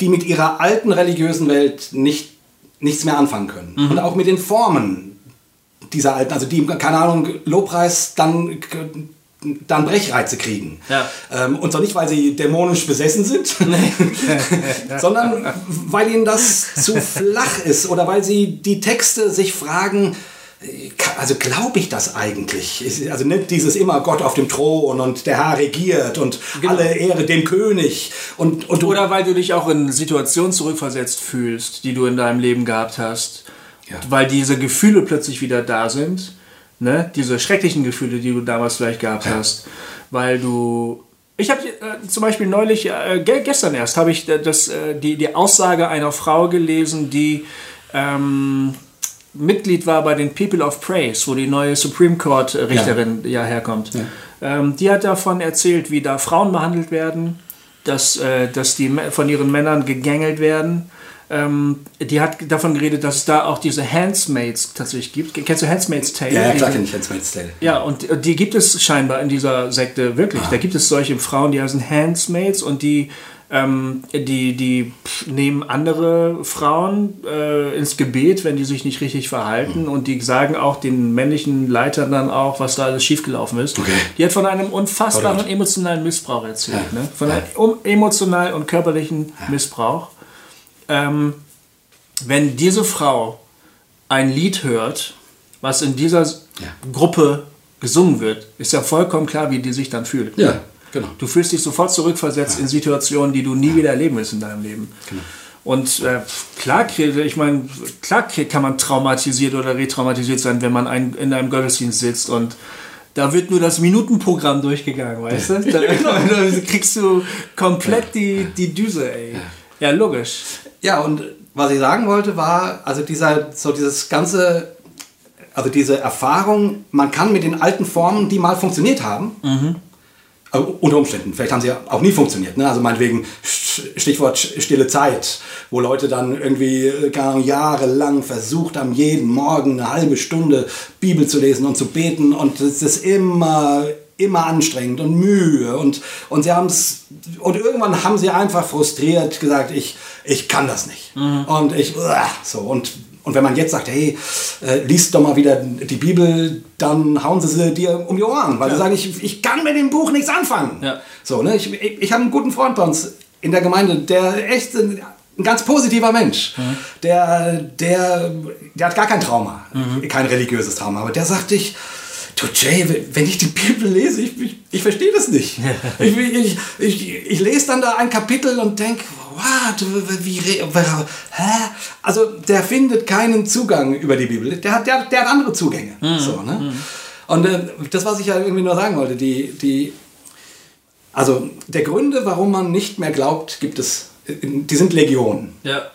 [SPEAKER 2] die mit ihrer alten religiösen Welt nicht, nichts mehr anfangen können. Und auch mit den Formen dieser alten, also die, keine Ahnung, Lobpreis dann, dann Brechreize kriegen.
[SPEAKER 1] Ja.
[SPEAKER 2] Ähm, und zwar nicht, weil sie dämonisch besessen sind, sondern weil ihnen das zu flach ist oder weil sie die Texte sich fragen, also glaube ich das eigentlich? Also nicht dieses immer Gott auf dem Thron und der Herr regiert und genau. alle Ehre dem König. Und, und
[SPEAKER 1] Oder weil du dich auch in Situationen zurückversetzt fühlst, die du in deinem Leben gehabt hast. Ja. Weil diese Gefühle plötzlich wieder da sind. Ne? Diese schrecklichen Gefühle, die du damals vielleicht gehabt ja. hast. Weil du ich habe äh, zum Beispiel neulich, äh, gestern erst, habe ich das, äh, die, die Aussage einer Frau gelesen, die ähm, Mitglied war bei den People of Praise, wo die neue Supreme Court Richterin ja, ja herkommt. Ja. Ähm, die hat davon erzählt, wie da Frauen behandelt werden, dass, äh, dass die von ihren Männern gegängelt werden. Ähm, die hat davon geredet, dass es da auch diese Handsmaids tatsächlich gibt. Kennst du Handsmaids Tale?
[SPEAKER 2] Ja, ja klar kenne ich Handsmaids Tale.
[SPEAKER 1] Ja, und die gibt es scheinbar in dieser Sekte wirklich. Ah. Da gibt es solche Frauen, die heißen Handsmaids und die ähm, die, die nehmen andere Frauen äh, ins Gebet, wenn die sich nicht richtig verhalten mhm. und die sagen auch den männlichen Leitern dann auch, was da alles schiefgelaufen ist. Okay. Die hat von einem unfassbaren oh emotionalen Missbrauch erzählt. Ja. Ne? Von einem um, emotionalen und körperlichen ja. Missbrauch. Ähm, wenn diese Frau ein Lied hört, was in dieser ja. Gruppe gesungen wird, ist ja vollkommen klar, wie die sich dann fühlt.
[SPEAKER 2] Ja. Genau.
[SPEAKER 1] Du fühlst dich sofort zurückversetzt ja. in Situationen, die du nie wieder erleben willst in deinem Leben. Genau. Und äh, klar, ich meine, klar kann man traumatisiert oder retraumatisiert sein, wenn man ein, in einem Gottesdienst sitzt und da wird nur das Minutenprogramm durchgegangen, weißt du? Da, da kriegst du komplett die, die Düse, ey. Ja, logisch.
[SPEAKER 2] Ja, und was ich sagen wollte, war, also dieser, so dieses ganze, also diese Erfahrung, man kann mit den alten Formen, die mal funktioniert haben, mhm unter Umständen. Vielleicht haben sie ja auch nie funktioniert. Ne? Also meinetwegen Stichwort stille Zeit, wo Leute dann irgendwie äh, gar jahrelang versucht haben, jeden Morgen eine halbe Stunde Bibel zu lesen und zu beten und es ist immer immer anstrengend und Mühe und, und sie haben es und irgendwann haben sie einfach frustriert gesagt, ich, ich kann das nicht. Mhm. Und ich, so und und wenn man jetzt sagt, hey, äh, liest doch mal wieder die Bibel, dann hauen sie sie dir um die Ohren, weil ja. sie sagen, ich, ich kann mit dem Buch nichts anfangen. Ja. So, ne? Ich, ich, ich habe einen guten Freund bei uns in der Gemeinde, der echt ein, ein ganz positiver Mensch. Mhm. Der, der, der hat gar kein Trauma, mhm. kein religiöses Trauma, aber der sagt, ich, du Jay, wenn ich die Bibel lese, ich, ich, ich verstehe das nicht. ich, ich, ich, ich, lese dann da ein Kapitel und denke, what, wie, hä? Also der findet keinen Zugang über die Bibel. Der hat, der, der hat andere Zugänge. Mhm. So, ne? Mhm. Und äh, das, was ich ja irgendwie nur sagen wollte, die, die, also der Gründe, warum man nicht mehr glaubt, gibt es, die sind Legionen.
[SPEAKER 1] Ja.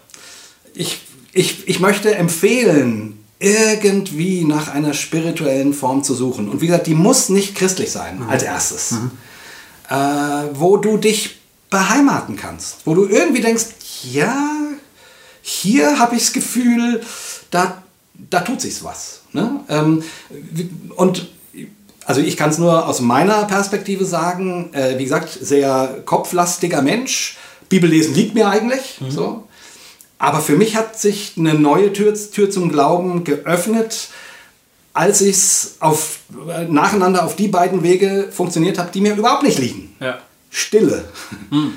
[SPEAKER 2] Ich, ich, ich möchte empfehlen, irgendwie nach einer spirituellen Form zu suchen. Und wie gesagt, die muss nicht christlich sein mhm. als erstes. Mhm. Äh, wo du dich beheimaten kannst. Wo du irgendwie denkst, ja, hier habe ich das Gefühl, da, da tut sich was. Ne? Ähm, und also ich kann es nur aus meiner Perspektive sagen, äh, wie gesagt, sehr kopflastiger Mensch. Bibellesen liegt mir eigentlich. Mhm. So. Aber für mich hat sich eine neue Tür, Tür zum Glauben geöffnet, als ich es auf, äh, nacheinander auf die beiden Wege funktioniert habe, die mir überhaupt nicht liegen.
[SPEAKER 1] Ja.
[SPEAKER 2] Stille, hm.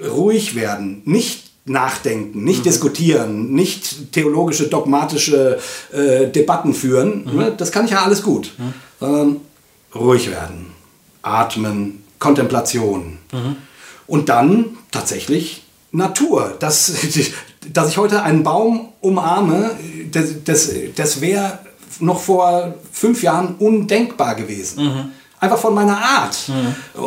[SPEAKER 2] ruhig werden, nicht nachdenken, nicht mhm. diskutieren, nicht theologische, dogmatische äh, Debatten führen. Mhm. Ne? Das kann ich ja alles gut. Mhm. Sondern ruhig werden, atmen, Kontemplation. Mhm. Und dann tatsächlich Natur. Das, dass ich heute einen Baum umarme, das, das, das wäre noch vor fünf Jahren undenkbar gewesen. Einfach von meiner Art. Mhm.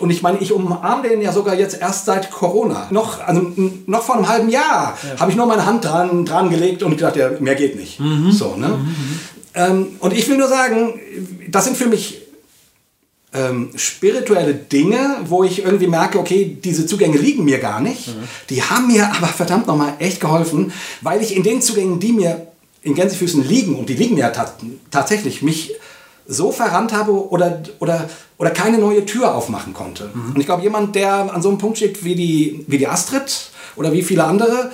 [SPEAKER 2] Und ich meine, ich umarme den ja sogar jetzt erst seit Corona. Noch, also, noch vor einem halben Jahr ja. habe ich nur meine Hand dran, dran gelegt und gedacht, ja, mehr geht nicht. Mhm. So, ne? Mhm. Ähm, und ich will nur sagen, das sind für mich ähm, spirituelle Dinge, wo ich irgendwie merke, okay, diese Zugänge liegen mir gar nicht. Mhm. Die haben mir aber verdammt nochmal echt geholfen, weil ich in den Zugängen, die mir in Gänsefüßen liegen, und die liegen ja tatsächlich, mich so verrannt habe oder, oder, oder keine neue Tür aufmachen konnte. Mhm. Und ich glaube, jemand, der an so einem Punkt steht wie die, wie die Astrid oder wie viele andere,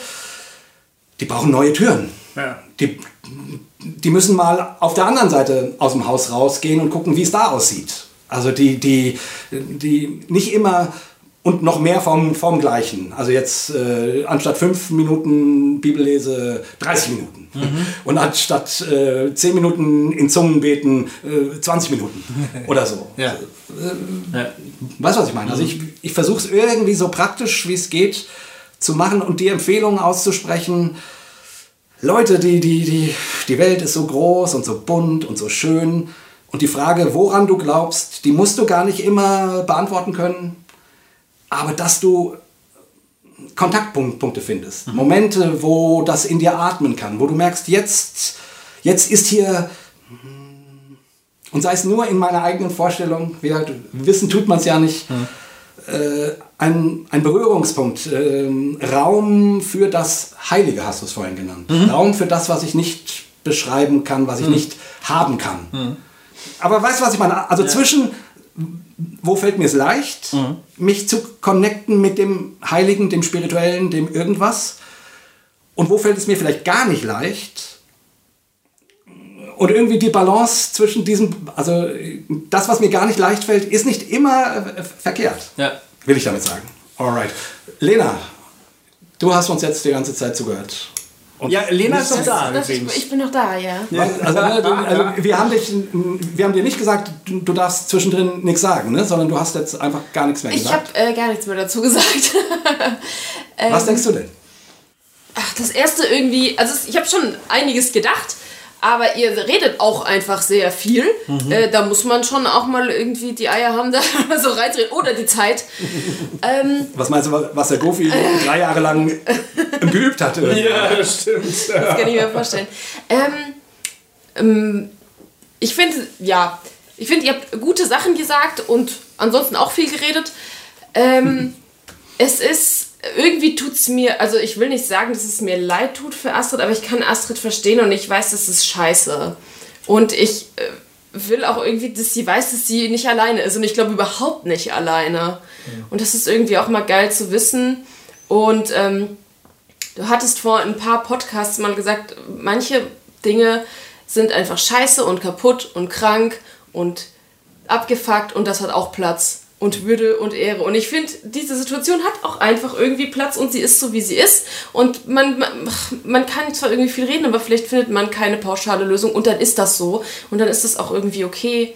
[SPEAKER 2] die brauchen neue Türen. Ja. Die, die müssen mal auf der anderen Seite aus dem Haus rausgehen und gucken, wie es da aussieht. Also die, die, die nicht immer und noch mehr vom, vom Gleichen. Also jetzt äh, anstatt fünf Minuten Bibellese 30 Minuten. Mhm. Und anstatt äh, zehn Minuten in Zungen beten äh, 20 Minuten oder so.
[SPEAKER 1] Ja.
[SPEAKER 2] Äh, ja. Weißt du, was ich meine? Also ich, ich versuche es irgendwie so praktisch, wie es geht, zu machen und die Empfehlungen auszusprechen. Leute, die, die, die, die Welt ist so groß und so bunt und so schön. Und die Frage, woran du glaubst, die musst du gar nicht immer beantworten können aber dass du Kontaktpunkte findest. Mhm. Momente, wo das in dir atmen kann, wo du merkst, jetzt, jetzt ist hier, und sei es nur in meiner eigenen Vorstellung, wie gesagt, wissen tut man es ja nicht, mhm. äh, ein, ein Berührungspunkt, äh, Raum für das Heilige hast du es vorhin genannt. Mhm. Raum für das, was ich nicht beschreiben kann, was ich mhm. nicht haben kann. Mhm. Aber weißt du, was ich meine? Also ja. zwischen wo fällt mir es leicht, mhm. mich zu connecten mit dem Heiligen, dem Spirituellen, dem irgendwas? Und wo fällt es mir vielleicht gar nicht leicht? Und irgendwie die Balance zwischen diesem, also das, was mir gar nicht leicht fällt, ist nicht immer äh, verkehrt.
[SPEAKER 1] Ja.
[SPEAKER 2] Will ich damit sagen. Alright. Lena, du hast uns jetzt die ganze Zeit zugehört.
[SPEAKER 1] Und ja, Lena ist noch da.
[SPEAKER 3] Das, ich, ich, bin noch da, ja.
[SPEAKER 2] Also, also, wir, haben dich, wir haben dir nicht gesagt, du, du darfst zwischendrin nichts sagen, ne? sondern du hast jetzt einfach gar nichts mehr
[SPEAKER 3] gesagt. Ich habe äh, gar nichts mehr dazu gesagt.
[SPEAKER 2] Was ähm, denkst du denn?
[SPEAKER 3] Ach, das erste irgendwie, also ich habe schon einiges gedacht, aber ihr redet auch einfach sehr viel. Mhm. Äh, da muss man schon auch mal irgendwie die Eier haben, da so reintreten oder die Zeit.
[SPEAKER 2] ähm, was meinst du, was der Gofi äh, drei Jahre lang geübt hatte?
[SPEAKER 1] Ja, das stimmt.
[SPEAKER 3] Das kann ich mir vorstellen. Ähm, ähm, ich finde, ja, ich finde, ihr habt gute Sachen gesagt und ansonsten auch viel geredet. Ähm, es ist irgendwie tut es mir, also ich will nicht sagen, dass es mir leid tut für Astrid, aber ich kann Astrid verstehen und ich weiß, das ist scheiße. Und ich äh, will auch irgendwie, dass sie weiß, dass sie nicht alleine ist. Und ich glaube überhaupt nicht alleine. Ja. Und das ist irgendwie auch mal geil zu wissen. Und ähm, du hattest vor ein paar Podcasts mal gesagt, manche Dinge sind einfach scheiße und kaputt und krank und abgefuckt und das hat auch Platz und Würde und Ehre. Und ich finde, diese Situation hat auch einfach irgendwie Platz und sie ist so, wie sie ist. Und man, man, man kann zwar irgendwie viel reden, aber vielleicht findet man keine pauschale Lösung und dann ist das so. Und dann ist das auch irgendwie okay.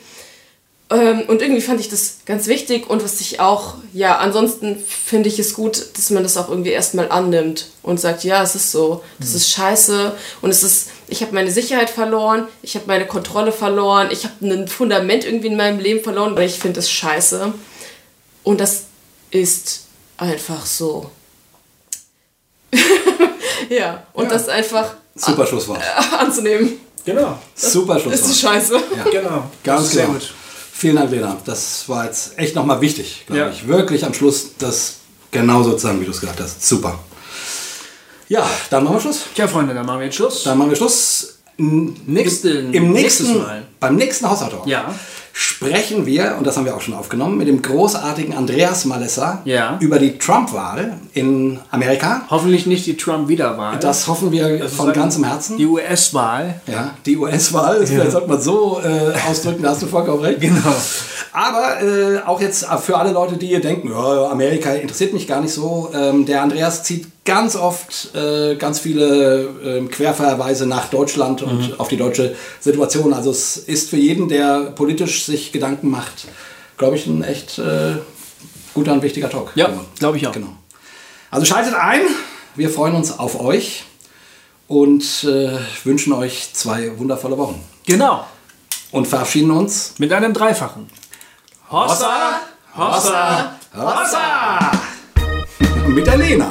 [SPEAKER 3] Ähm, und irgendwie fand ich das ganz wichtig und was ich auch, ja, ansonsten finde ich es gut, dass man das auch irgendwie erstmal annimmt und sagt, ja, es ist so, das mhm. ist scheiße und es ist, ich habe meine Sicherheit verloren, ich habe meine Kontrolle verloren, ich habe ein Fundament irgendwie in meinem Leben verloren, weil ich finde es scheiße. Und das ist einfach so. ja, und ja. das einfach
[SPEAKER 2] Super Schlusswort.
[SPEAKER 3] anzunehmen.
[SPEAKER 1] Genau.
[SPEAKER 2] Super Schlusswort.
[SPEAKER 3] Ist scheiße.
[SPEAKER 1] Ja. Genau.
[SPEAKER 2] Ganz genau. gut. Vielen Dank, Lena. Das war jetzt echt nochmal wichtig, glaube ja. ich. Wirklich am Schluss das genauso zu sagen, wie du es gesagt hast. Super. Ja, dann machen wir Schluss.
[SPEAKER 1] Ja, Freunde, dann machen wir jetzt Schluss.
[SPEAKER 2] Dann machen wir Schluss.
[SPEAKER 1] Nächsten,
[SPEAKER 2] Im nächsten, Mal. Beim nächsten Hausautor.
[SPEAKER 1] Ja
[SPEAKER 2] sprechen wir, und das haben wir auch schon aufgenommen, mit dem großartigen Andreas Malessa
[SPEAKER 1] ja.
[SPEAKER 2] über die Trump-Wahl in Amerika.
[SPEAKER 1] Hoffentlich nicht die Trump-Wiederwahl.
[SPEAKER 2] Das hoffen wir das von ganzem Herzen.
[SPEAKER 1] Die US-Wahl.
[SPEAKER 2] Ja, die US-Wahl. Ja. Vielleicht sollte man so äh, ausdrücken, da hast du vollkommen recht.
[SPEAKER 1] Genau.
[SPEAKER 2] Aber äh, auch jetzt für alle Leute, die hier denken, ja, Amerika interessiert mich gar nicht so, ähm, der Andreas zieht ganz oft äh, ganz viele äh, Querverweise nach Deutschland und mhm. auf die deutsche Situation. Also es ist für jeden, der politisch sich Gedanken macht, glaube ich, ein echt äh, guter und wichtiger Talk.
[SPEAKER 1] Ja, glaube ich auch.
[SPEAKER 2] Genau. Also schaltet ein, wir freuen uns auf euch und äh, wünschen euch zwei wundervolle Wochen.
[SPEAKER 1] Genau.
[SPEAKER 2] Und verabschieden uns
[SPEAKER 1] mit einem Dreifachen.
[SPEAKER 2] Hossa, Hossa, Hossa! mit der Lena.